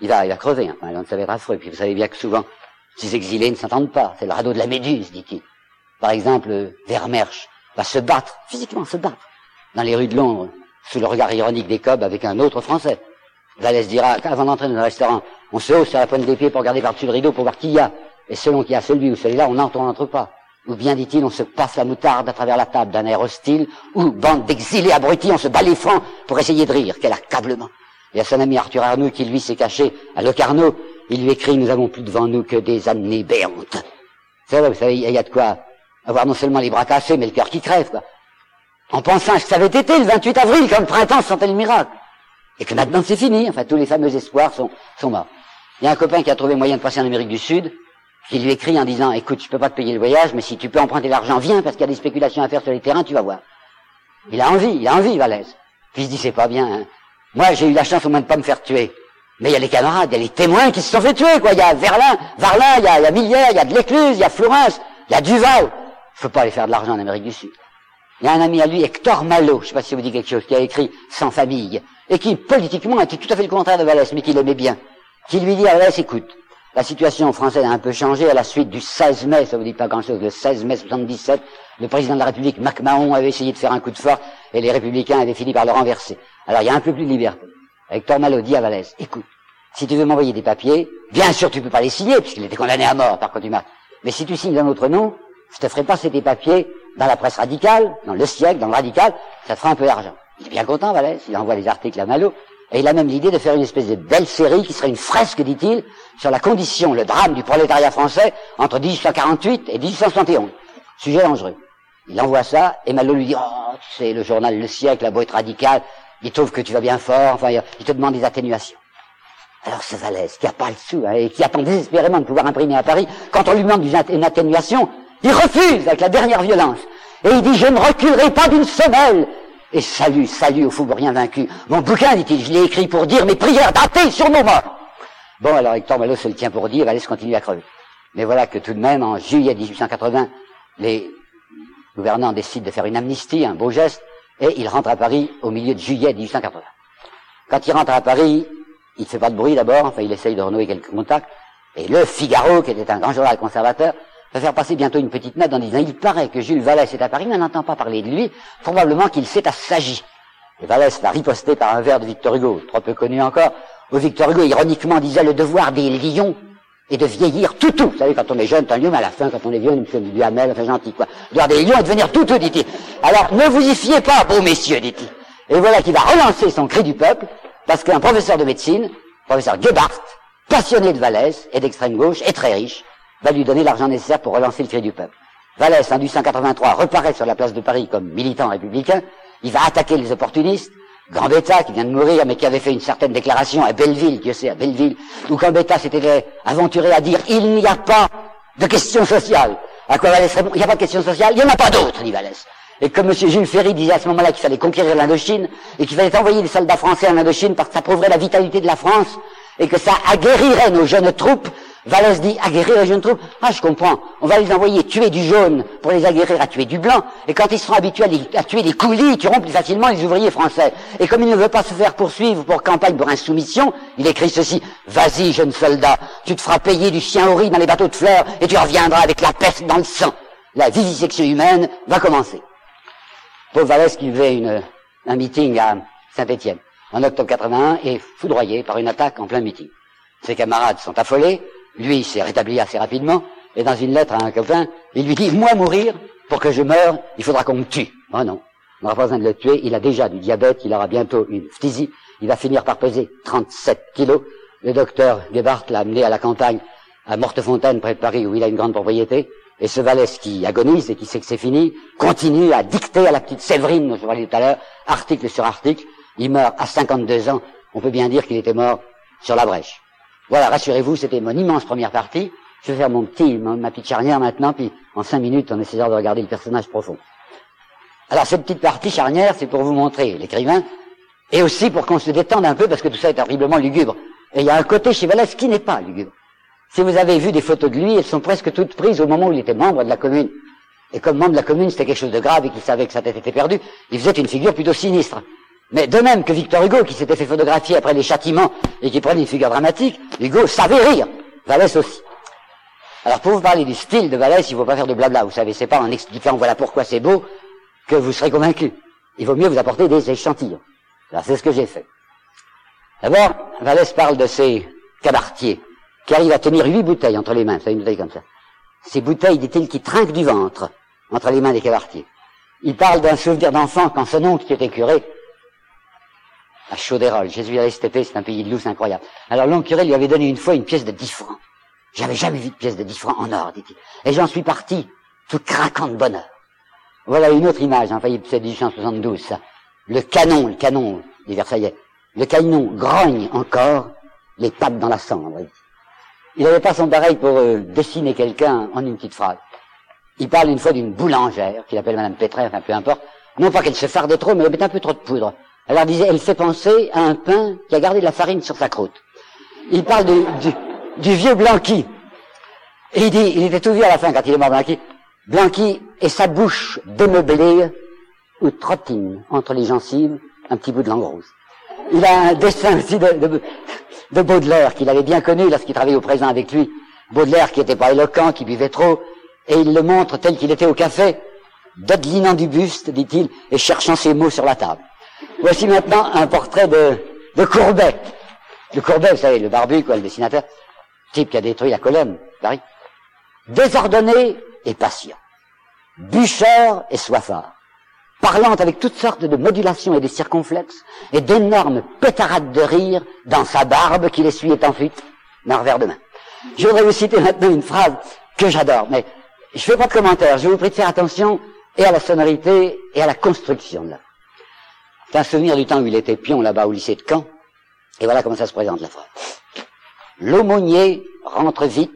Il va, il va crever, enfin, Londres, ça va être affreux. Puis vous savez bien que souvent, ces exilés ne s'entendent pas. C'est le radeau de la Méduse, dit-il. Par exemple, Vermersch va se battre, physiquement se battre, dans les rues de Londres, sous le regard ironique des cobs avec un autre Français. Vallès dira, avant d'entrer dans un restaurant, on se hausse sur la pointe des pieds pour regarder par-dessus le rideau pour voir qui y a. et selon qu'il y a celui ou celui-là, on n'entre pas. Ou bien, dit-il, on se passe la moutarde à travers la table d'un air hostile, ou, bande d'exilés abrutis, on se bat les flancs pour essayer de rire. Quel accablement Il y a son ami Arthur Arnaud qui, lui, s'est caché à Locarno. Il lui écrit, nous avons plus devant nous que des années béantes. C'est vrai, vous savez, il y a de quoi avoir non seulement les bras cassés, mais le cœur qui crève. En pensant que ça avait été le 28 avril, quand le printemps sentait le miracle. Et que maintenant c'est fini, enfin, tous les fameux espoirs sont, sont morts. Il y a un copain qui a trouvé moyen de passer en Amérique du Sud, qui lui écrit en disant, écoute, je peux pas te payer le voyage, mais si tu peux emprunter l'argent, viens, parce qu'il y a des spéculations à faire sur les terrains, tu vas voir. Il a envie, il a envie, Valaise. Puis il se dit, c'est pas bien, hein. Moi, j'ai eu la chance au moins de pas me faire tuer. Mais il y a les camarades, il y a les témoins qui se sont fait tuer, quoi. Il y a Verlin, Varlin, il y a, il y a Millière, il y a de l'Écluse, il y a Florence, il y a Duval. Je peux pas aller faire de l'argent en Amérique du Sud. Il y a un ami à lui, Hector Malo, je sais pas si vous dit quelque chose, qui a écrit Sans famille, et qui, politiquement, était tout à fait le contraire de Vallès, mais qui l'aimait bien. Qui lui dit à Vallès, écoute, la situation française a un peu changé à la suite du 16 mai, ça vous dit pas grand-chose, le 16 mai 77, le président de la République, MacMahon, avait essayé de faire un coup de force et les républicains avaient fini par le renverser. Alors il y a un peu plus de liberté. Hector Malo dit à Vallès, écoute, si tu veux m'envoyer des papiers, bien sûr tu peux pas les signer, puisqu'il était condamné à mort par contumace. Mais si tu signes d'un autre nom, je te ferai passer tes papiers dans la presse radicale, dans le siècle, dans le radical, ça te fera un peu d'argent. Il est bien content, Vallès, il envoie les articles à Malo, et il a même l'idée de faire une espèce de belle série qui serait une fresque, dit-il, sur la condition, le drame du prolétariat français entre 1848 et 1871. Sujet dangereux. Il envoie ça, et Malo lui dit, oh, tu sais, le journal Le Siècle, la boîte radicale, il trouve que tu vas bien fort, enfin, il te demande des atténuations. Alors ce Vallès, qui a pas le sou, hein, et qui attend désespérément de pouvoir imprimer à Paris, quand on lui demande une atténuation, il refuse avec la dernière violence. Et il dit, je ne reculerai pas d'une semelle. Et salut, salut au rien vaincu. Mon bouquin, dit-il, je l'ai écrit pour dire mes prières datées sur nos morts. Bon, alors Hector Malo se le tient pour dire, Vallès continue à crever. Mais voilà que tout de même, en juillet 1880, les gouvernants décident de faire une amnistie, un beau geste, et il rentre à Paris au milieu de juillet 1880. Quand il rentre à Paris, il ne fait pas de bruit d'abord, enfin il essaye de renouer quelques contacts, et le Figaro, qui était un grand journal conservateur, va faire passer bientôt une petite note en disant il paraît que Jules Vallès est à Paris, mais on n'entend pas parler de lui, probablement qu'il s'est assagi. Et Vallès va riposter par un vers de Victor Hugo, trop peu connu encore, où Victor Hugo ironiquement disait le devoir des lions est de vieillir tout tout. Vous savez, quand on est jeune, tant mieux, mais à la fin, quand on est vieux, on est du Hamel, enfin gentil, quoi. Le devoir des lions est de devenir tout tout, dit-il. Alors, ne vous y fiez pas, beaux messieurs, dit-il. Et voilà qu'il va relancer son cri du peuple, parce qu'un professeur de médecine, professeur Gebhardt, passionné de Vallès et d'extrême gauche, et très riche, va lui donner l'argent nécessaire pour relancer le cri du peuple. Vallès, en 1883, reparaît sur la place de Paris comme militant républicain. Il va attaquer les opportunistes. Gambetta, qui vient de mourir, mais qui avait fait une certaine déclaration à Belleville, Dieu sait, à Belleville, où Gambetta s'était aventuré à dire il n'y a pas de question sociale. À quoi Vallès répond il n'y a pas de question sociale, il n'y en a pas d'autre, dit Vallès. Et comme M. Jules Ferry disait à ce moment-là qu'il fallait conquérir l'Indochine, et qu'il fallait envoyer les soldats français en Indochine parce que ça prouverait la vitalité de la France, et que ça aguerrirait nos jeunes troupes, Vallès dit aguerrir les jeunes troupes. Ah, je comprends. On va les envoyer tuer du jaune pour les aguerrir à tuer du blanc. Et quand ils seront habitués à, tuer des coulis, ils tueront plus facilement les ouvriers français. Et comme il ne veut pas se faire poursuivre pour campagne pour insoumission, il écrit ceci. Vas-y, jeune soldat, tu te feras payer du chien riz dans les bateaux de fleurs et tu reviendras avec la peste dans le sang. La vivisection humaine va commencer. Paul Vallès qui faisait une, un meeting à Saint-Étienne en octobre 81 est foudroyé par une attaque en plein meeting. Ses camarades sont affolés, lui, s'est rétabli assez rapidement, et dans une lettre à un copain, il lui dit, moi mourir, pour que je meure, il faudra qu'on me tue. Oh non, on n'aura pas besoin de le tuer, il a déjà du diabète, il aura bientôt une phtisie, il va finir par peser 37 kilos. Le docteur Gebhardt l'a amené à la campagne, à Mortefontaine, près de Paris, où il a une grande propriété, et ce Vallès qui agonise et qui sait que c'est fini, continue à dicter à la petite Séverine, dont je parlais tout à l'heure, article sur article. Il meurt à 52 ans. On peut bien dire qu'il était mort sur la brèche. Voilà, rassurez-vous, c'était mon immense première partie. Je vais faire mon petit, ma petite charnière maintenant, puis en cinq minutes, on essaiera de regarder le personnage profond. Alors, cette petite partie charnière, c'est pour vous montrer l'écrivain, et aussi pour qu'on se détende un peu, parce que tout ça est horriblement lugubre. Et il y a un côté chez qui n'est pas lugubre. Si vous avez vu des photos de lui, elles sont presque toutes prises au moment où il était membre de la commune. Et comme membre de la commune, c'était quelque chose de grave et qu'il savait que sa tête était perdue, il faisait une figure plutôt sinistre. Mais de même que Victor Hugo, qui s'était fait photographier après les châtiments et qui prenait une figure dramatique, Hugo savait rire. Vallès aussi. Alors pour vous parler du style de Vallès, il ne faut pas faire de blabla. Vous savez, c'est pas en expliquant voilà pourquoi c'est beau que vous serez convaincu. Il vaut mieux vous apporter des échantillons. Alors c'est ce que j'ai fait. D'abord, Vallès parle de ses cabaretiers. qui arrive à tenir huit bouteilles entre les mains, c'est une bouteille comme ça. Ces bouteilles, dit-il, qui trinquent du ventre entre les mains des cavaretiers. Il parle d'un souvenir d'enfant quand son oncle qui était curé, à Chaudérol, Jésus à STP, c'est un pays de loups incroyable. Alors l'oncle curé lui avait donné une fois une pièce de dix francs. J'avais jamais vu de pièce de dix francs en or, dit-il. Et j'en suis parti, tout craquant de bonheur. Voilà une autre image, enfin, c'est 1872, ça. Le canon, le canon des Versaillais. Le canon grogne encore, les pattes dans la cendre. Il n'avait pas son pareil pour euh, dessiner quelqu'un en une petite phrase. Il parle une fois d'une boulangère, qu'il appelle Madame Pétrin, enfin peu importe. Non pas qu'elle se farde trop, mais elle met un peu trop de poudre. Alors disait, elle fait penser à un pain qui a gardé de la farine sur sa croûte. Il parle du, vieux Blanqui. Et il dit, il était tout vieux à la fin quand il est mort Blanqui. Blanqui et sa bouche démeublée ou trottine entre les gencives un petit bout de langue rose. Il a un dessin aussi de, de, de Baudelaire qu'il avait bien connu lorsqu'il travaillait au présent avec lui. Baudelaire qui n'était pas éloquent, qui buvait trop, et il le montre tel qu'il était au café, dodelinant du buste, dit-il, et cherchant ses mots sur la table. Voici maintenant un portrait de, Courbet. Le Courbet, vous savez, le barbu, quoi, le dessinateur, type qui a détruit la colonne, Paris. Désordonné et patient. Bûcheur et soifard. Parlant avec toutes sortes de modulations et de circonflexes, et d'énormes pétarades de rire dans sa barbe qui essuyait en fuite d'un revers de main. Je voudrais vous citer maintenant une phrase que j'adore, mais je ne fais pas de commentaire. Je vous prie de faire attention et à la sonorité et à la construction de la c'est un souvenir du temps où il était pion là-bas au lycée de Caen. Et voilà comment ça se présente la phrase. L'aumônier rentre vite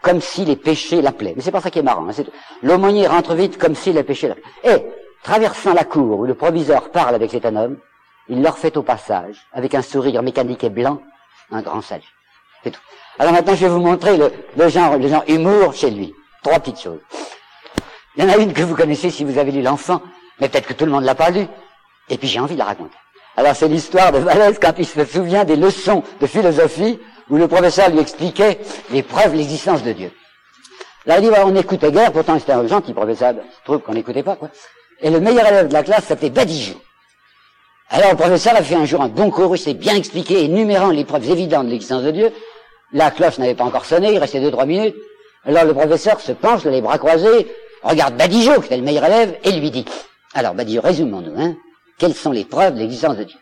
comme si les péchés l'appelaient. Mais c'est pas ça qui est marrant. Hein, L'aumônier rentre vite comme si les péchés l'appelaient. Et, traversant la cour où le proviseur parle avec cet homme, il leur fait au passage, avec un sourire mécanique et blanc, un grand salut. C'est tout. Alors maintenant, je vais vous montrer le, le, genre, le genre humour chez lui. Trois petites choses. Il y en a une que vous connaissez si vous avez lu l'enfant, mais peut-être que tout le monde l'a pas lu. Et puis j'ai envie de la raconter. Alors c'est l'histoire de Vallès quand il se souvient des leçons de philosophie où le professeur lui expliquait les preuves de l'existence de Dieu. Là il dit, on écoutait guère, pourtant c'était un gentil professeur, je trouve qu'on n'écoutait pas, quoi. Et le meilleur élève de la classe s'appelait Badigeau. Alors le professeur a fait un jour un bon cours, il s'est bien expliqué, énumérant les preuves évidentes de l'existence de Dieu. La cloche n'avait pas encore sonné, il restait deux, trois minutes. Alors le professeur se penche, les bras croisés, regarde Badigeau, qui était le meilleur élève, et lui dit, alors Badigeau, résumons-nous, hein. Quelles sont les preuves de l'existence de Dieu?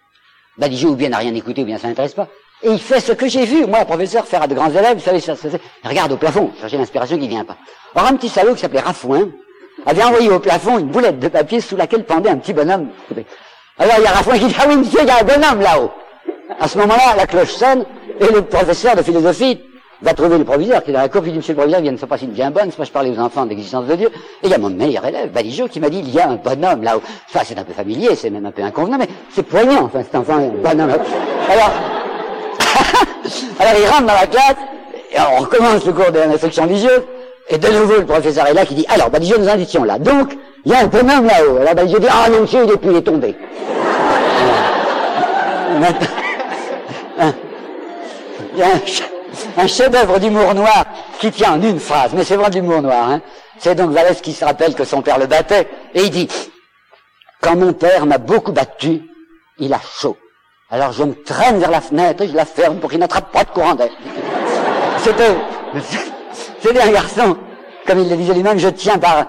Badigeau ou bien n'a rien écouté ou bien ça n'intéresse pas. Et il fait ce que j'ai vu, moi, professeur, faire à de grands élèves, vous savez, ça, ça, il regarde au plafond, chercher l'inspiration qui vient pas. Or, un petit salaud qui s'appelait Rafouin avait envoyé au plafond une boulette de papier sous laquelle pendait un petit bonhomme. Alors, il y a Rafouin qui dit, ah oui, monsieur, il y a un bonhomme là-haut. À ce moment-là, la cloche sonne, et le professeur de philosophie va trouver le proviseur qui est dans la cour, il dit, monsieur le proviseur, il vient de se passer une bien bonne, pas je parlais aux enfants de l'existence de Dieu. Et il y a mon meilleur élève, Badigeau, qui m'a dit, il y a un bonhomme là-haut. Enfin, c'est un peu familier, c'est même un peu inconvenant, mais c'est poignant, enfin, cet enfant, un bonhomme. Alors, [LAUGHS] alors il rentre dans la classe, et on recommence le cours de l'instruction religieuse, et de nouveau, le professeur est là qui dit, alors, Badigeau, nous indicions là. Donc, il y a un bonhomme là-haut. Alors, Badigeau dit, ah non, monsieur, il est plus, il est tombé. [LAUGHS] il y a un un chef-d'œuvre d'humour noir qui tient en une phrase, mais c'est vraiment d'humour noir. Hein. C'est donc Vallès qui se rappelle que son père le battait, et il dit, quand mon père m'a beaucoup battu, il a chaud. Alors je me traîne vers la fenêtre et je la ferme pour qu'il n'attrape pas de courant d'air. C'était, c'était un garçon, comme il le disait lui-même, je tiens par,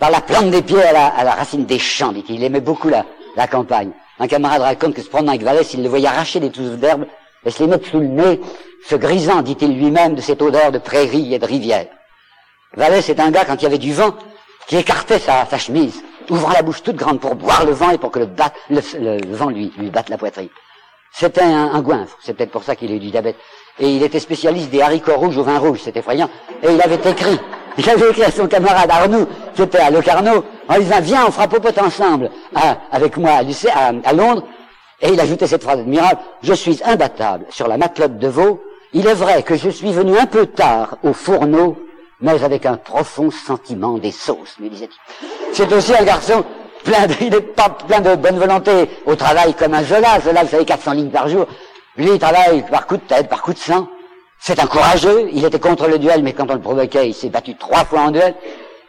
la plante des pieds à la, racine des champs, dit-il. Il aimait beaucoup la, la campagne. Un camarade raconte que se promenant avec Vallès, il le voyait arracher des touffes d'herbe et se les mettre sous le nez, se grisant, dit-il lui-même, de cette odeur de prairie et de rivière. Vallès c'est un gars, quand il y avait du vent, qui écartait sa, chemise, ouvrant la bouche toute grande pour boire le vent et pour que le, le, vent lui, lui batte la poitrine. C'était un, un goinfre, c'est peut-être pour ça qu'il a eu du diabète. Et il était spécialiste des haricots rouges au vin rouge, c'est effrayant. Et il avait écrit, [LAUGHS] il avait écrit à son camarade Arnoux, qui était à Locarno, en lui disant, viens, on fera popote ensemble, avec moi à, à Londres, et il ajoutait cette phrase admirable, je suis imbattable sur la matelote de veau, il est vrai que je suis venu un peu tard au fourneau, mais avec un profond sentiment des sauces, me disait-il. C'est aussi un garçon plein de, il est pas plein de bonne volonté au travail comme un Zola. Zola, vous savez, 400 lignes par jour. Lui, il travaille par coup de tête, par coup de sang. C'est un courageux. Il était contre le duel, mais quand on le provoquait, il s'est battu trois fois en duel.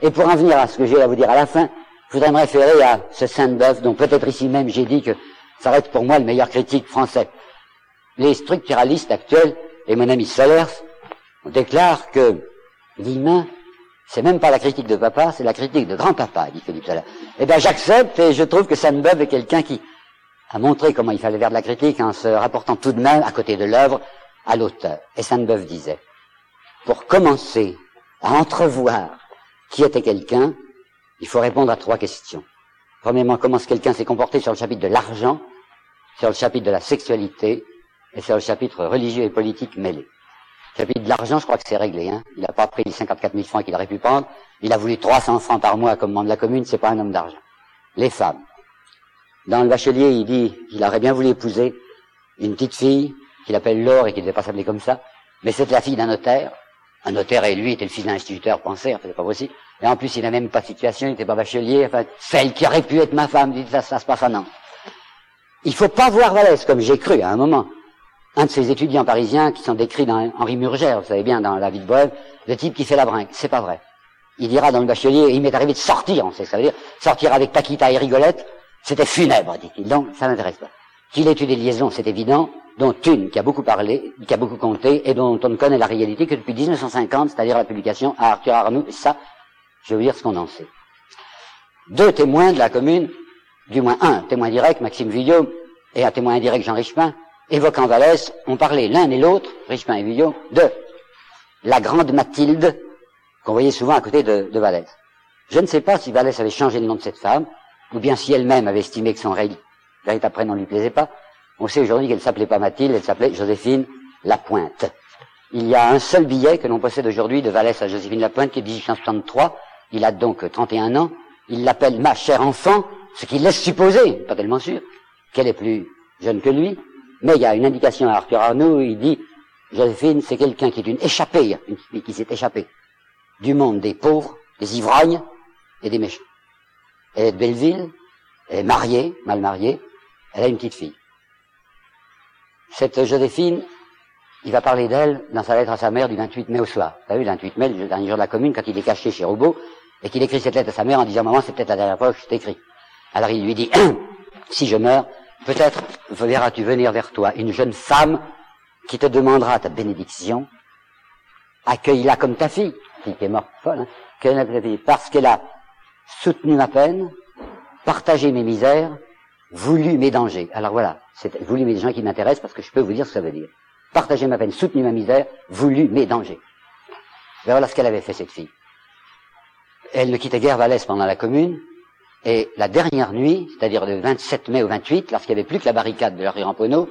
Et pour en venir à ce que j'ai à vous dire à la fin, je voudrais me référer à ce Sainte-Beuve, dont peut-être ici même j'ai dit que ça reste pour moi le meilleur critique français. Les structuralistes actuels, et mon ami Solers, On déclare que l'humain, c'est même pas la critique de papa, c'est la critique de grand-papa, dit Philippe Zala. Eh bien, j'accepte et je trouve que Sainte-Beuve est quelqu'un qui a montré comment il fallait faire de la critique en se rapportant tout de même, à côté de l'œuvre, à l'auteur. Et Sainte-Beuve disait, pour commencer à entrevoir qui était quelqu'un, il faut répondre à trois questions. Premièrement, comment quelqu'un s'est comporté sur le chapitre de l'argent, sur le chapitre de la sexualité et sur le chapitre religieux et politique mêlé? Le chapitre de l'argent, je crois que c'est réglé. Hein. Il n'a pas pris les 54 000 francs qu'il aurait pu prendre. Il a voulu 300 francs par mois comme membre de la commune. C'est pas un homme d'argent. Les femmes. Dans le bachelier, il dit qu'il aurait bien voulu épouser une petite fille qu'il appelle Laure et qui ne devait pas s'appeler comme ça. Mais c'est la fille d'un notaire. Un notaire et lui était le fils d'un instituteur, pensait, enfin, c'est pas possible. Et en plus, il n'a même pas de situation, il n'était pas bachelier, enfin, celle qui aurait pu être ma femme, dit ça, se passe non. Il faut pas voir Vallès, comme j'ai cru à un moment. Un de ces étudiants parisiens qui sont décrits dans Henri Murger, vous savez bien, dans La vie de Bohème, le type qui fait la brinque. C'est pas vrai. Il dira dans le bachelier, il m'est arrivé de sortir, on sait ça veut dire, sortir avec Paquita et Rigolette, c'était funèbre, dit-il. Donc, ça m'intéresse pas. Qu'il ait eu des liaisons, c'est évident, dont une qui a beaucoup parlé, qui a beaucoup compté, et dont on ne connaît la réalité que depuis 1950, c'est-à-dire la publication à Arthur Arnoux, et ça, je vais vous dire ce qu'on en sait. Deux témoins de la commune, du moins un témoin direct, Maxime Villot, et un témoin indirect, Jean Richepin, évoquant Vallès, ont parlé l'un et l'autre, Richepin et Villot, de la grande Mathilde, qu'on voyait souvent à côté de, de Vallès. Je ne sais pas si Vallès avait changé le nom de cette femme, ou bien si elle-même avait estimé que son véritable prénom ne lui plaisait pas. On sait aujourd'hui qu'elle s'appelait pas Mathilde, elle s'appelait Joséphine Lapointe. Il y a un seul billet que l'on possède aujourd'hui de Vallès à Joséphine Lapointe, qui est 1863. Il a donc 31 ans. Il l'appelle ma chère enfant, ce qui laisse supposer, pas tellement sûr, qu'elle est plus jeune que lui. Mais il y a une indication à Arthur Arnaud, il dit, Joséphine, c'est quelqu'un qui est une échappée, une qui s'est échappée du monde des pauvres, des ivrognes et des méchants. Elle est de Belleville, elle est mariée, mal mariée, elle a une petite fille. Cette Joséphine, il va parler d'elle dans sa lettre à sa mère du 28 mai au soir. Vous savez, le 28 mai, le dernier jour de la commune, quand il est caché chez Roubaud, et qu'il écrit cette lettre à sa mère en disant, maman, c'est peut-être la dernière fois que je t'écris. Alors il lui dit, [CLEARS THROAT] si je meurs, peut-être verras-tu venir vers toi une jeune femme qui te demandera ta bénédiction, accueille-la comme ta fille, qui est morte folle, hein, parce qu'elle a soutenu ma peine, partagé mes misères, voulu mes dangers. Alors voilà, voulu mes dangers qui m'intéressent parce que je peux vous dire ce que ça veut dire. Partager ma peine, soutenu ma misère, voulu mes dangers. Ben voilà ce qu'elle avait fait, cette fille. Elle ne quittait guère Valès pendant la commune, et la dernière nuit, c'est-à-dire le 27 mai au 28, lorsqu'il n'y avait plus que la barricade de la rue Ramponneau,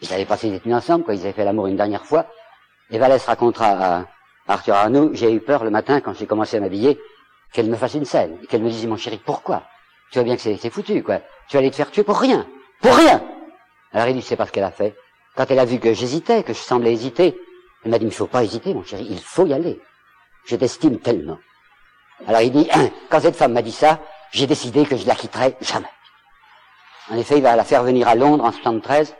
ils avaient passé des nuits ensemble, quoi, ils avaient fait l'amour une dernière fois, et Vallès racontera à Arthur Arnaud, j'ai eu peur le matin quand j'ai commencé à m'habiller, qu'elle me fasse une scène, qu'elle me dise, mon chéri, pourquoi? Tu vois bien que c'est foutu, quoi. Tu allais te faire tuer pour rien. Pour rien Alors il dit, c'est pas ce qu'elle a fait. Quand elle a vu que j'hésitais, que je semblais hésiter, elle m'a dit, il ne faut pas hésiter, mon chéri, il faut y aller. Je t'estime tellement. Alors il dit, quand cette femme m'a dit ça, j'ai décidé que je la quitterai jamais. En effet, il va la faire venir à Londres en 73,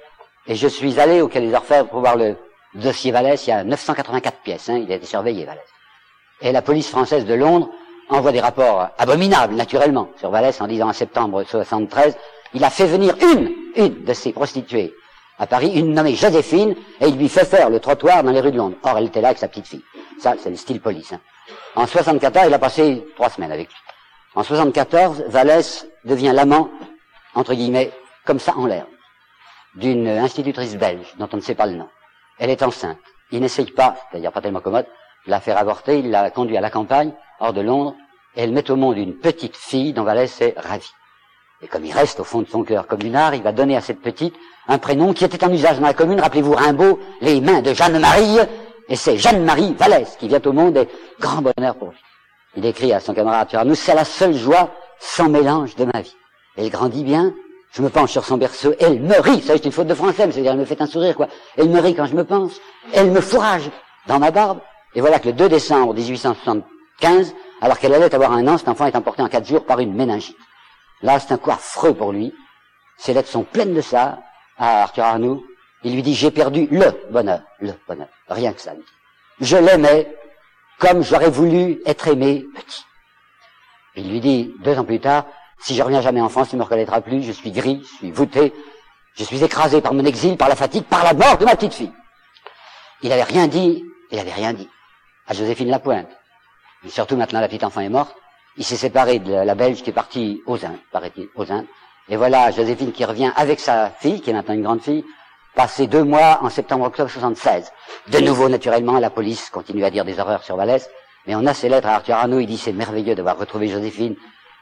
et je suis allé au Quai des Orfèvres pour voir le dossier Vallès, il y a 984 pièces, hein, il a été surveillé Vallès. Et la police française de Londres envoie des rapports abominables, naturellement, sur Vallès en disant en septembre 73, il a fait venir une, une de ses prostituées à Paris, une nommée Joséphine, et il lui fait faire le trottoir dans les rues de Londres. Or, elle était là avec sa petite fille. Ça, c'est le style police. Hein. En 74, il a passé trois semaines avec lui. En 74, Vallès devient l'amant, entre guillemets, comme ça en l'air, d'une institutrice belge, dont on ne sait pas le nom. Elle est enceinte. Il n'essaye pas, c'est-à-dire pas tellement commode, de la faire avorter, il la conduit à la campagne, hors de Londres, et elle met au monde une petite fille dont Vallès est ravi. Et comme il reste au fond de son cœur communard, il va donner à cette petite un prénom qui était en usage dans la commune. Rappelez-vous Rimbaud, les mains de Jeanne-Marie, et c'est Jeanne-Marie Vallès qui vient au monde et grand bonheur pour lui. Il écrit à son camarade nous, c'est la seule joie sans mélange de ma vie. Elle grandit bien, je me penche sur son berceau, elle me rit, ça c'est une faute de français, mais c'est-à-dire elle me fait un sourire, quoi. Elle me rit quand je me pense, elle me fourrage dans ma barbe, et voilà que le 2 décembre 1875, alors qu'elle allait avoir un an, cet enfant est emporté en quatre jours par une méningite. Là, c'est un coup affreux pour lui. Ses lettres sont pleines de ça, à Arthur Arnoux. Il lui dit, j'ai perdu le bonheur, le bonheur. Rien que ça. Je l'aimais comme j'aurais voulu être aimé petit. Il lui dit, deux ans plus tard, si je reviens jamais en France, tu me reconnaîtras plus, je suis gris, je suis voûté, je suis écrasé par mon exil, par la fatigue, par la mort de ma petite fille. Il n'avait rien dit, Il avait rien dit. À Joséphine Lapointe. Et surtout maintenant, la petite enfant est morte. Il s'est séparé de la Belge qui est partie aux Indes, paraît-il, aux Indes. Et voilà Joséphine qui revient avec sa fille, qui est maintenant une grande fille, passé deux mois en septembre-octobre 76. De nouveau, naturellement, la police continue à dire des horreurs sur Vallès, mais on a ces lettres à Arthur Arnaud, il dit c'est merveilleux d'avoir retrouvé Joséphine,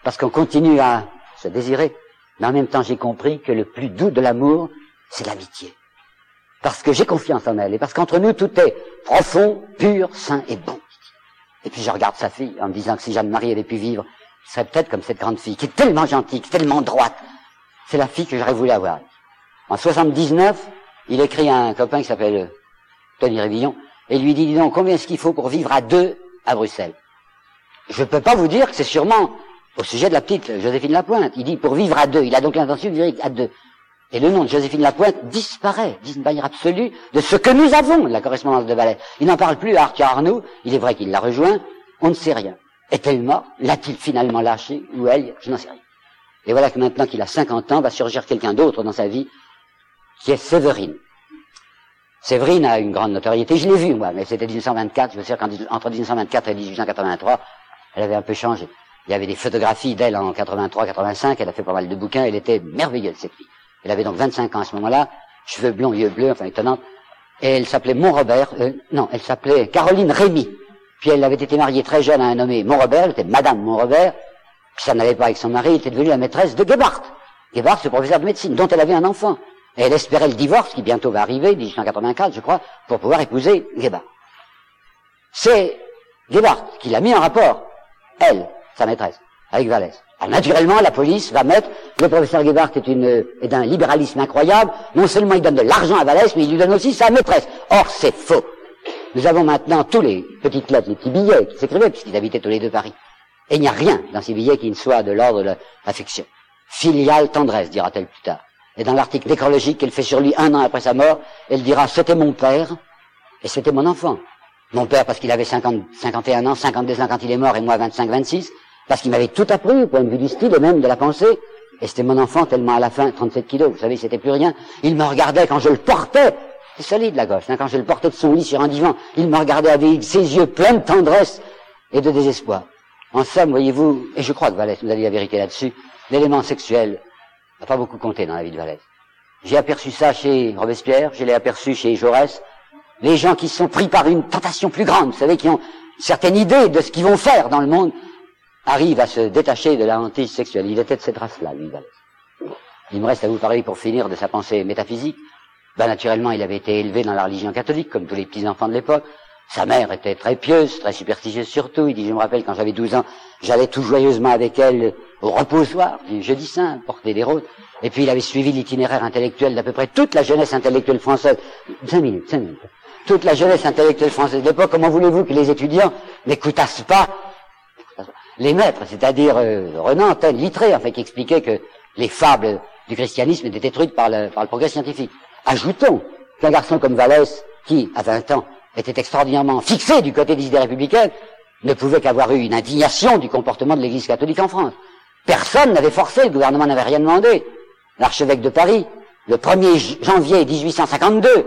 parce qu'on continue à se désirer. Mais en même temps, j'ai compris que le plus doux de l'amour, c'est l'amitié. Parce que j'ai confiance en elle, et parce qu'entre nous, tout est profond, pur, sain et bon. Et puis je regarde sa fille en me disant que si Jeanne-Marie avait pu vivre, ce serait peut-être comme cette grande fille, qui est tellement gentille, tellement droite. C'est la fille que j'aurais voulu avoir. En 79, il écrit à un copain qui s'appelle Tony Révillon, et lui dit, dis donc, combien est-ce qu'il faut pour vivre à deux à Bruxelles? Je ne peux pas vous dire que c'est sûrement au sujet de la petite Joséphine Lapointe. Il dit, pour vivre à deux, il a donc l'intention de vivre à deux. Et le nom de Joséphine Lapointe disparaît, d'une manière absolue, de ce que nous avons, la correspondance de Valais. Il n'en parle plus à Arthur Arnaud, il est vrai qu'il l'a rejoint, on ne sait rien. Est-elle morte? L'a-t-il finalement lâché Ou elle? Je n'en sais rien. Et voilà que maintenant qu'il a 50 ans, va surgir quelqu'un d'autre dans sa vie, qui est Séverine. Séverine a une grande notoriété, je l'ai vu moi, mais c'était 1924, je veux dire qu'entre 1924 et 1883, elle avait un peu changé. Il y avait des photographies d'elle en 83-85, elle a fait pas mal de bouquins, elle était merveilleuse cette fille. Elle avait donc 25 ans à ce moment-là, cheveux blonds, yeux bleus, enfin étonnante. Et elle s'appelait Montrobert, euh, non, elle s'appelait Caroline Rémy. Puis elle avait été mariée très jeune à un nommé Montrobert, elle était Madame Montrobert. Puis ça n'allait pas avec son mari, elle était devenue la maîtresse de Gebhardt. Gebhardt, c'est professeur de médecine, dont elle avait un enfant. Et elle espérait le divorce, qui bientôt va arriver, 1884, je crois, pour pouvoir épouser Gebhardt. C'est Gebhardt qui l'a mis en rapport, elle, sa maîtresse, avec Vallès. Alors naturellement, la police va mettre, le professeur Gebhardt est, une, est d'un libéralisme incroyable, non seulement il donne de l'argent à Vallès, mais il lui donne aussi sa maîtresse. Or, c'est faux. Nous avons maintenant tous les petites lettres, les petits billets qui s'écrivaient, puisqu'ils habitaient tous les deux Paris. Et il n'y a rien dans ces billets qui ne soit de l'ordre de l'affection. Filiale tendresse, dira-t-elle plus tard. Et dans l'article nécrologique qu'elle fait sur lui un an après sa mort, elle dira c'était mon père et c'était mon enfant. Mon père parce qu'il avait 50, 51 ans, 52 ans quand il est mort et moi 25, 26, parce qu'il m'avait tout appris au point de vue du style et même de la pensée. Et c'était mon enfant tellement à la fin, 37 kilos, vous savez, c'était plus rien. Il me regardait quand je le portais. C'est solide la gauche, hein, quand je le portais de son lit sur un divan. Il me regardait avec ses yeux pleins de tendresse et de désespoir. En somme, voyez-vous, et je crois que Vallès nous a dit la vérité là-dessus, l'élément sexuel n'a pas beaucoup compté dans la vie de Vallès. J'ai aperçu ça chez Robespierre, je l'ai aperçu chez Jaurès. Les gens qui sont pris par une tentation plus grande, vous savez, qui ont une certaine idée de ce qu'ils vont faire dans le monde, arrivent à se détacher de la hantise sexuelle. Il était de cette race-là, lui, Vallès. Il me reste à vous parler pour finir de sa pensée métaphysique. Ben, naturellement, il avait été élevé dans la religion catholique, comme tous les petits-enfants de l'époque. Sa mère était très pieuse, très superstitieuse surtout. Il dit, je me rappelle, quand j'avais 12 ans, j'allais tout joyeusement avec elle au reposoir du jeudi saint, porter des rôles. Et puis il avait suivi l'itinéraire intellectuel d'à peu près toute la jeunesse intellectuelle française. Cinq minutes, cinq minutes. Toute la jeunesse intellectuelle française de l'époque, comment voulez-vous que les étudiants n'écoutassent pas les maîtres, c'est-à-dire euh, Renan, tel, Littré, fait, qui expliquait que les fables du christianisme étaient détruites par le, par le progrès scientifique. Ajoutons qu'un garçon comme Vallès, qui, à 20 ans, était extraordinairement fixé du côté des idées républicaines, ne pouvait qu'avoir eu une indignation du comportement de l'Église catholique en France. Personne n'avait forcé, le gouvernement n'avait rien demandé. L'archevêque de Paris, le 1er janvier 1852,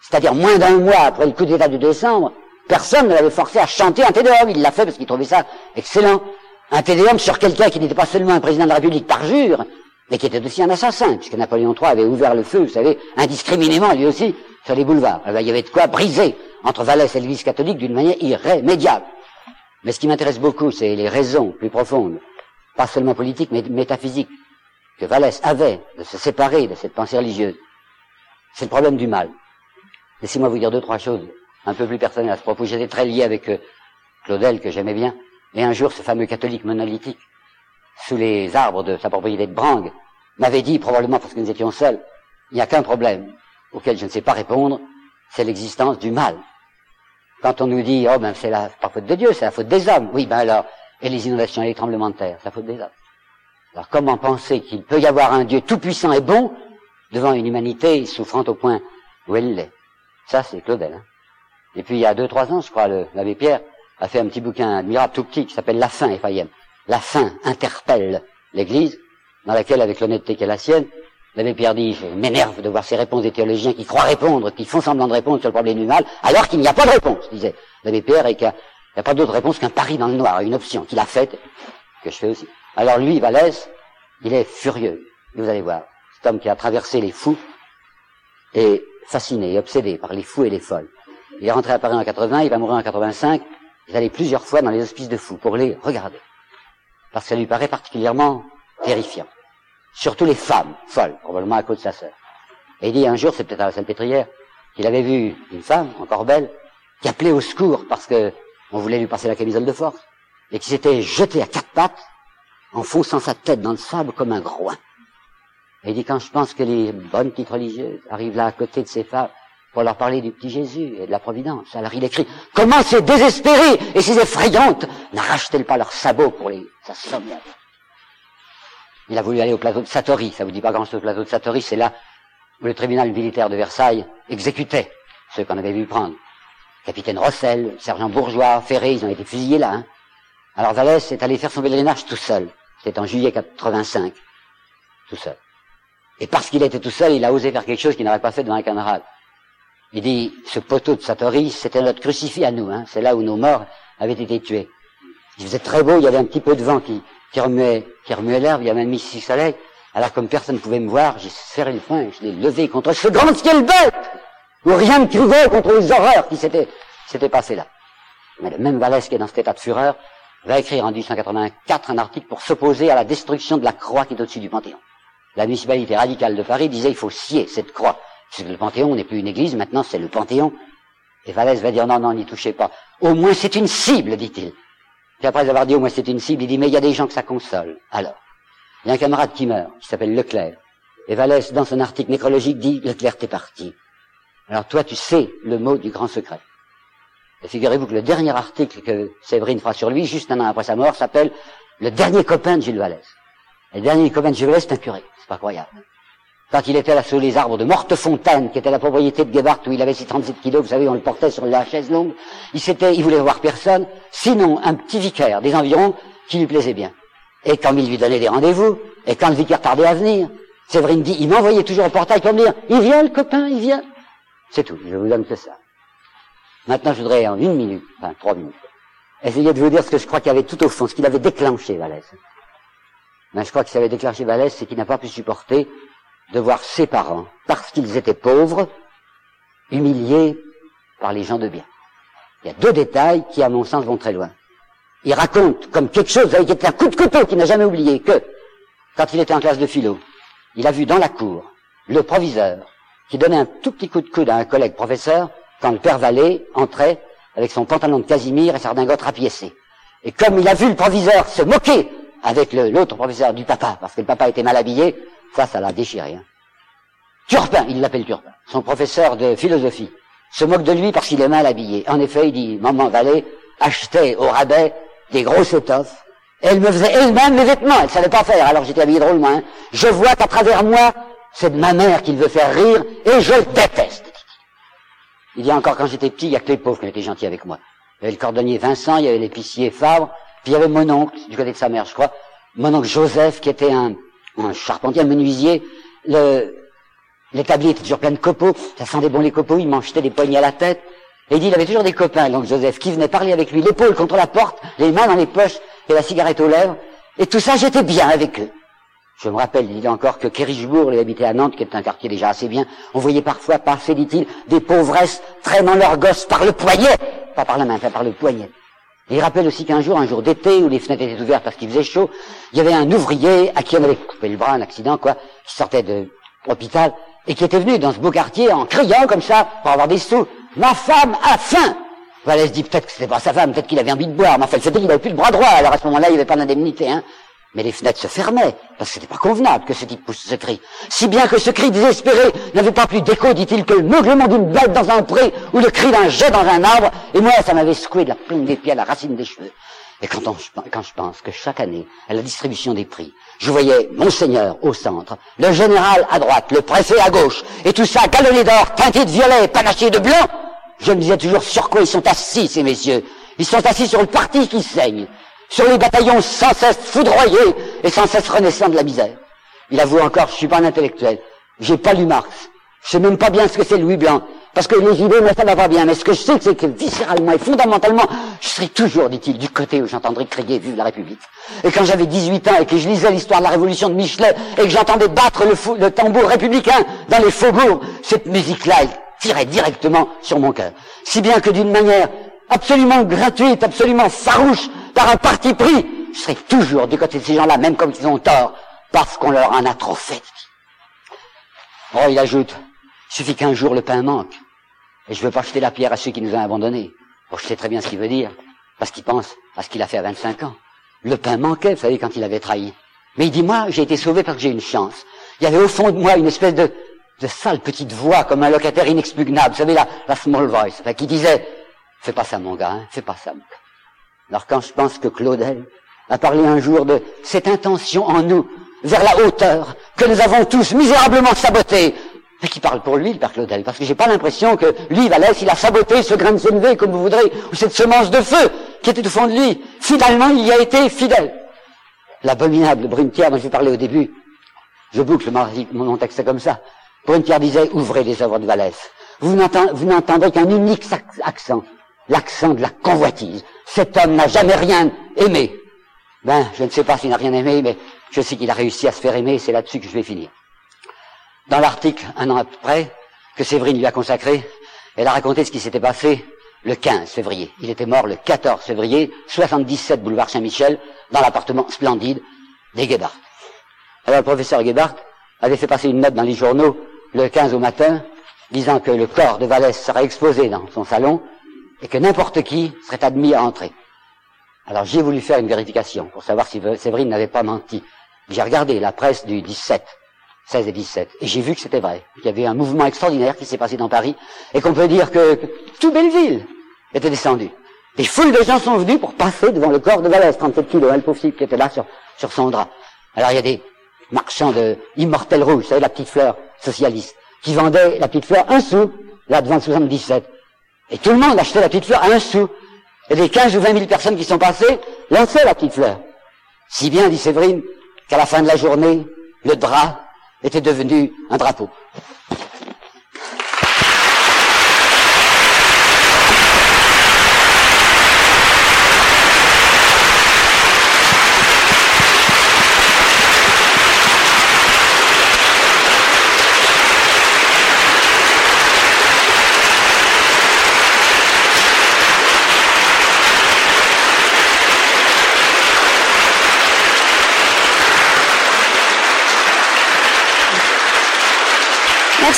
c'est-à-dire moins d'un mois après le coup d'État de décembre, personne ne l'avait forcé à chanter un tédéum. Il l'a fait parce qu'il trouvait ça excellent. Un tédéum sur quelqu'un qui n'était pas seulement un président de la République par jure, mais qui était aussi un assassin, puisque Napoléon III avait ouvert le feu, vous savez, indiscriminément, lui aussi, sur les boulevards. Eh ben, il y avait de quoi briser entre Vallès et l'Église catholique d'une manière irrémédiable. Mais ce qui m'intéresse beaucoup, c'est les raisons plus profondes, pas seulement politiques, mais métaphysiques, que Vallès avait de se séparer de cette pensée religieuse. C'est le problème du mal. Laissez-moi vous dire deux, trois choses un peu plus personnelles à ce propos. J'étais très lié avec euh, Claudel, que j'aimais bien, et un jour, ce fameux catholique monolithique, sous les arbres de sa propriété de Brangue, m'avait dit, probablement parce que nous étions seuls, il n'y a qu'un problème auquel je ne sais pas répondre, c'est l'existence du mal. Quand on nous dit, oh ben c'est la pas faute de Dieu, c'est la faute des hommes. Oui, ben alors, et les inondations et les tremblements de terre, c'est la faute des hommes. Alors comment penser qu'il peut y avoir un Dieu tout-puissant et bon devant une humanité souffrante au point où elle l'est? Ça, c'est Claudel. Hein. Et puis il y a deux, trois ans, je crois, l'abbé Pierre a fait un petit bouquin admirable tout petit qui s'appelle La fin, Ephraim. La fin interpelle l'Église, dans laquelle, avec l'honnêteté qui est la sienne, L'abbé Pierre dit, je m'énerve de voir ces réponses des théologiens qui croient répondre, qui font semblant de répondre sur le problème du mal, alors qu'il n'y a pas de réponse, disait l'abbé Pierre, et qu'il n'y a, pas d'autre réponse qu'un pari dans le noir, une option qu'il a faite, que je fais aussi. Alors lui, Vallès, il est furieux. Vous allez voir, cet homme qui a traversé les fous est fasciné, obsédé par les fous et les folles. Il est rentré à Paris en 80, il va mourir en 85, il est allé plusieurs fois dans les hospices de fous pour les regarder. Parce que ça lui paraît particulièrement terrifiant. Surtout les femmes folles, probablement à cause de sa sœur. Et il dit un jour, c'est peut-être à la Salpêtrière, qu'il avait vu une femme, encore belle, qui appelait au secours parce que on voulait lui passer la camisole de force, et qui s'était jetée à quatre pattes, en fonçant sa tête dans le sable comme un groin. Et il dit, quand je pense que les bonnes petites religieuses arrivent là à côté de ces femmes pour leur parler du petit Jésus et de la Providence, alors il écrit, comment ces désespérées et ces effrayantes n'arrachent-elles pas leurs sabots pour les assommer? Il a voulu aller au plateau de Satori. Ça vous dit pas grand-chose, le plateau de Satori, c'est là où le tribunal militaire de Versailles exécutait ceux qu'on avait vu prendre. Capitaine Rossel, sergent Bourgeois, Ferré, ils ont été fusillés là. Hein. Alors Vallès est allé faire son pèlerinage tout seul. C'était en juillet 85. Tout seul. Et parce qu'il était tout seul, il a osé faire quelque chose qu'il n'aurait pas fait devant un camarade. Il dit, ce poteau de Satori, c'était notre crucifix à nous. Hein. C'est là où nos morts avaient été tués. Il faisait très beau, il y avait un petit peu de vent qui, qui remuait, qui remuait l'herbe, il y a même mis six soleil. Alors comme personne ne pouvait me voir, j'ai serré le poing, je l'ai levé contre ce grand ciel bête, où rien ne criait contre les horreurs qui s'étaient, s'étaient passées là. Mais le même Vallès qui est dans cet état de fureur, va écrire en 1884 un article pour s'opposer à la destruction de la croix qui est au-dessus du Panthéon. La municipalité radicale de Paris disait il faut scier cette croix. Le Panthéon n'est plus une église, maintenant c'est le Panthéon. Et Vallès va dire non, non, n'y touchez pas. Au moins c'est une cible, dit-il. Puis après avoir dit au moins c'est une cible, il dit mais il y a des gens que ça console. Alors, il y a un camarade qui meurt, qui s'appelle Leclerc. Et Vallès, dans son article nécrologique, dit Leclerc, t'es parti. Alors toi, tu sais le mot du grand secret. Et figurez-vous que le dernier article que Séverine fera sur lui, juste un an après sa mort, s'appelle Le dernier copain de Gilles Vallès. Et le dernier copain de Gilles Vallès, c'est un curé. C'est pas croyable quand il était là sous les arbres de Mortefontaine, qui était la propriété de Gebhardt, où il avait ses 37 kilos, vous savez, on le portait sur la chaise longue, il s'était, voulait voir personne, sinon un petit vicaire des environs qui lui plaisait bien. Et quand il lui donnait des rendez-vous, et quand le vicaire tardait à venir, Séverine dit, il m'envoyait toujours au portail pour me dire, il vient le copain, il vient. C'est tout, je vous donne que ça. Maintenant, je voudrais en une minute, enfin trois minutes, essayer de vous dire ce que je crois qu'il y avait tout au fond, ce qu'il avait déclenché, Vallès. Mais je crois que ce qu'il avait déclenché Vallès, c'est qu'il n'a pas pu supporter de voir ses parents, parce qu'ils étaient pauvres, humiliés par les gens de bien. Il y a deux détails qui, à mon sens, vont très loin. Il raconte comme quelque chose avec un coup de couteau qu'il n'a jamais oublié que, quand il était en classe de philo, il a vu dans la cour le proviseur qui donnait un tout petit coup de coude à un collègue professeur quand le père Vallée entrait avec son pantalon de casimir et sa redingote rapiécée. Et comme il a vu le proviseur se moquer avec l'autre professeur du papa, parce que le papa était mal habillé, ça, ça l'a déchiré. Hein. Turpin, il l'appelle Turpin, son professeur de philosophie, se moque de lui parce qu'il est mal habillé. En effet, il dit, maman Vallée achetait au rabais des grosses étoffes. Elle me faisait elle-même mes vêtements, elle savait pas faire, alors j'étais habillé drôlement. Hein. Je vois qu'à travers moi, c'est de ma mère qu'il veut faire rire, et je le déteste. Il dit encore quand j'étais petit, il y a que les pauvres qui étaient gentils avec moi. Il y avait le cordonnier Vincent, il y avait l'épicier Fabre, puis il y avait mon oncle, du côté de sa mère, je crois, mon oncle Joseph, qui était un, un charpentier, un menuisier, l'établi était toujours plein de copeaux, ça sentait bon les copeaux, il m'en jetait des poignées à la tête. Et il dit, il avait toujours des copains, donc Joseph, qui venaient parler avec lui, l'épaule contre la porte, les mains dans les poches et la cigarette aux lèvres. Et tout ça, j'étais bien avec eux. Je me rappelle, il dit encore que Kérichbourg, il habitait à Nantes, qui est un quartier déjà assez bien, on voyait parfois passer, dit-il, des pauvresses traînant leurs gosses par le poignet, pas par la main, par le poignet. Et il rappelle aussi qu'un jour, un jour d'été, où les fenêtres étaient ouvertes parce qu'il faisait chaud, il y avait un ouvrier à qui on avait coupé le bras, un accident, quoi, qui sortait de l'hôpital, et qui était venu dans ce beau quartier en criant comme ça, pour avoir des sous. Ma femme a faim! Voilà, se dit peut-être que c'était pas sa femme, peut-être qu'il avait envie de boire, mais enfin, c'était qu'il avait plus de bras droit, alors à ce moment-là, il n'y avait pas d'indemnité, hein. Mais les fenêtres se fermaient, parce que c'était pas convenable que ce type pousse ce cri. Si bien que ce cri désespéré n'avait pas plus d'écho, dit-il, que le meuglement d'une bête dans un pré, ou le cri d'un jet dans un arbre, et moi, ça m'avait secoué de la plume des pieds à la racine des cheveux. Et quand, quand je pense que chaque année, à la distribution des prix, je voyais Monseigneur au centre, le général à droite, le préfet à gauche, et tout ça galonné d'or, teinté de violet, panaché de blanc, je me disais toujours sur quoi ils sont assis, ces messieurs. Ils sont assis sur le parti qui saigne sur les bataillons sans cesse foudroyés et sans cesse renaissants de la misère. Il avoue encore, je suis pas un intellectuel. J'ai pas lu Marx. Je sais même pas bien ce que c'est Louis Blanc. Parce que les idées, moi, ça va pas bien. Mais ce que je sais, c'est que viscéralement et fondamentalement, je serai toujours, dit-il, du côté où j'entendrai crier Vive la République. Et quand j'avais 18 ans et que je lisais l'histoire de la Révolution de Michelet et que j'entendais battre le, le, tambour républicain dans les faubourgs, cette musique-là, elle tirait directement sur mon cœur. Si bien que d'une manière absolument gratuite, absolument farouche, par un parti pris, je serai toujours du côté de ces gens-là, même comme ils ont tort, parce qu'on leur en a trop fait. Oh, il ajoute, il suffit qu'un jour le pain manque. Et je veux pas jeter la pierre à ceux qui nous ont abandonnés. Oh, je sais très bien ce qu'il veut dire. Parce qu'il pense à ce qu'il a fait à 25 ans. Le pain manquait, vous savez, quand il avait trahi. Mais il dit, moi, j'ai été sauvé parce que j'ai une chance. Il y avait au fond de moi une espèce de, de sale petite voix, comme un locataire inexpugnable. Vous savez, la, la small voice, qui disait, fais pas ça, mon gars, hein, fais pas ça, mon. Alors quand je pense que Claudel a parlé un jour de cette intention en nous, vers la hauteur, que nous avons tous misérablement sabotée, mais qui parle pour lui, le père Claudel, parce que j'ai pas l'impression que lui, Valès, il a saboté ce grain de comme vous voudrez, ou cette semence de feu qui était au fond de lui. Finalement, il y a été fidèle. L'abominable Brunetière dont je parlais au début, je boucle mon texte comme ça. Brunetière disait, ouvrez les œuvres de Valès. Vous n'entendrez qu'un unique accent, l'accent de la convoitise. Cet homme n'a jamais rien aimé. Ben, je ne sais pas s'il n'a rien aimé, mais je sais qu'il a réussi à se faire aimer, c'est là-dessus que je vais finir. Dans l'article, un an après, que Séverine lui a consacré, elle a raconté ce qui s'était passé le 15 février. Il était mort le 14 février, 77 boulevard Saint-Michel, dans l'appartement splendide des Gebhardt. Alors le professeur Gebhardt avait fait passer une note dans les journaux le 15 au matin, disant que le corps de Vallès serait exposé dans son salon et que n'importe qui serait admis à entrer. Alors j'ai voulu faire une vérification pour savoir si Séverine n'avait pas menti. J'ai regardé la presse du 17 16 et 17. Et j'ai vu que c'était vrai. Il y avait un mouvement extraordinaire qui s'est passé dans Paris et qu'on peut dire que, tout Belleville était descendu. Des foules de gens sont venus pour passer devant le corps de Vallès, 37 kilos, hein, pauvre qui était là sur, sur son drap. Alors il y a des marchands de immortel rouge, vous savez, la petite fleur socialiste, qui vendaient la petite fleur un sou, là devant le 77. Et tout le monde achetait la petite fleur à un sou. Et les 15 ou 20 000 personnes qui sont passées lançaient la petite fleur. Si bien, dit Séverine, qu'à la fin de la journée, le drap était devenu un drapeau.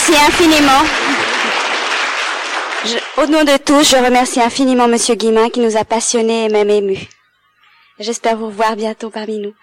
Merci infiniment. au nom de tous, je remercie infiniment Monsieur Guimin qui nous a passionnés et même émus. J'espère vous revoir bientôt parmi nous.